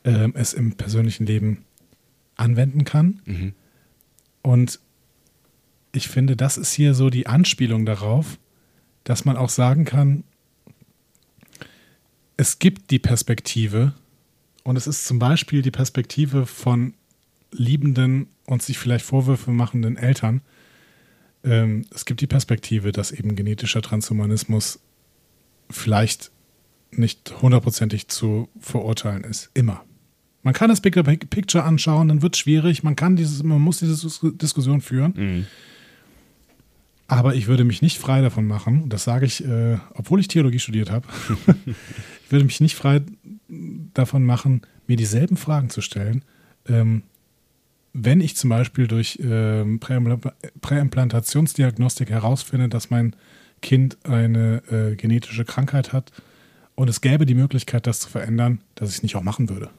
ähm, es im persönlichen Leben anwenden kann. Mhm. Und ich finde, das ist hier so die Anspielung darauf, dass man auch sagen kann, es gibt die Perspektive und es ist zum Beispiel die Perspektive von liebenden und sich vielleicht Vorwürfe machenden Eltern. Ähm, es gibt die Perspektive, dass eben genetischer Transhumanismus vielleicht nicht hundertprozentig zu verurteilen ist. Immer. Man kann das Bigger Picture anschauen, dann wird es schwierig. Man kann dieses, man muss diese Dis- Diskussion führen. Aber ich würde mich nicht frei davon machen, das sage ich, äh, obwohl ich Theologie studiert habe, ich würde mich nicht frei davon machen, mir dieselben Fragen zu stellen. Ähm, wenn ich zum Beispiel durch Präimpl- Präimplantationsdiagnostik herausfinde, dass mein Kind eine äh, genetische Krankheit hat und es gäbe die Möglichkeit, das zu verändern, dass ich es nicht auch machen würde.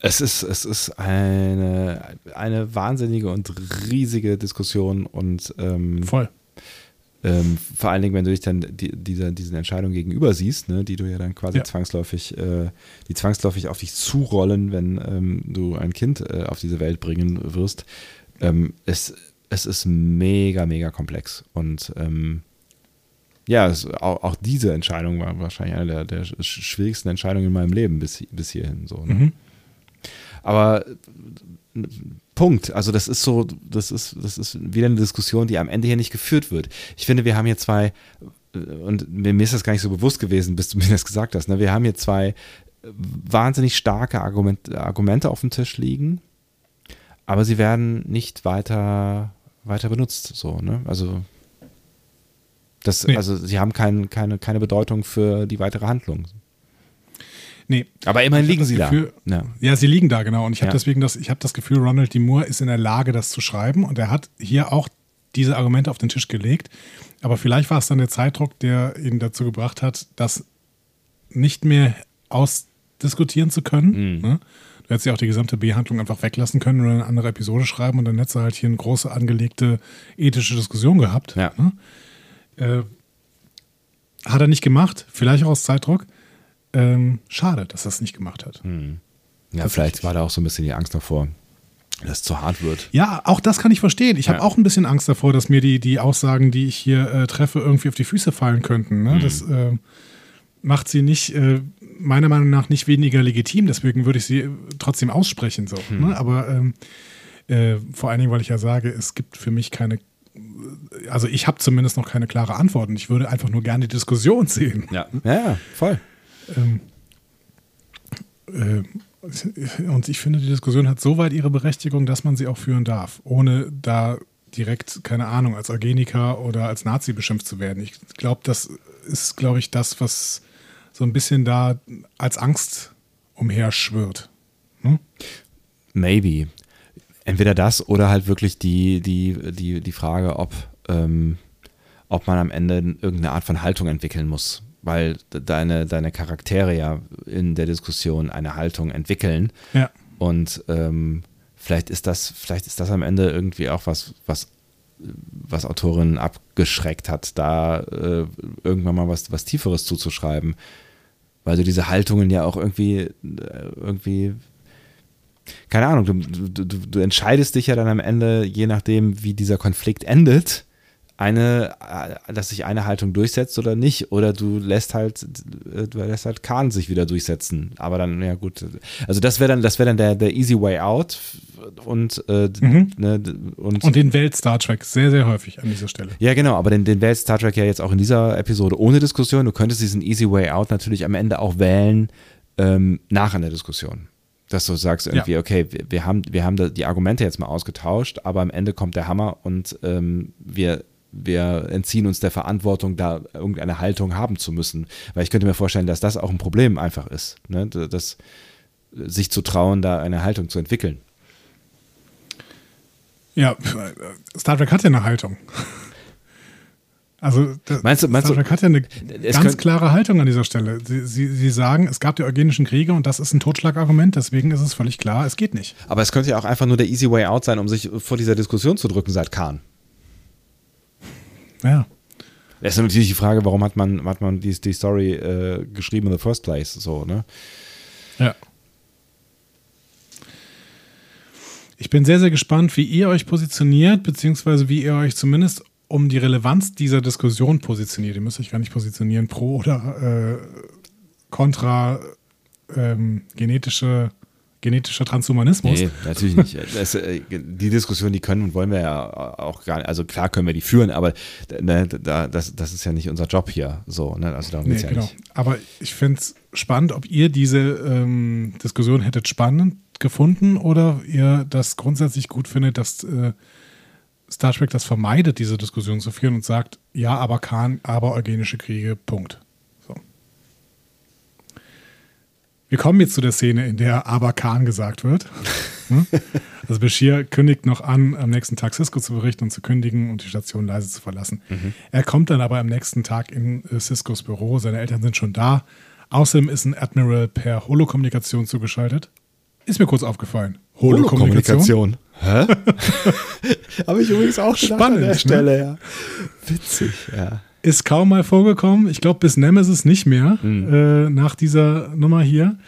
Es ist, es ist eine, eine wahnsinnige und riesige Diskussion und ähm, Voll. Ähm, vor allen Dingen, wenn du dich dann die, dieser, diesen Entscheidungen gegenüber siehst, ne, die du ja dann quasi Ja. zwangsläufig, äh, die zwangsläufig auf dich zurollen, wenn ähm, du ein Kind äh, auf diese Welt bringen wirst. Ähm, es, es ist mega, mega komplex und ähm, ja, es, auch, auch diese Entscheidung war wahrscheinlich eine der, der sch- schwierigsten Entscheidungen in meinem Leben bis, bis hierhin. So, ne? Mhm. Aber Punkt. Also das ist so, das ist, das ist wieder eine Diskussion, die am Ende hier nicht geführt wird. Ich finde, wir haben hier zwei, äh, und mir ist das gar nicht so bewusst gewesen, bis du mir das gesagt hast. Ne? Wir haben hier zwei äh, wahnsinnig starke Argument, Argumente auf dem Tisch liegen, aber sie werden nicht weiter, weiter benutzt. So, ne? Also das, Nee. also sie haben kein, keine, keine Bedeutung für die weitere Handlung. Nee, Aber immerhin liegen sie Gefühl- da. Ja. Ja, sie liegen da, genau. Und ich habe Ja. deswegen das, ich habe das Gefühl, Ronald D. Moore ist in der Lage, das zu schreiben. Und er hat hier auch diese Argumente auf den Tisch gelegt. Aber vielleicht war es dann der Zeitdruck, der ihn dazu gebracht hat, das nicht mehr ausdiskutieren zu können. Mhm. Ne? Du hättest ja auch die gesamte Behandlung einfach weglassen können oder eine andere Episode schreiben und dann hättest du halt hier eine große angelegte ethische Diskussion gehabt. Ja. Ne? Äh, hat er nicht gemacht, vielleicht auch aus Zeitdruck. Ähm, schade, dass es nicht gemacht hat. Ja, Tatsächlich. vielleicht war da auch so ein bisschen die Angst davor, dass es zu hart wird. Ja, auch das kann ich verstehen. Ich habe Ja. auch ein bisschen Angst davor, dass mir die, die Aussagen, die ich hier äh, treffe, irgendwie auf die Füße fallen könnten. Ne? Das äh, macht sie nicht, äh, meiner Meinung nach, nicht weniger legitim. Deswegen würde ich sie äh, trotzdem aussprechen. So, Mhm. ne? Aber ähm, äh, vor allen Dingen, weil ich ja sage, es gibt für mich keine, also ich habe zumindest noch keine klare Antwort. Und ich würde einfach nur gerne die Diskussion sehen. Ja, ja, ja voll. Ähm, äh, und ich finde, die Diskussion hat so weit ihre Berechtigung, dass man sie auch führen darf, ohne da direkt, keine Ahnung, als Eugeniker oder als Nazi beschimpft zu werden. Ich glaube, das ist, glaube ich, das, was so ein bisschen da als Angst umherschwirrt. Hm? Maybe. Entweder das oder halt wirklich die, die, die, die Frage, ob, ähm, ob man am Ende irgendeine Art von Haltung entwickeln muss. Weil de- deine, deine Charaktere ja in der Diskussion eine Haltung entwickeln. Ja. Und ähm, vielleicht ist das, vielleicht ist das am Ende irgendwie auch was, was, was Autorinnen abgeschreckt hat, da äh, irgendwann mal was, was Tieferes zuzuschreiben. Weil du diese Haltungen ja auch irgendwie, äh, irgendwie, keine Ahnung, du, du, du entscheidest dich ja dann am Ende, je nachdem, wie dieser Konflikt endet, eine, äh, dass sich eine Haltung durchsetzt oder nicht, oder du lässt halt, äh, du lässt halt Kahn sich wieder durchsetzen. Aber dann, ja gut, also das wäre dann, das wäre dann der, der easy way out und, äh, Mhm. ne, und, Und den wählt Star Trek sehr, sehr häufig an dieser Stelle. ja, genau, aber den, den wählt Star Trek ja jetzt auch in dieser Episode ohne Diskussion. Du könntest diesen Easy Way Out natürlich am Ende auch wählen ähm, nach einer Diskussion. Dass du sagst irgendwie, Ja. okay, wir, wir haben, wir haben da die Argumente jetzt mal ausgetauscht, aber am Ende kommt der Hammer und ähm, wir, wir entziehen uns der Verantwortung, da irgendeine Haltung haben zu müssen. Weil ich könnte mir vorstellen, dass das auch ein Problem einfach ist, ne? das, sich zu trauen, da eine Haltung zu entwickeln. Ja, äh, Star Trek hat ja eine Haltung. Also das, Meinst du- meinst Star Trek hat ja eine ganz klare Haltung an dieser Stelle. Sie, sie, sie sagen, es gab die eugenischen Kriege und das ist ein Totschlagargument, deswegen ist es völlig klar, es geht nicht. Aber es könnte ja auch einfach nur der Easy Way Out sein, um sich vor dieser Diskussion zu drücken, seit Kahn. Ja. Es ist natürlich die Frage, warum hat man, hat man die, die Story äh, geschrieben in the first place, so, ne? Ja. Ich bin sehr, sehr gespannt, wie ihr euch positioniert, beziehungsweise wie ihr euch zumindest um die Relevanz dieser Diskussion positioniert. Ihr müsst euch gar nicht positionieren pro oder äh, contra ähm, genetische, genetischer Transhumanismus. Nee, natürlich nicht. Das, äh, die Diskussion, die können und wollen wir ja auch gar nicht, also klar können wir die führen, aber ne, da, das, das ist ja nicht unser Job hier, so, ne? Also darum Nee, geht's ja genau. nicht. Aber ich finde es spannend, ob ihr diese ähm, Diskussion hättet spannend gefunden oder ihr das grundsätzlich gut findet, dass äh, Star Trek das vermeidet, diese Diskussion zu führen und sagt, ja, aber Khan, aber eugenische Kriege, Punkt. So. Wir kommen jetzt zu der Szene, in der aber Khan gesagt wird. Hm? Also Bashir kündigt noch an, am nächsten Tag Cisco zu berichten und zu kündigen und die Station leise zu verlassen. Er kommt dann aber am nächsten Tag in äh, Ciscos Büro. Seine Eltern sind schon da. Außerdem ist ein Admiral per Holokommunikation zugeschaltet. Ist mir kurz aufgefallen. Holokommunikation. Hä? Habe ich übrigens auch Spannend, an der ne? Stelle, ja. Witzig, ja. Ist kaum mal vorgekommen. Ich glaube, bis Nemesis nicht mehr. Äh, nach dieser Nummer hier.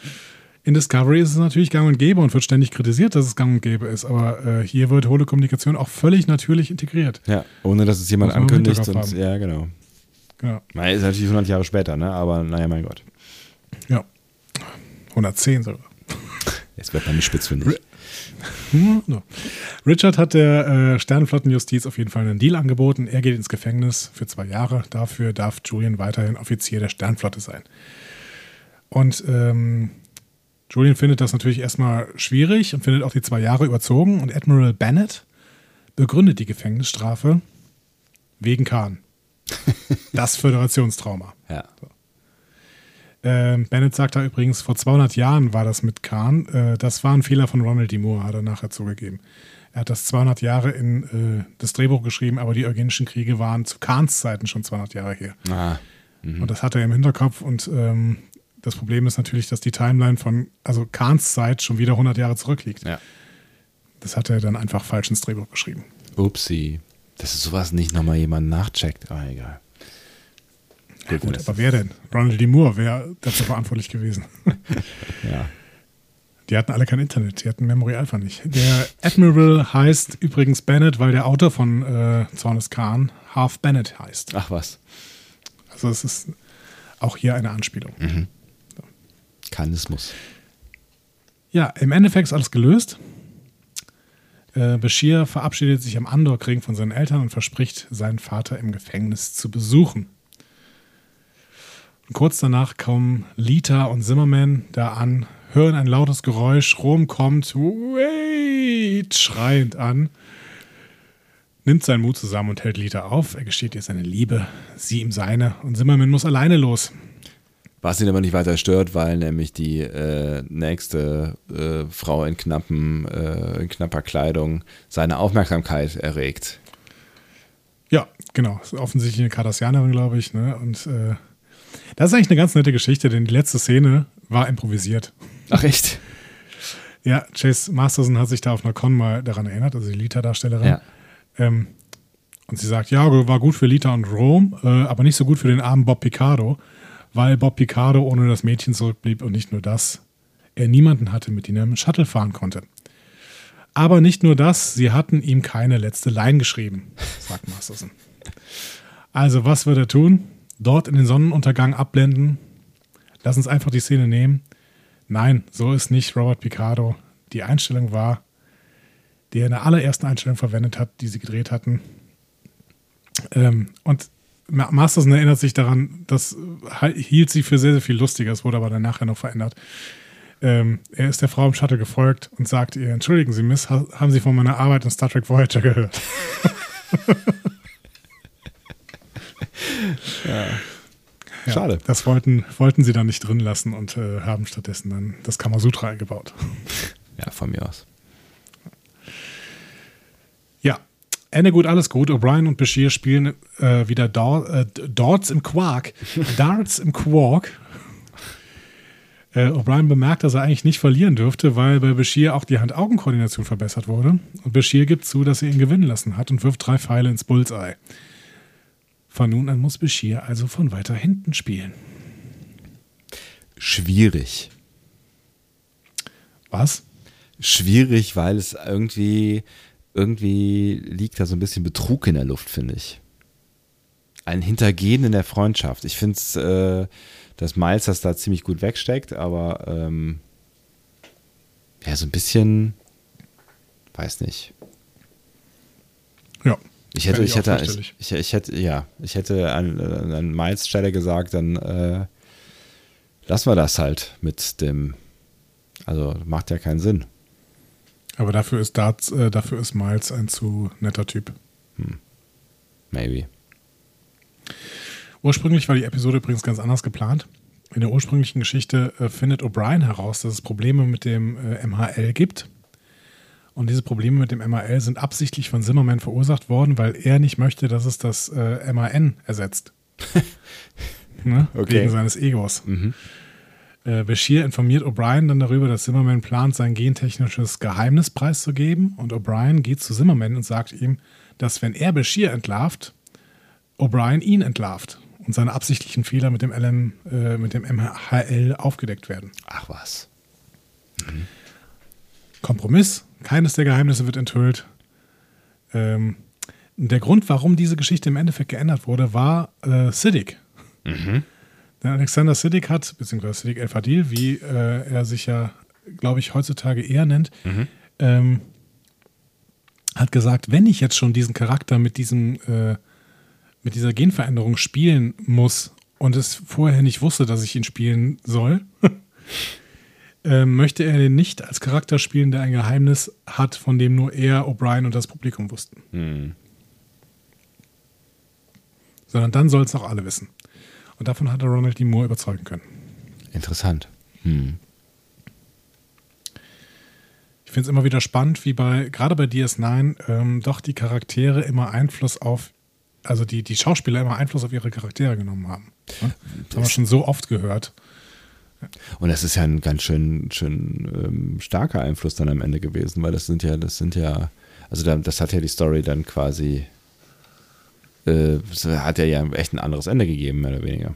In Discovery ist es natürlich gang und gäbe und wird ständig kritisiert, dass es gang und gäbe ist. Aber äh, hier wird Holokommunikation auch völlig natürlich integriert. Ja, ohne dass es jemand ankündigt. Und, ja, genau. Genau. Na, Ist natürlich 100 Jahre später, ne? aber naja, mein Gott. Ja. 110 sogar. Jetzt wird man nicht spitzfindig. Hm, so. Richard hat der äh, Sternenflottenjustiz auf jeden Fall einen Deal angeboten. Er geht ins Gefängnis für zwei Jahre. Dafür darf Julian weiterhin Offizier der Sternflotte sein. Und ähm, Julian findet das natürlich erstmal schwierig und findet auch die zwei Jahre überzogen. Und Admiral Bennett begründet die Gefängnisstrafe wegen Khan. Das Föderationstrauma. Ja. Ähm, Bennett sagt da übrigens, vor 200 Jahren war das mit Khan. Äh, das war ein Fehler von Ronald D. Moore, hat er nachher zugegeben. Er hat das 200 Jahre in äh, das Drehbuch geschrieben, aber die Eugenischen Kriege waren zu Khans Zeiten schon 200 Jahre her. Ah, Und das hat er im Hinterkopf. Und ähm, das Problem ist natürlich, dass die Timeline von, also Khans Zeit schon wieder 100 Jahre zurückliegt. ja. Das hat er dann einfach falsch ins Drehbuch geschrieben. Upsi. Dass sowas nicht nochmal jemand nachcheckt. Aber egal. Ja, gut, aber wer denn? Ronald D. Moore wäre dafür verantwortlich gewesen. Ja. Die hatten alle kein Internet, die hatten Memory Alpha nicht. Der Admiral heißt übrigens Bennett, weil der Autor von äh, Zornes Khan Half Bennett heißt. Ach was. Also es ist auch hier eine Anspielung. Kanismus. Ja, im Endeffekt ist alles gelöst. Äh, Bashir verabschiedet sich am Andor-Krieg von seinen Eltern und verspricht, seinen Vater im Gefängnis zu besuchen. Kurz danach kommen Lita und Zimmerman da an, hören ein lautes Geräusch, Rom kommt, wait, schreiend an, nimmt seinen Mut zusammen und hält Lita auf. Er gesteht ihr seine Liebe, sie ihm seine und Zimmerman muss alleine los. Was ihn aber nicht weiter stört, weil nämlich die äh, nächste äh, Frau in, knappen, äh, in knapper Kleidung seine Aufmerksamkeit erregt. Ja, genau. Ist offensichtlich eine Kardassianerin, glaube ich. Ne? Und äh, das ist eigentlich eine ganz nette Geschichte, denn die letzte Szene war improvisiert. Ach echt? Ja, Chase Masterson hat sich da auf einer Con mal daran erinnert, also die Lita-Darstellerin. Ja. Ähm, und sie sagt, ja, war gut für Lita und Rome, äh, aber nicht so gut für den armen Bob Picardo, weil Bob Picardo ohne das Mädchen zurückblieb und nicht nur das, er niemanden hatte, mit dem er mit Shuttle fahren konnte. Aber nicht nur das, sie hatten ihm keine letzte Line geschrieben, sagt Masterson. Also, was wird er tun? Dort in den Sonnenuntergang abblenden? Lass uns einfach die Szene nehmen. Nein, so ist nicht Robert Picardo. Die Einstellung war, die er in der allerersten Einstellung verwendet hat, die sie gedreht hatten. Ähm, und Ma- Masterson erinnert sich daran, das hielt sie für sehr, sehr viel lustiger. Es wurde aber dann nachher noch verändert. Ähm, er ist der Frau im Shuttle gefolgt und sagt ihr: Entschuldigen Sie, Miss, ha haben Sie von meiner Arbeit in Star Trek Voyager gehört? Ja, Schade. Das wollten, wollten sie dann nicht drin lassen und äh, haben stattdessen dann das Kamasutra eingebaut. Ja, von mir aus. Ja, Ende gut, alles gut. O'Brien und Bashir spielen äh, wieder Dor äh, Darts im Quark. Darts im Quark. Äh, O'Brien bemerkt, dass er eigentlich nicht verlieren dürfte, weil bei Bashir auch die Hand-Augen-Koordination verbessert wurde. Und Bashir gibt zu, dass er ihn gewinnen lassen hat und wirft drei Pfeile ins Bullseye. Von nun an muss Bashir also von weiter hinten spielen. Schwierig. Was? Schwierig, weil es irgendwie, irgendwie liegt da so ein bisschen Betrug in der Luft, finde ich. Ein Hintergehen in der Freundschaft. Ich finde es, äh, dass Miles das da ziemlich gut wegsteckt, aber ähm, ja, so ein bisschen, weiß nicht. Ja. Ich hätte, ich hätte, ich, ich, ich hätte, ja, ich hätte an, an Miles Stelle gesagt, dann äh, lassen wir das halt mit dem, also macht ja keinen Sinn. Aber dafür ist Darts, äh, dafür ist Miles ein zu netter Typ. Maybe. Ursprünglich war die Episode übrigens ganz anders geplant. In der ursprünglichen Geschichte äh, findet O'Brien heraus, dass es Probleme mit dem äh, MHL gibt. Und diese Probleme mit dem MAL sind absichtlich von Zimmerman verursacht worden, weil er nicht möchte, dass es das äh, MAN ersetzt. ne? Okay. Wegen seines Egos. Äh, Bashir informiert O'Brien dann darüber, dass Zimmerman plant, sein gentechnisches Geheimnis preiszugeben. Und O'Brien geht zu Zimmerman und sagt ihm, dass wenn er Bashir entlarvt, O'Brien ihn entlarvt und seine absichtlichen Fehler mit dem, LM, äh, mit dem MHL aufgedeckt werden. Ach was. Kompromiss, keines der Geheimnisse wird enthüllt. Ähm, der Grund, warum diese Geschichte im Endeffekt geändert wurde, war äh, Siddiq. Denn Alexander Siddiq hat, beziehungsweise Siddiq El Fadil, wie äh, er sich ja, glaube ich, heutzutage eher nennt, ähm, hat gesagt, wenn ich jetzt schon diesen Charakter mit diesem, äh, mit dieser Genveränderung spielen muss und es vorher nicht wusste, dass ich ihn spielen soll, ähm, möchte er den nicht als Charakter spielen, der ein Geheimnis hat, von dem nur er, O'Brien und das Publikum wussten. Sondern dann soll es auch alle wissen. Und davon hat er Ronald D. Moore überzeugen können. Interessant. Hm. Ich finde es immer wieder spannend, wie bei, gerade bei DS9, ähm, doch die Charaktere immer Einfluss auf, also die, die Schauspieler immer Einfluss auf ihre Charaktere genommen haben. Ne? Das haben wir schon so oft gehört. Und das ist ja ein ganz schön, schön ähm, starker Einfluss dann am Ende gewesen, weil das sind ja, das sind ja, also da, das hat ja die Story dann quasi, äh, hat ja ja echt ein anderes Ende gegeben, mehr oder weniger.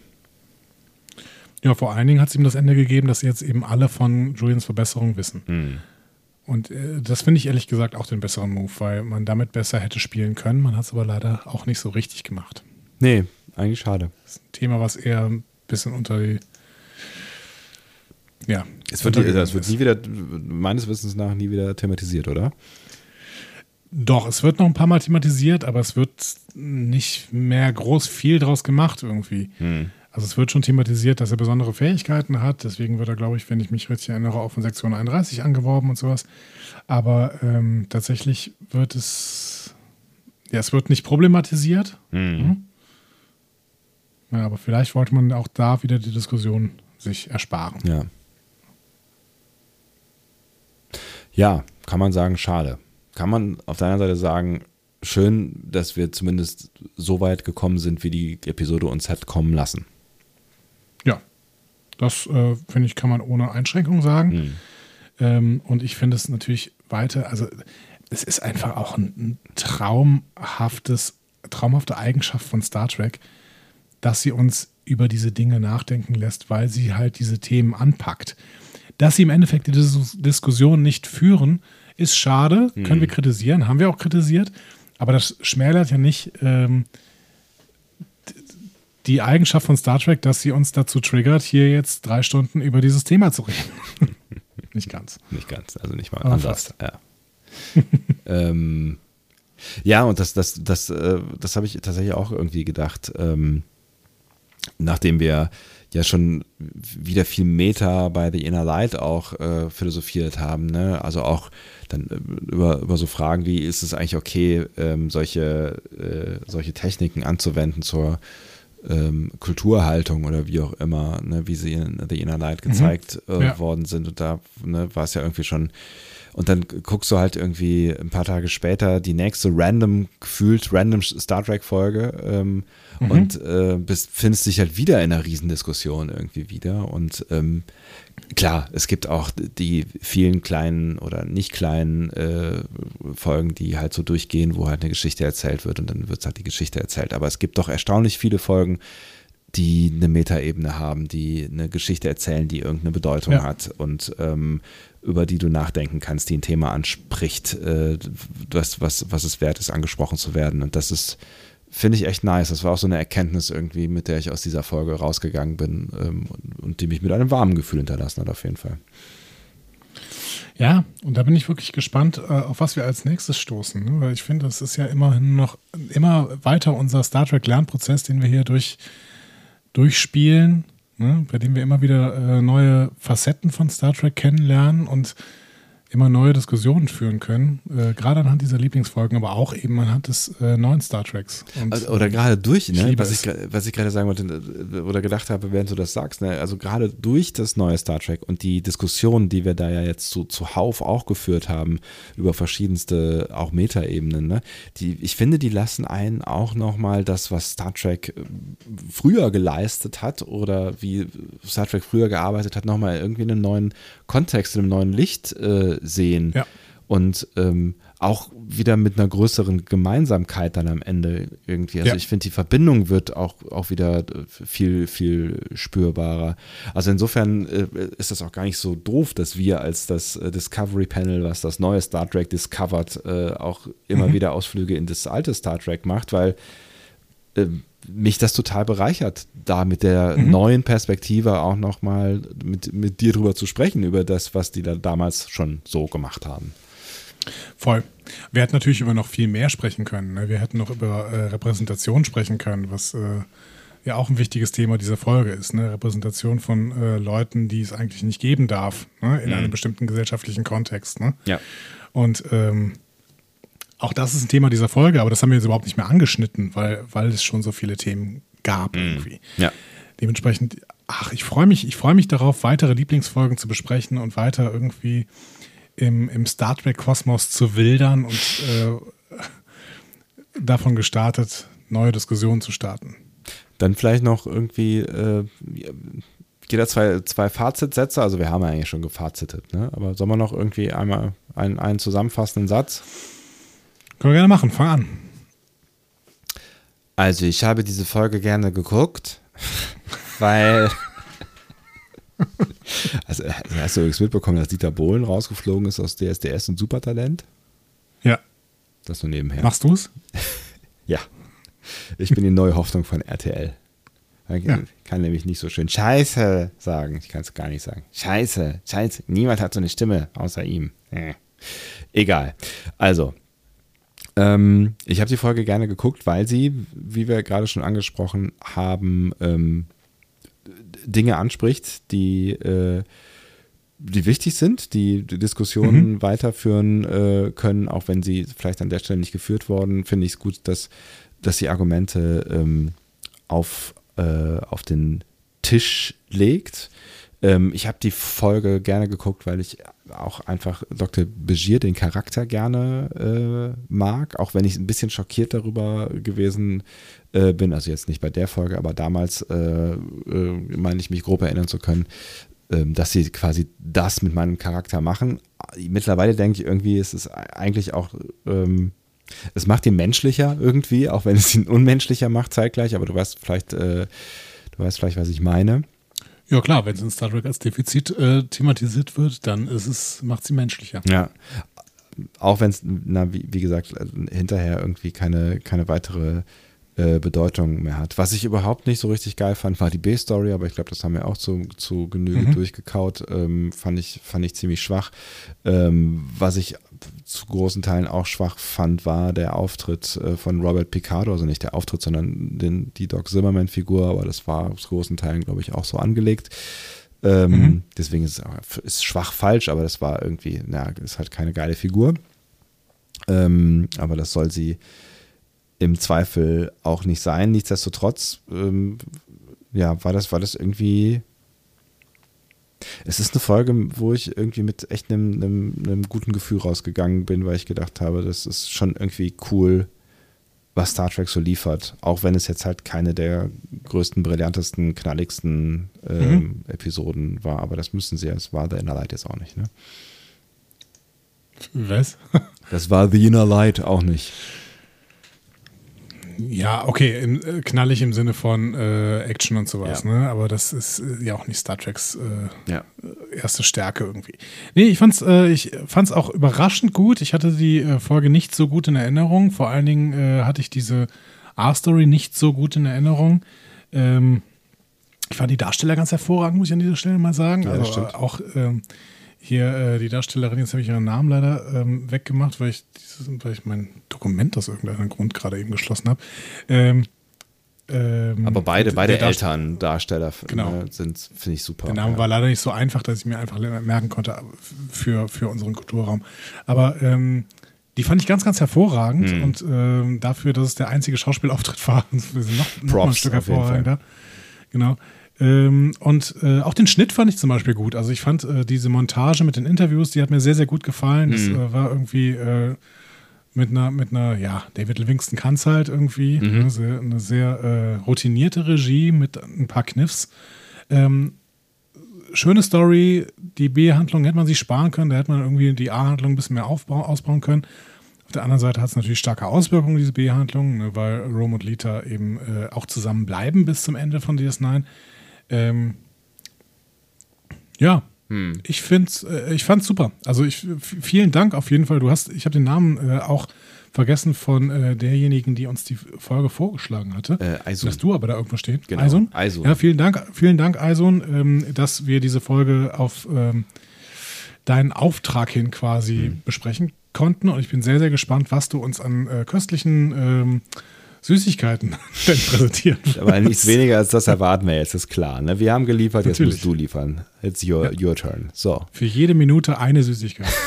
Ja, vor allen Dingen hat es ihm das Ende gegeben, dass jetzt eben alle von Julians Verbesserung wissen. Und äh, das finde ich ehrlich gesagt auch den besseren Move, weil man damit besser hätte spielen können. Man hat es aber leider auch nicht so richtig gemacht. Nee, eigentlich schade. Das ist ein Thema, was eher ein bisschen unter die. Ja. Es wird, es wird nie wieder, meines Wissens nach, nie wieder thematisiert, oder? Doch, es wird noch ein paar Mal thematisiert, aber es wird nicht mehr groß viel draus gemacht irgendwie. Also es wird schon thematisiert, dass er besondere Fähigkeiten hat. Deswegen wird er, glaube ich, wenn ich mich richtig erinnere, auch von Sektion 31 angeworben und sowas. Aber ähm, tatsächlich wird es, ja, es wird nicht problematisiert. Mhm. Ja, aber vielleicht wollte man auch da wieder die Diskussion sich ersparen. Ja. Ja, kann man sagen, schade. Kann man auf der anderen Seite sagen, schön, dass wir zumindest so weit gekommen sind, wie die Episode uns hat kommen lassen. Ja, das äh, finde ich, kann man ohne Einschränkung sagen. Ähm, und ich finde es natürlich weiter, also es ist einfach auch ein, ein traumhaftes, traumhafte Eigenschaft von Star Trek, dass sie uns über diese Dinge nachdenken lässt, weil sie halt diese Themen anpackt. Dass sie im Endeffekt die Dis Diskussion nicht führen, ist schade, können wir kritisieren, haben wir auch kritisiert, aber das schmälert ja nicht ähm, die Eigenschaft von Star Trek, dass sie uns dazu triggert, hier jetzt drei Stunden über dieses Thema zu reden. nicht ganz. Nicht ganz, also nicht mal Aber anders. Ja. ähm, ja, und das, das, das, äh, das habe ich tatsächlich auch irgendwie gedacht, ähm, nachdem wir ja schon wieder viel Meta bei The Inner Light auch äh, philosophiert haben, ne? Also auch dann äh, über, über so Fragen wie, ist es eigentlich okay, ähm, solche, äh, solche Techniken anzuwenden zur ähm, Kulturhaltung oder wie auch immer, ne, wie sie in The Inner Light gezeigt äh, Ja. worden sind. Und da ne, war es ja irgendwie schon. Und dann guckst du halt irgendwie ein paar Tage später die nächste random, gefühlt random Star Trek-Folge ähm, und äh, bist, findest dich halt wieder in einer Riesendiskussion irgendwie wieder. Und ähm, klar, es gibt auch die vielen kleinen oder nicht kleinen äh, Folgen, die halt so durchgehen, wo halt eine Geschichte erzählt wird und dann wird halt die Geschichte erzählt. Aber es gibt doch erstaunlich viele Folgen, die eine Metaebene haben, die eine Geschichte erzählen, die irgendeine Bedeutung Ja. hat und ähm, über die du nachdenken kannst, die ein Thema anspricht, äh, was, was, was es wert ist, angesprochen zu werden. Und das ist, finde ich echt nice. Das war auch so eine Erkenntnis irgendwie, mit der ich aus dieser Folge rausgegangen bin ähm, und, und die mich mit einem warmen Gefühl hinterlassen hat, auf jeden Fall. Ja, und da bin ich wirklich gespannt, äh, auf was wir als nächstes stoßen. Ne? Weil ich finde, das ist ja immerhin noch immer weiter unser Star Trek-Lernprozess, den wir hier durch, durchspielen, ne? bei dem wir immer wieder äh, neue Facetten von Star Trek kennenlernen. Und immer neue Diskussionen führen können, äh, gerade anhand dieser Lieblingsfolgen, aber auch eben anhand des äh, neuen Star Treks. Also, oder gerade durch, ne? was, ich, was ich gerade sagen wollte äh, oder gedacht habe, während du das sagst, ne? also gerade durch das neue Star Trek und die Diskussionen, die wir da ja jetzt zu, zuhauf auch geführt haben, über verschiedenste auch Metaebenen, ne? die, ich finde, die lassen einen auch nochmal das, was Star Trek äh, früher geleistet hat oder wie Star Trek früher gearbeitet hat, nochmal irgendwie in einem neuen Kontext, in einem neuen Licht äh, sehen Ja. und ähm, auch wieder mit einer größeren Gemeinsamkeit dann am Ende irgendwie. Also Ja. ich finde, die Verbindung wird auch, auch wieder äh, viel, viel spürbarer. Also insofern äh, ist das auch gar nicht so doof, dass wir als das äh, Discovery Panel, was das neue Star Trek discovered, auch immer wieder Ausflüge in das alte Star Trek macht, weil äh, mich das total bereichert, da mit der neuen Perspektive auch nochmal mit, mit dir drüber zu sprechen, über das, was die da damals schon so gemacht haben. Voll. Wir hätten natürlich über noch viel mehr sprechen können. Ne? Wir hätten noch über äh, Repräsentation sprechen können, was äh, ja auch ein wichtiges Thema dieser Folge ist. Ne? Repräsentation von äh, Leuten, die es eigentlich nicht geben darf, ne? in einem bestimmten gesellschaftlichen Kontext. Ne? Ja. Und ähm, auch das ist ein Thema dieser Folge, aber das haben wir jetzt überhaupt nicht mehr angeschnitten, weil, weil es schon so viele Themen gab irgendwie. Ja. Dementsprechend, ach, ich freue mich, ich freue mich darauf, weitere Lieblingsfolgen zu besprechen und weiter irgendwie im, im Star Trek-Kosmos zu wildern und äh, davon gestartet, neue Diskussionen zu starten. Dann vielleicht noch irgendwie, äh, jeder zwei, zwei Fazitsätze, also wir haben ja eigentlich schon gefazitet, ne? aber sollen wir noch irgendwie einmal einen, einen zusammenfassenden Satz? Können wir gerne machen, fang an. Also ich habe diese Folge gerne geguckt, weil... Also, hast du übrigens mitbekommen, dass Dieter Bohlen rausgeflogen ist aus DSDS und Supertalent? Ja, Das nur nebenher. machst du's? Ja. Ich bin die neue Hoffnung von RTL. Ich Ja. kann nämlich nicht so schön Scheiße sagen. Ich kann es gar nicht sagen. Scheiße, Scheiße. Niemand hat so eine Stimme außer ihm. Äh. Egal. Also, ähm, ich habe die Folge gerne geguckt, weil sie, wie wir gerade schon angesprochen haben, ähm, Dinge anspricht, die, äh, die wichtig sind, die die Diskussionen weiterführen äh, können, auch wenn sie vielleicht an der Stelle nicht geführt wurden, finde ich es gut, dass, dass sie Argumente ähm, auf, äh, auf den Tisch legt. Ähm, ich habe die Folge gerne geguckt, weil ich auch einfach Dr. Begier, den Charakter, gerne äh, mag, auch wenn ich ein bisschen schockiert darüber gewesen äh, bin, also jetzt nicht bei der Folge, aber damals äh, äh, meine ich mich grob erinnern zu können, ähm, dass sie quasi das mit meinem Charakter machen. Mittlerweile denke ich irgendwie, es ist eigentlich auch, ähm, es macht ihn menschlicher irgendwie, auch wenn es ihn unmenschlicher macht zeitgleich, aber du weißt vielleicht, äh, du weißt vielleicht, was ich meine. Ja klar, wenn es in Star Trek als Defizit äh, thematisiert wird, dann ist es, macht sie menschlicher. Ja. Auch wenn es, wie, wie gesagt, hinterher irgendwie keine, keine weitere äh, Bedeutung mehr hat. Was ich überhaupt nicht so richtig geil fand, war die B-Story, aber ich glaube, das haben wir auch zu, zu Genüge Mhm. durchgekaut. Ähm, fand, ich, fand ich ziemlich schwach. Ähm, was ich zu großen Teilen auch schwach fand, war der Auftritt äh, von Robert Picardo, also nicht der Auftritt, sondern den, die Doc Zimmerman-Figur, aber das war zu großen Teilen, glaube ich, auch so angelegt. Ähm, Mhm. Deswegen ist es ist schwach falsch, aber das war irgendwie, na, ist halt keine geile Figur. Ähm, aber das soll sie im Zweifel auch nicht sein. Nichtsdestotrotz, ähm, ja, war das, war das irgendwie. Es ist eine Folge, wo ich irgendwie mit echt einem, einem, einem guten Gefühl rausgegangen bin, weil ich gedacht habe, das ist schon irgendwie cool, was Star Trek so liefert. Auch wenn es jetzt halt keine der größten, brillantesten, knalligsten ähm, Episoden war. Aber das müssen sie ja. Es war The Inner Light jetzt auch nicht, ne? Was? Das war The Inner Light auch nicht. Ja, okay, im, äh, knallig im Sinne von äh, Action und sowas, Ja. ne? Aber das ist äh, ja auch nicht Star Treks äh, Ja. erste Stärke irgendwie. Nee, ich fand's, äh, ich fand's auch überraschend gut. Ich hatte die äh, Folge nicht so gut in Erinnerung. Vor allen Dingen äh, hatte ich diese R-Story nicht so gut in Erinnerung. Ähm, ich fand die Darsteller ganz hervorragend, muss ich an dieser Stelle mal sagen. Ja, also äh, auch ähm, hier äh, die Darstellerin, jetzt habe ich ihren Namen leider ähm, weggemacht, weil ich, dieses, weil ich mein Dokument aus irgendeinem Grund gerade eben geschlossen habe. Ähm, Ähm, Aber beide, beide Darst- Eltern, Darsteller Genau. ne, sind, finde ich super. Der Name ja. war leider nicht so einfach, dass ich mir einfach merken konnte für, für unseren Kulturraum. Aber ähm, die fand ich ganz, ganz hervorragend Hm. und ähm, dafür, dass es der einzige Schauspielauftritt war, noch, noch ein Stück hervorragender. Genau. Ähm, und äh, auch den Schnitt fand ich zum Beispiel gut. Also ich fand äh, diese Montage mit den Interviews, die hat mir sehr, sehr gut gefallen. Das Hm. äh, war irgendwie äh, mit einer, mit einer, ja, David Livingston kann es halt irgendwie. Mhm. Eine sehr, eine sehr äh, routinierte Regie mit ein paar Kniffs. Ähm, schöne Story. Die B-Handlung hätte man sich sparen können. Da hätte man irgendwie die A-Handlung ein bisschen mehr aufbau, ausbauen können. Auf der anderen Seite hat es natürlich starke Auswirkungen, diese B-Handlung, ne, weil Rome und Lita eben äh, auch zusammen bleiben bis zum Ende von DS9. Ähm, ja, ich finde äh, ich fand's super. Also ich vielen Dank auf jeden Fall. Du hast, ich habe den Namen äh, auch vergessen von äh, derjenigen, die uns die Folge vorgeschlagen hatte. Äh. Dass du aber da irgendwo steht. Genau, Aisun? Aisun. Ja, vielen Dank, vielen Dank, Aisun, ähm, dass wir diese Folge auf ähm, deinen Auftrag hin quasi Mhm. besprechen konnten. Und ich bin sehr, sehr gespannt, was du uns an äh, köstlichen ähm, Süßigkeiten denn präsentieren Aber nichts weniger als das erwarten wir jetzt, ist klar. Ne? Wir haben geliefert, jetzt Natürlich. musst du liefern. It's your, your turn. So, Für jede Minute eine Süßigkeit.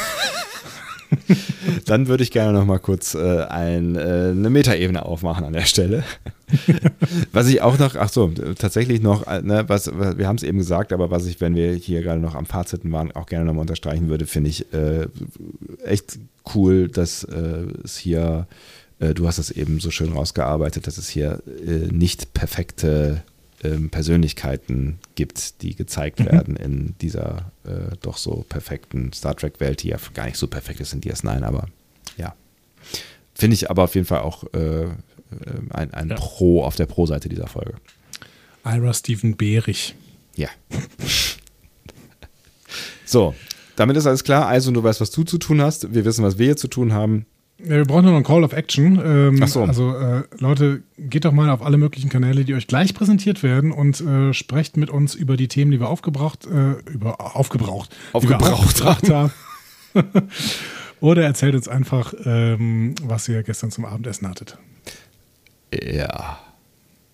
dann würde ich gerne noch mal kurz äh, ein, äh, eine Metaebene aufmachen an der Stelle. was ich auch noch, ach so, tatsächlich noch, äh, ne, was, was- wir haben es eben gesagt, aber was ich, wenn wir hier gerade noch am Faziten waren, auch gerne nochmal unterstreichen würde, finde ich äh, echt cool, dass äh, es hier, du hast es eben so schön rausgearbeitet, dass es hier äh, nicht perfekte ähm, Persönlichkeiten gibt, die gezeigt werden in dieser äh, doch so perfekten Star Trek-Welt, die ja gar nicht so perfekt ist in DS9, aber ja. Finde ich aber auf jeden Fall auch äh, äh, ein, ein Ja. Pro auf der Pro-Seite dieser Folge. Ira Steven Behrich. Ja. so, damit ist alles klar. Also, du weißt, was du zu tun hast. Wir wissen, was wir hier zu tun haben. Ja, wir brauchen nur noch einen Call of Action. Ähm, Ach so. Also äh, Leute, geht doch mal auf alle möglichen Kanäle, die euch gleich präsentiert werden und äh, sprecht mit uns über die Themen, die wir aufgebraucht, äh, über aufgebraucht, Aufgebraucht haben. Oder erzählt uns einfach, ähm, was ihr gestern zum Abendessen hattet. Ja.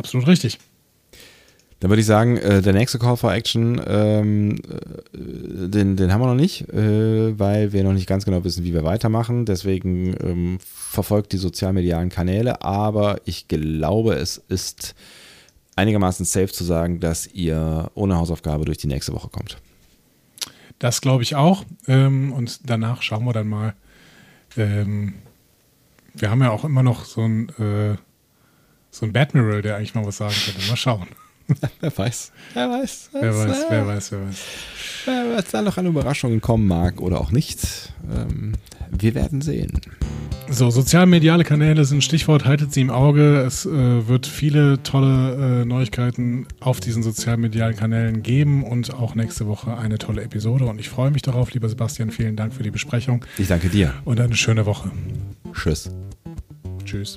Absolut richtig. Dann würde ich sagen, äh, der nächste Call for Action, ähm, äh, den, den haben wir noch nicht, äh, weil wir noch nicht ganz genau wissen, wie wir weitermachen. Deswegen ähm, verfolgt die sozialmedialen Kanäle, aber ich glaube, es ist einigermaßen safe zu sagen, dass ihr ohne Hausaufgabe durch die nächste Woche kommt. Das glaube ich auch. Ähm, und danach schauen wir dann mal. Ähm, wir haben ja auch immer noch so ein, äh, so ein Badmiral, der eigentlich mal was sagen könnte. Mal schauen. Wer weiß. Wer weiß. Wer weiß, wer weiß, wer weiß. Äh, Was da noch an Überraschungen kommen mag oder auch nicht. Ähm, wir werden sehen. So, sozialmediale Kanäle sind Stichwort, haltet sie im Auge. Es äh, wird viele tolle äh, Neuigkeiten auf diesen sozialmedialen Kanälen geben und auch nächste Woche eine tolle Episode. Und ich freue mich darauf, lieber Sebastian. Vielen Dank für die Besprechung Ich danke dir. und eine schöne Woche. Tschüss. Tschüss.